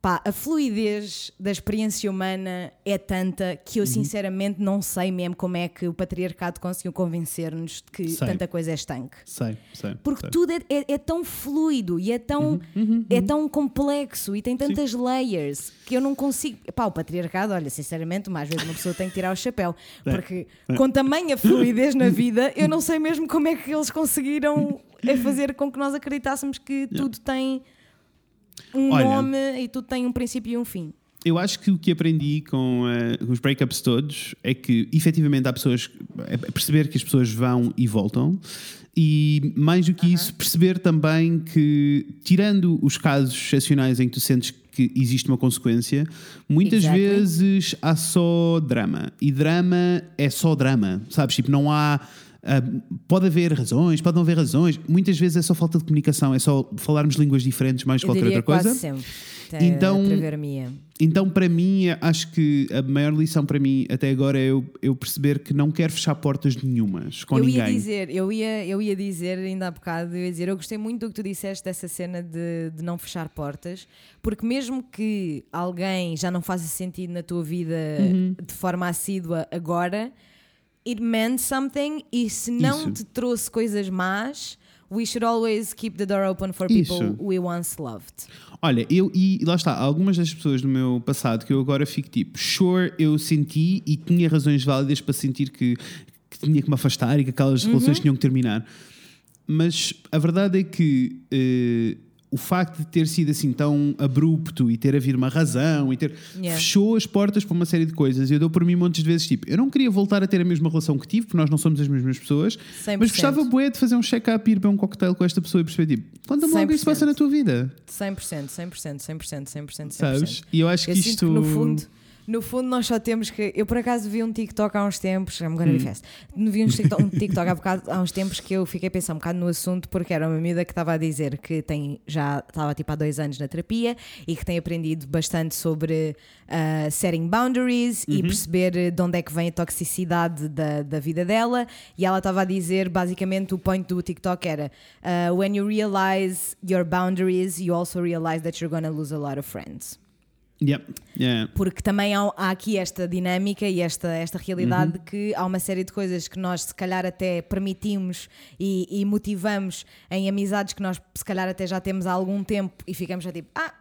Pá, a fluidez da experiência humana é tanta que eu Uhum. sinceramente não sei mesmo como é que o patriarcado conseguiu convencer-nos de que Sei. tanta coisa é estanque. Sei, sei. Porque sei. tudo é, é- é tão fluido e é tão, Uhum, é tão complexo e tem tantas layers que eu não consigo. Pá, o patriarcado, olha, sinceramente, mais vezes uma pessoa tem que tirar o chapéu. É, Porque com tamanha fluidez na vida, eu não sei mesmo como é que eles conseguiram fazer com que nós acreditássemos que tudo tem um Olha. nome e tudo tem um princípio e um fim. Eu acho que o que aprendi com eh, os breakups todos é que efetivamente há pessoas. É perceber que as pessoas vão e voltam. E mais do que isso, perceber também que, tirando os casos excepcionais em que tu sentes que existe uma consequência, muitas Exactly. vezes há só drama. E drama é só drama, sabes? Tipo, não há. Ah, pode haver razões, pode não haver razões. Muitas vezes é só falta de comunicação, é só falarmos línguas diferentes mais Eu qualquer outra coisa. sempre. Então-. Então, para mim, acho que a maior lição para mim até agora é eu, eu perceber que não quero fechar portas nenhumas com eu ninguém. ia dizer, eu ia, eu ia dizer ainda há bocado, eu ia dizer, eu gostei muito do que tu disseste dessa cena de, de não fechar portas, porque mesmo que alguém já não faça sentido na tua vida Uhum. de forma assídua agora, it meant something e se não Isso. te trouxe coisas más, we should always keep the door open for people Isso. we once loved. Olha, eu e lá está, algumas das pessoas do meu passado que eu agora fico tipo, sure, eu senti e tinha razões válidas para sentir que, que tinha que me afastar e que aquelas Uhum. relações tinham que terminar. Mas a verdade é que eh, o facto de ter sido assim tão abrupto e ter havido uma razão e ter Yeah. fechou as portas para uma série de coisas. Eu dou por mim montes de vezes tipo, eu não queria voltar a ter a mesma relação que tive, porque nós não somos as mesmas pessoas, 100%. mas gostava bué de fazer um check-up e ir beber um cocktail com esta pessoa e perceber tipo, conta-me logo o que se 100%. passa na tua vida. 100%, 100%, 100%, 100%, 100%. Sabes? E eu acho que Eu isto. sinto que no fundo, no fundo nós só temos que. Eu por acaso vi um TikTok há uns tempos, I'm gonna be fast. Vi um TikTok, um TikTok há, bocado, há uns tempos que eu fiquei a pensar um bocado no assunto porque era uma miúda que estava a dizer que tem já estava tipo há dois anos na terapia e que tem aprendido bastante sobre uh, setting boundaries Uhum. e perceber de onde é que vem a toxicidade da, da vida dela. E ela estava a dizer basicamente o point do TikTok era uh, when you realize your boundaries, you also realize that you're gonna lose a lot of friends Yeah, yeah. porque também há, há aqui esta dinâmica e esta, esta realidade Uhum. de que há uma série de coisas que nós se calhar até permitimos e, e motivamos em amizades que nós se calhar até já temos há algum tempo e ficamos já tipo, ah,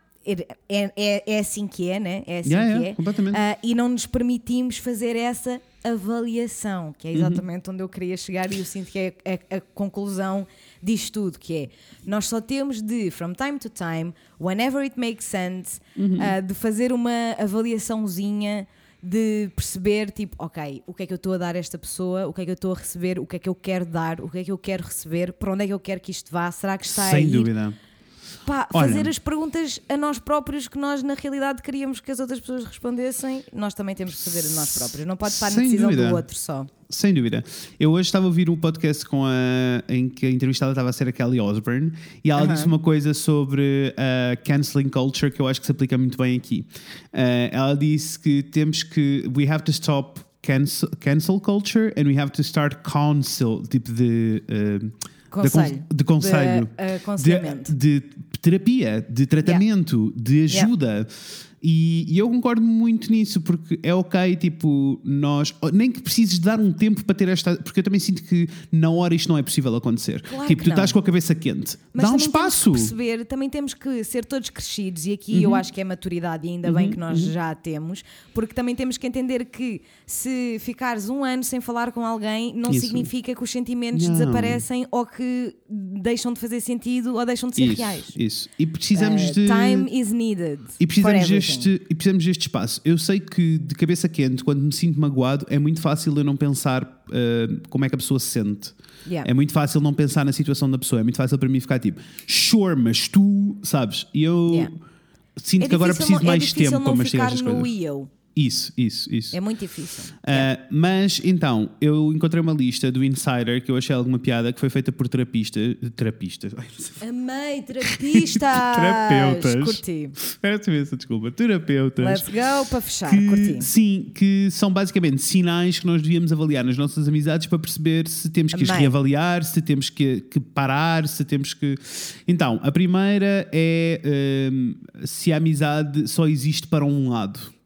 é, é, é assim que é, né? É assim Yeah, que yeah, é. completamente. Ah, e não nos permitimos fazer essa avaliação, que é Uhum. exatamente onde eu queria chegar e eu sinto que é a, a conclusão disto tudo, que é nós só temos de, from time to time, whenever it makes sense, Uhum. ah, de fazer uma avaliaçãozinha de perceber, tipo, ok, o que é que eu estou a dar a esta pessoa, o que é que eu estou a receber, o que é que eu quero dar, o que é que eu quero receber, para onde é que eu quero que isto vá, será que está a Sem ir? dúvida. Pá, Olha. fazer as perguntas a nós próprios que nós na realidade queríamos que as outras pessoas respondessem, nós também temos que fazer a nós próprios. Não pode estar na decisão dúvida. do outro só. Sem dúvida. Eu hoje estava a ouvir um podcast com a, em que a entrevistada estava a ser a Kelly Osbourne e ela Aham. disse uma coisa sobre a canceling culture que eu acho que se aplica muito bem aqui. Uh, ela disse que temos que. We have to stop cancel, cancel culture and we have to start counsel, tipo de. uh, Conselho. De, de conselho. De, uh, aconselhamento. de, de terapia, de tratamento, de ajuda. E, e eu concordo muito nisso, porque é ok, tipo, nós. Nem que precises dar um tempo para ter esta. Porque eu também sinto que na hora isto não é possível acontecer. Claro tipo, tu estás não. com a cabeça quente. Mas Dá um espaço. Temos que perceber, também temos que ser todos crescidos, e aqui Uhum. eu acho que é maturidade, e ainda bem que nós já a temos, porque também temos que entender que se ficares um ano sem falar com alguém, não Isso. significa que os sentimentos Não. desaparecem ou que deixam de fazer sentido ou deixam de ser Isso, reais. isso. E precisamos Uh, de. Time is needed. E precisamos, everything. Deste, e precisamos deste espaço. Eu sei que de cabeça quente, quando me sinto magoado, é muito fácil eu não pensar uh, como é que a pessoa se sente. Yeah. É muito fácil não pensar na situação da pessoa. É muito fácil para mim ficar tipo, sure, mas tu, sabes? E eu Yeah. sinto É que agora preciso não- mais é tempo para ficar estas coisas. eu. Isso, isso, isso. É muito difícil. Uh, mas então, eu encontrei uma lista do Insider que eu achei alguma piada que foi feita por terapistas. Terapistas. Ai, não sei. Amei, terapistas! Terapeutas. Curti. Peço imensa desculpa. Terapeutas. Let's go para fechar. que, Curti. sim, que são basicamente sinais que nós devíamos avaliar nas nossas amizades para perceber se temos que as Amei. reavaliar, se temos que, que parar, se temos que. Então, a primeira é hum, se a amizade só existe para um lado.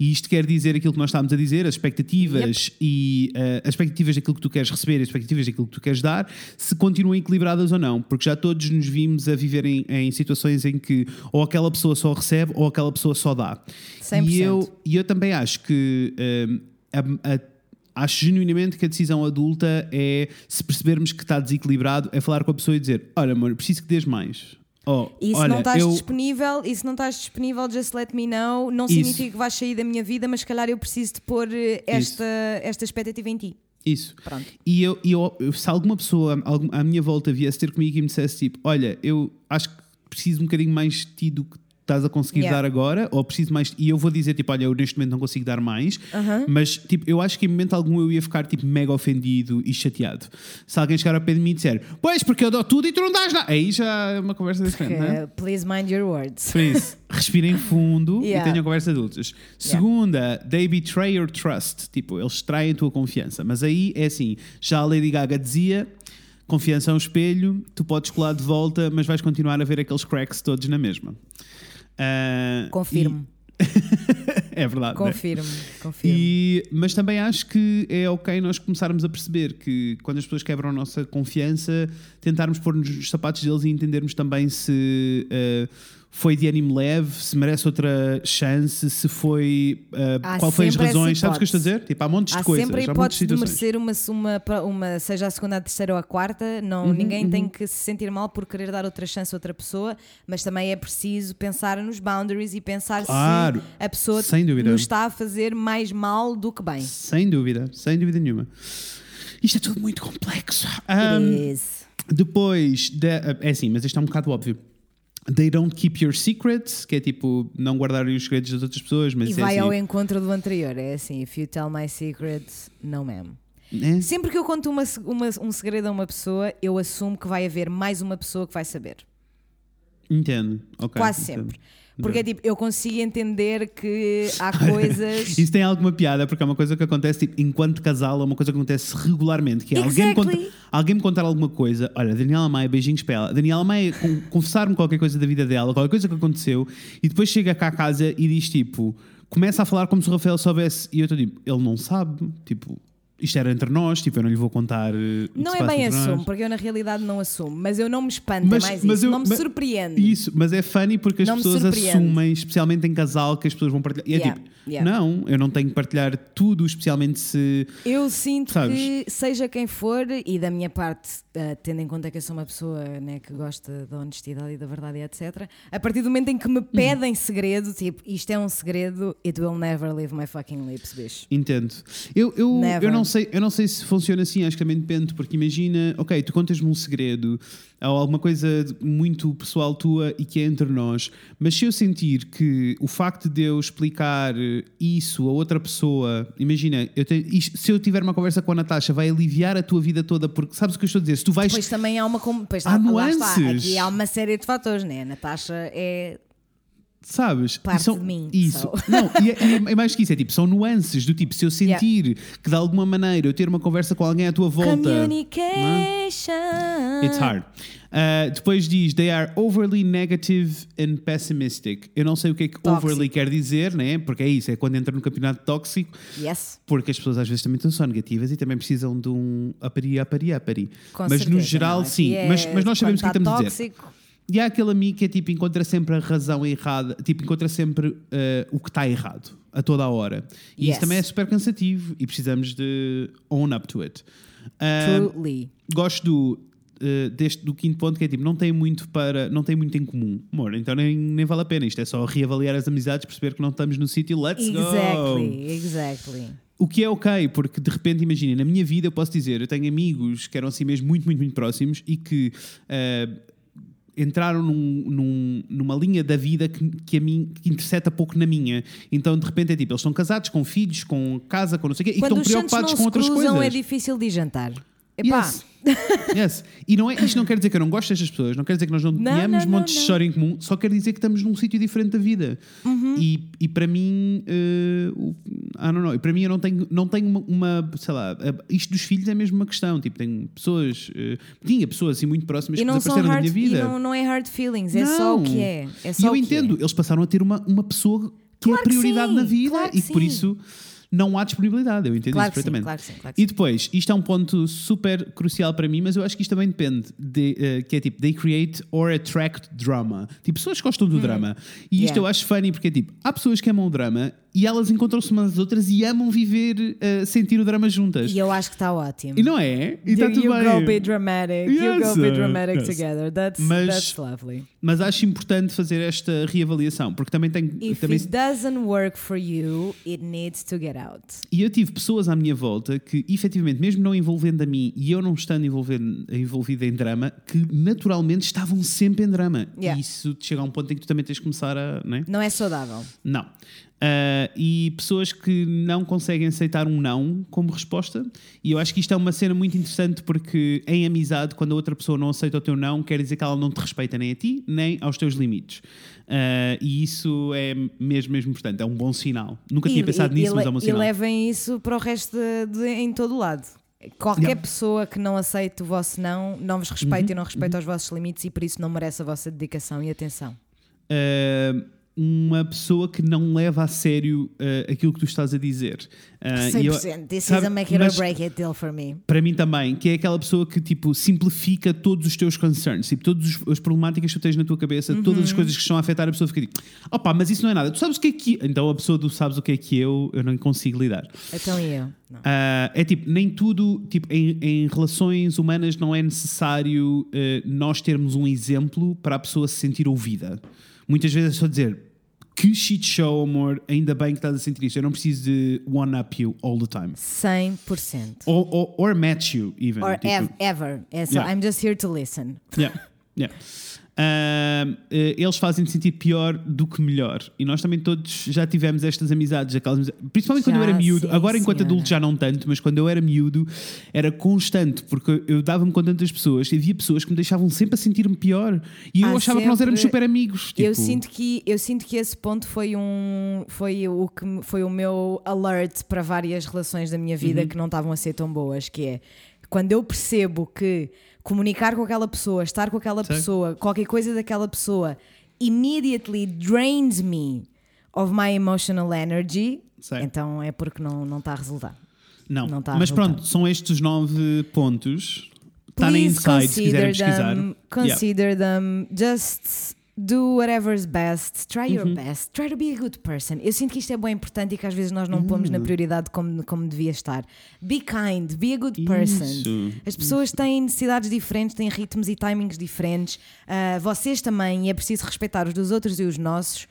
E isto quer dizer aquilo que nós estávamos a dizer, as expectativas e eh, as expectativas daquilo que tu queres receber, as expectativas daquilo que tu queres dar, se continuam equilibradas ou não, porque já todos nos vimos a viver em, em situações em que ou aquela pessoa só recebe ou aquela pessoa só dá. 100%. E eu, e eu também acho que hum, a- a- acho genuinamente que a decisão adulta é se percebermos que está desequilibrado, é falar com a pessoa e dizer: Olha, amor, preciso que dês mais. Oh, E se olha, não estás eu, disponível, e se não estás disponível, just let me know. Não Isso. significa que vais sair da minha vida, mas se calhar eu preciso de pôr eh, esta, esta expectativa em ti. Isso. Pronto. E eu, eu- se alguma pessoa à minha volta viesse ter comigo e me dissesse tipo: Olha, eu acho que preciso um bocadinho mais de ti do que estás a conseguir Yeah. dar agora, ou preciso mais. E eu vou dizer tipo: Olha, eu neste momento não consigo dar mais, Aham. mas tipo, eu acho que em momento algum eu ia ficar tipo mega ofendido e chateado. Se alguém chegar ao pé de mim e disser: Pois, porque eu dou tudo e tu não dás nada. Aí já é uma conversa diferente, não é? Eh, please mind your words. Por isso, respirem fundo Yeah. e tenham conversas adultas. Segunda, they betray your trust. Tipo, eles traem a tua confiança. Mas aí é assim, já a Lady Gaga dizia. Confiança é um espelho, tu podes colar de volta, mas vais continuar a ver aqueles cracks todos na mesma. Ah, Confirmo, e- é verdade. né? confirmo, confirmo. E- mas também acho que é ok nós começarmos a perceber que quando as pessoas quebram a nossa confiança, tentarmos pôr-nos nos sapatos deles e entendermos também se eh, foi de ânimo leve, se merece outra chance, se foi. Há qual foi as razões. Sabes o que eu estou a dizer? Tipo, há montes Há de coisas. sempre a de hipótese de merecer uma, uma, uma- seja a segunda, a terceira ou a quarta. Não, Uhum, ninguém tem que se sentir mal por querer dar outra chance a outra pessoa, mas também é preciso pensar nos boundaries e pensar Claro, se a pessoa nos está a fazer mais mal do que bem. Sem dúvida, sem dúvida nenhuma. Isto é tudo muito complexo. Um, is. Depois, da- é assim, mas isto é um bocado óbvio. They don't keep your secrets, que é tipo não guardarem os segredos das outras pessoas, mas E é vai assim, ao encontro do anterior. É assim: if you tell my secrets, no ma'am. né? Sempre que eu conto uma, uma- um segredo a uma pessoa, eu assumo que vai haver mais uma pessoa que vai saber. Entendo. ok, Quase entendo. sempre. Porque é tipo, eu consigo entender que há coisas. Isso tem alguma piada, porque é uma coisa que acontece tipo, enquanto casal, é uma coisa que acontece regularmente. Que é alguém, me Exactly. conta, alguém me contar alguma coisa, olha, Daniela Maia, beijinhos para ela. Daniela Maia con- confessar-me qualquer coisa da vida dela, qualquer coisa que aconteceu, e depois chega cá a casa e diz tipo, começa a falar como se o Rafael soubesse, e eu estou tipo, ele não sabe, tipo, isto era entre nós, tipo, eu não lhe vou contar. eh, Não é bem entre nós. assumo, porque eu na realidade não assumo, mas eu não me espanto, é mais isso, eu- não me mas- surpreende. Isso, mas é funny porque as Não pessoas assumem, especialmente em casal, que as pessoas vão partilhar. E é Yeah, tipo, yeah. não, eu não tenho que partilhar tudo, especialmente se. Eu sinto Sabes? que, seja quem for, e da minha parte, eh, tendo em conta que eu sou uma pessoa né, que gosta da honestidade e da verdade e etc., a partir do momento em que Uhum. me pedem segredo, tipo, isto é um segredo, it will never leave my fucking lips, bicho. Entendo. Eu, eu, Never. eu, não sei, eu não sei se funciona assim, acho que também depende, porque imagina, ok, tu contas-me um segredo ou alguma coisa muito pessoal tua e que é entre nós, mas se eu sentir que o facto de eu explicar isso a outra pessoa, imagina, eu tenho- isto- se eu tiver uma conversa com a Natasha, vai aliviar a tua vida toda, porque sabes o que eu estou a dizer? Se tu vais. Depois também há uma. Depois Há lá está, nuances. Aqui há uma série de fatores, né? A Natasha é. Sabes? Parte de mim, Isso. so. Não, e é, e é mais que isso, é tipo, são nuances do tipo, se eu sentir que de alguma maneira eu ter uma conversa com alguém à tua volta. Communication. It's hard. Uh, depois diz: They are overly negative and pessimistic. Eu não sei o que é que Tóxico. overly quer dizer, né? porque é isso, é quando entra no campeonato tóxico, Yes. porque as pessoas às vezes também estão só negativas e também precisam de um apari, apari, apari. Com Mas no certeza, geral, não. Aqui sim. é Mas, mas nós sabemos o que quando estamos tá a dizer. E há aquele amigo que é tipo, encontra sempre a razão errada, tipo, encontra sempre eh, o que está errado a toda a hora. E Yes. isso também é super cansativo e precisamos de own up to it. Ah, Truly. gosto do, eh, deste, do quinto ponto que é tipo, não tem muito para, não tem muito em comum. Amor, então nem, nem vale a pena. Isto é só reavaliar as amizades, perceber que não estamos no sítio, let's go! Exactly, exactly. O que é ok, porque de repente, imagina, na minha vida eu posso dizer, eu tenho amigos que eram assim mesmo muito, muito, muito próximos e que eh, entraram num- num- numa linha da vida que, que a mim que interseta pouco na minha. Então, de repente, é tipo, eles são casados, com filhos, com casa, com não sei o quê, e Quando estão os santos preocupados com outras cruzam coisas. é difícil de jantar. Epá, Yes. Yes. E não é, isto não quer dizer que eu não gosto destas pessoas, não quer dizer que nós não, Não, tenhamos não, montes de não, história em comum, só quer dizer que estamos num sítio diferente da vida. Uhum. E, e para mim, o- I don't know, e para mim eu não tenho, não tenho uma, uma, sei lá, isto dos filhos é mesmo uma questão. Tipo, tenho pessoas, eh, tinha pessoas assim muito próximas e que não desapareceram da hard, minha e vida. não, não é hard feelings, é só o que é. É e só eu o que entendo, é. eles passaram a ter uma, uma pessoa que Claro é a que prioridade sim, na vida claro e por sim. isso não há disponibilidade. Eu entendo Claro isso que sim, perfeitamente. claro sim, claro E depois, isto é um ponto super crucial para mim, mas eu acho que isto também depende, de, eh, que é tipo, they create or attract drama. Tipo, pessoas gostam do drama. E isto Hum. Yeah. eu acho funny porque é tipo, há pessoas que amam o drama e elas encontram-se umas às outras e amam viver, eh, sentir o drama juntas. E eu acho que está ótimo. E não é? E está you, tudo you bem. go be dramatic. You Yes, go be uh, dramatic yes. together. That's, Mas- that's lovely. Mas acho importante fazer esta reavaliação, porque também tenho. If também, it doesn't work for you, it needs to get out. E eu tive pessoas à minha volta que, efetivamente, mesmo não envolvendo a mim e eu não estando envolvendo, envolvida em drama, que naturalmente estavam sempre em drama. Yeah. E isso chega a um ponto em que tu também tens de começar a. Não. é? Não é saudável. não. Ah, e pessoas que não conseguem aceitar um não como resposta. E eu acho que isto é uma cena muito interessante porque, em amizade, quando a outra pessoa não aceita o teu não, quer dizer que ela não te respeita nem a ti, nem aos teus limites. Ah, e isso é mesmo, mesmo importante. É um bom sinal. Nunca tinha E- pensado e, nisso, e, mas é um bom e sinal. levem isso para o resto de, de- em todo o lado. Qualquer Yeah. pessoa que não aceite o vosso não, não vos Uhum, respeita e não respeita os vossos limites e por isso não merece a vossa dedicação e atenção. uh, uma pessoa que não leva a sério uh, aquilo que tu estás a dizer. Uh, e eu- 100%. This sabe, is a make it or break it deal for me. Para mim também, que é aquela pessoa que tipo simplifica todos os teus concerns, tipo, todas as problemáticas que tu tens na tua cabeça, todas Uhum. as coisas que estão a afetar a pessoa fica tipo, opa, mas isso não é nada. Tu sabes o que é que. Então a pessoa tu sabes o que é que eu, eu não consigo lidar. Então eu? Ah, é tipo, nem tudo, tipo, em, em relações humanas não é necessário eh, nós termos um exemplo para a pessoa se sentir ouvida. Muitas vezes é só dizer que shit show, amor, ainda bem que estás a sentir isto. Eu não preciso de one-up you all the time. 100%. Or, or, or match you, even. Or tipo, ev- ever. É só, Yeah. I'm just here to listen. Yeah, yeah. Eh, eles fazem-te sentir pior do que melhor. E nós também todos já tivemos estas amizades, aquelas principalmente quando Já, eu era miúdo. sim, Agora, enquanto senhora. adulto, já não tanto, mas quando eu era miúdo, era constante, porque eu dava-me com tantas pessoas e havia pessoas que me deixavam sempre a sentir-me pior. E eu Há achava que nós éramos sempre- super amigos. Eu tipo- sinto que eu sinto que esse ponto foi um foi o que foi o meu alert para várias relações da minha Uhum. vida que não estavam a ser tão boas, que é quando eu percebo que comunicar com aquela pessoa, estar com aquela Sei. pessoa, qualquer coisa daquela pessoa immediately drains me of my emotional energy, Sei. então é porque não não está a resultar. Não, não tá a mas resultar. pronto, são estes os nove pontos. Está na Inside, se quiserem pesquisar. them, Yeah. consider them, just do whatever's best, try your Uhum. best, try to be a good person. Eu sinto que isto é bem importante e que às vezes nós não pomos Uhum. na prioridade como, como devia estar. Be kind, be a good person. Isso. As pessoas têm necessidades diferentes, têm ritmos e timings diferentes. Ah, vocês também, e é preciso respeitar os dos outros e os nossos.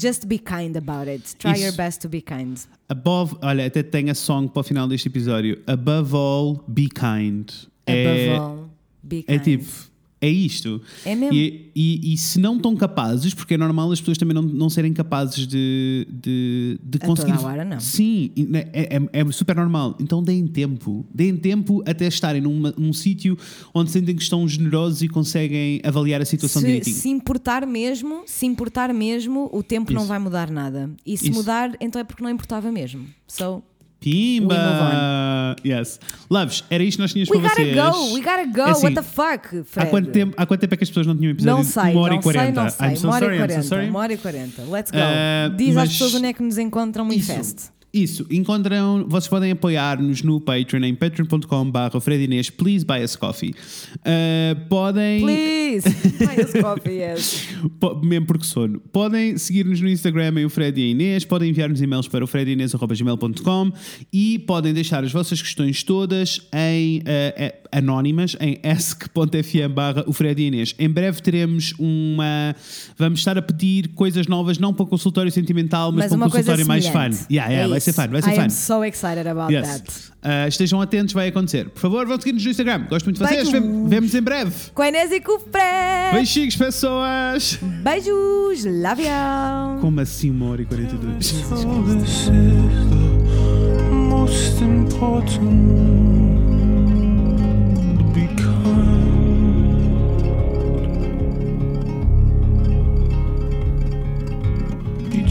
Just be kind about it. Try Uhum. Isso. your best to be kind. Above, olha, até tem a song para o final deste episódio. Above all, be kind. Above é, all, be kind. é tipo, é isto. É mesmo. E, e, e se não estão capazes, porque é normal as pessoas também não, não serem capazes de, de, de A conseguir. toda a hora, não. Sim, né, é, é, é super normal. Então deem tempo. Deem tempo até estarem numa- num sítio onde sentem que estão generosos e conseguem avaliar a situação se, direitinho. se importar mesmo, se importar mesmo, o tempo não Isso. vai mudar nada. E se Isso. mudar, então é porque não importava mesmo. So, Pimba! We Yes. Loves, era isto que nós tínhamos We para gotta vocês. go, we gotta go. É assim, What the fuck, Há Fred? quanto, tempo, há quanto tempo é que as pessoas não tinham episódio Não sei, uma hora não e 40? sei, não sei. I'm so uma hora sorry, e I'm so 40. sorry. Uma hora e 40. Let's go. Uh, Diz às pessoas onde é que nos encontram no Isso. Isso, encontram, vocês podem apoiar-nos no Patreon em patreon.com.br Fred Inês, please buy us coffee. Uh, podem. Please. Buy us coffee, yes. Mesmo porque sono. Podem seguir-nos no Instagram em o Fred e a Inês, podem enviar-nos e-mails para o fredinês.gmail.com e podem deixar as vossas questões todas em eh, anónimas em ask.fm barra o Fred e Inês. Em breve teremos uma... Vamos estar a pedir coisas novas, não para o consultório sentimental, mas, Mas para um consultório mais fun. Yeah, yeah, É vai ser isso. fun, vai ser I fun. am so excited about Yes. that. Uh, estejam atentos, vai acontecer. Por favor, vão seguir-nos no Instagram. Gosto muito de vocês. Vemo- Vemos em breve. Com a Inês e com o Fred. Beijinhos, pessoas! Beijos. Love you. Como assim uma hora e 42? So this is the most important.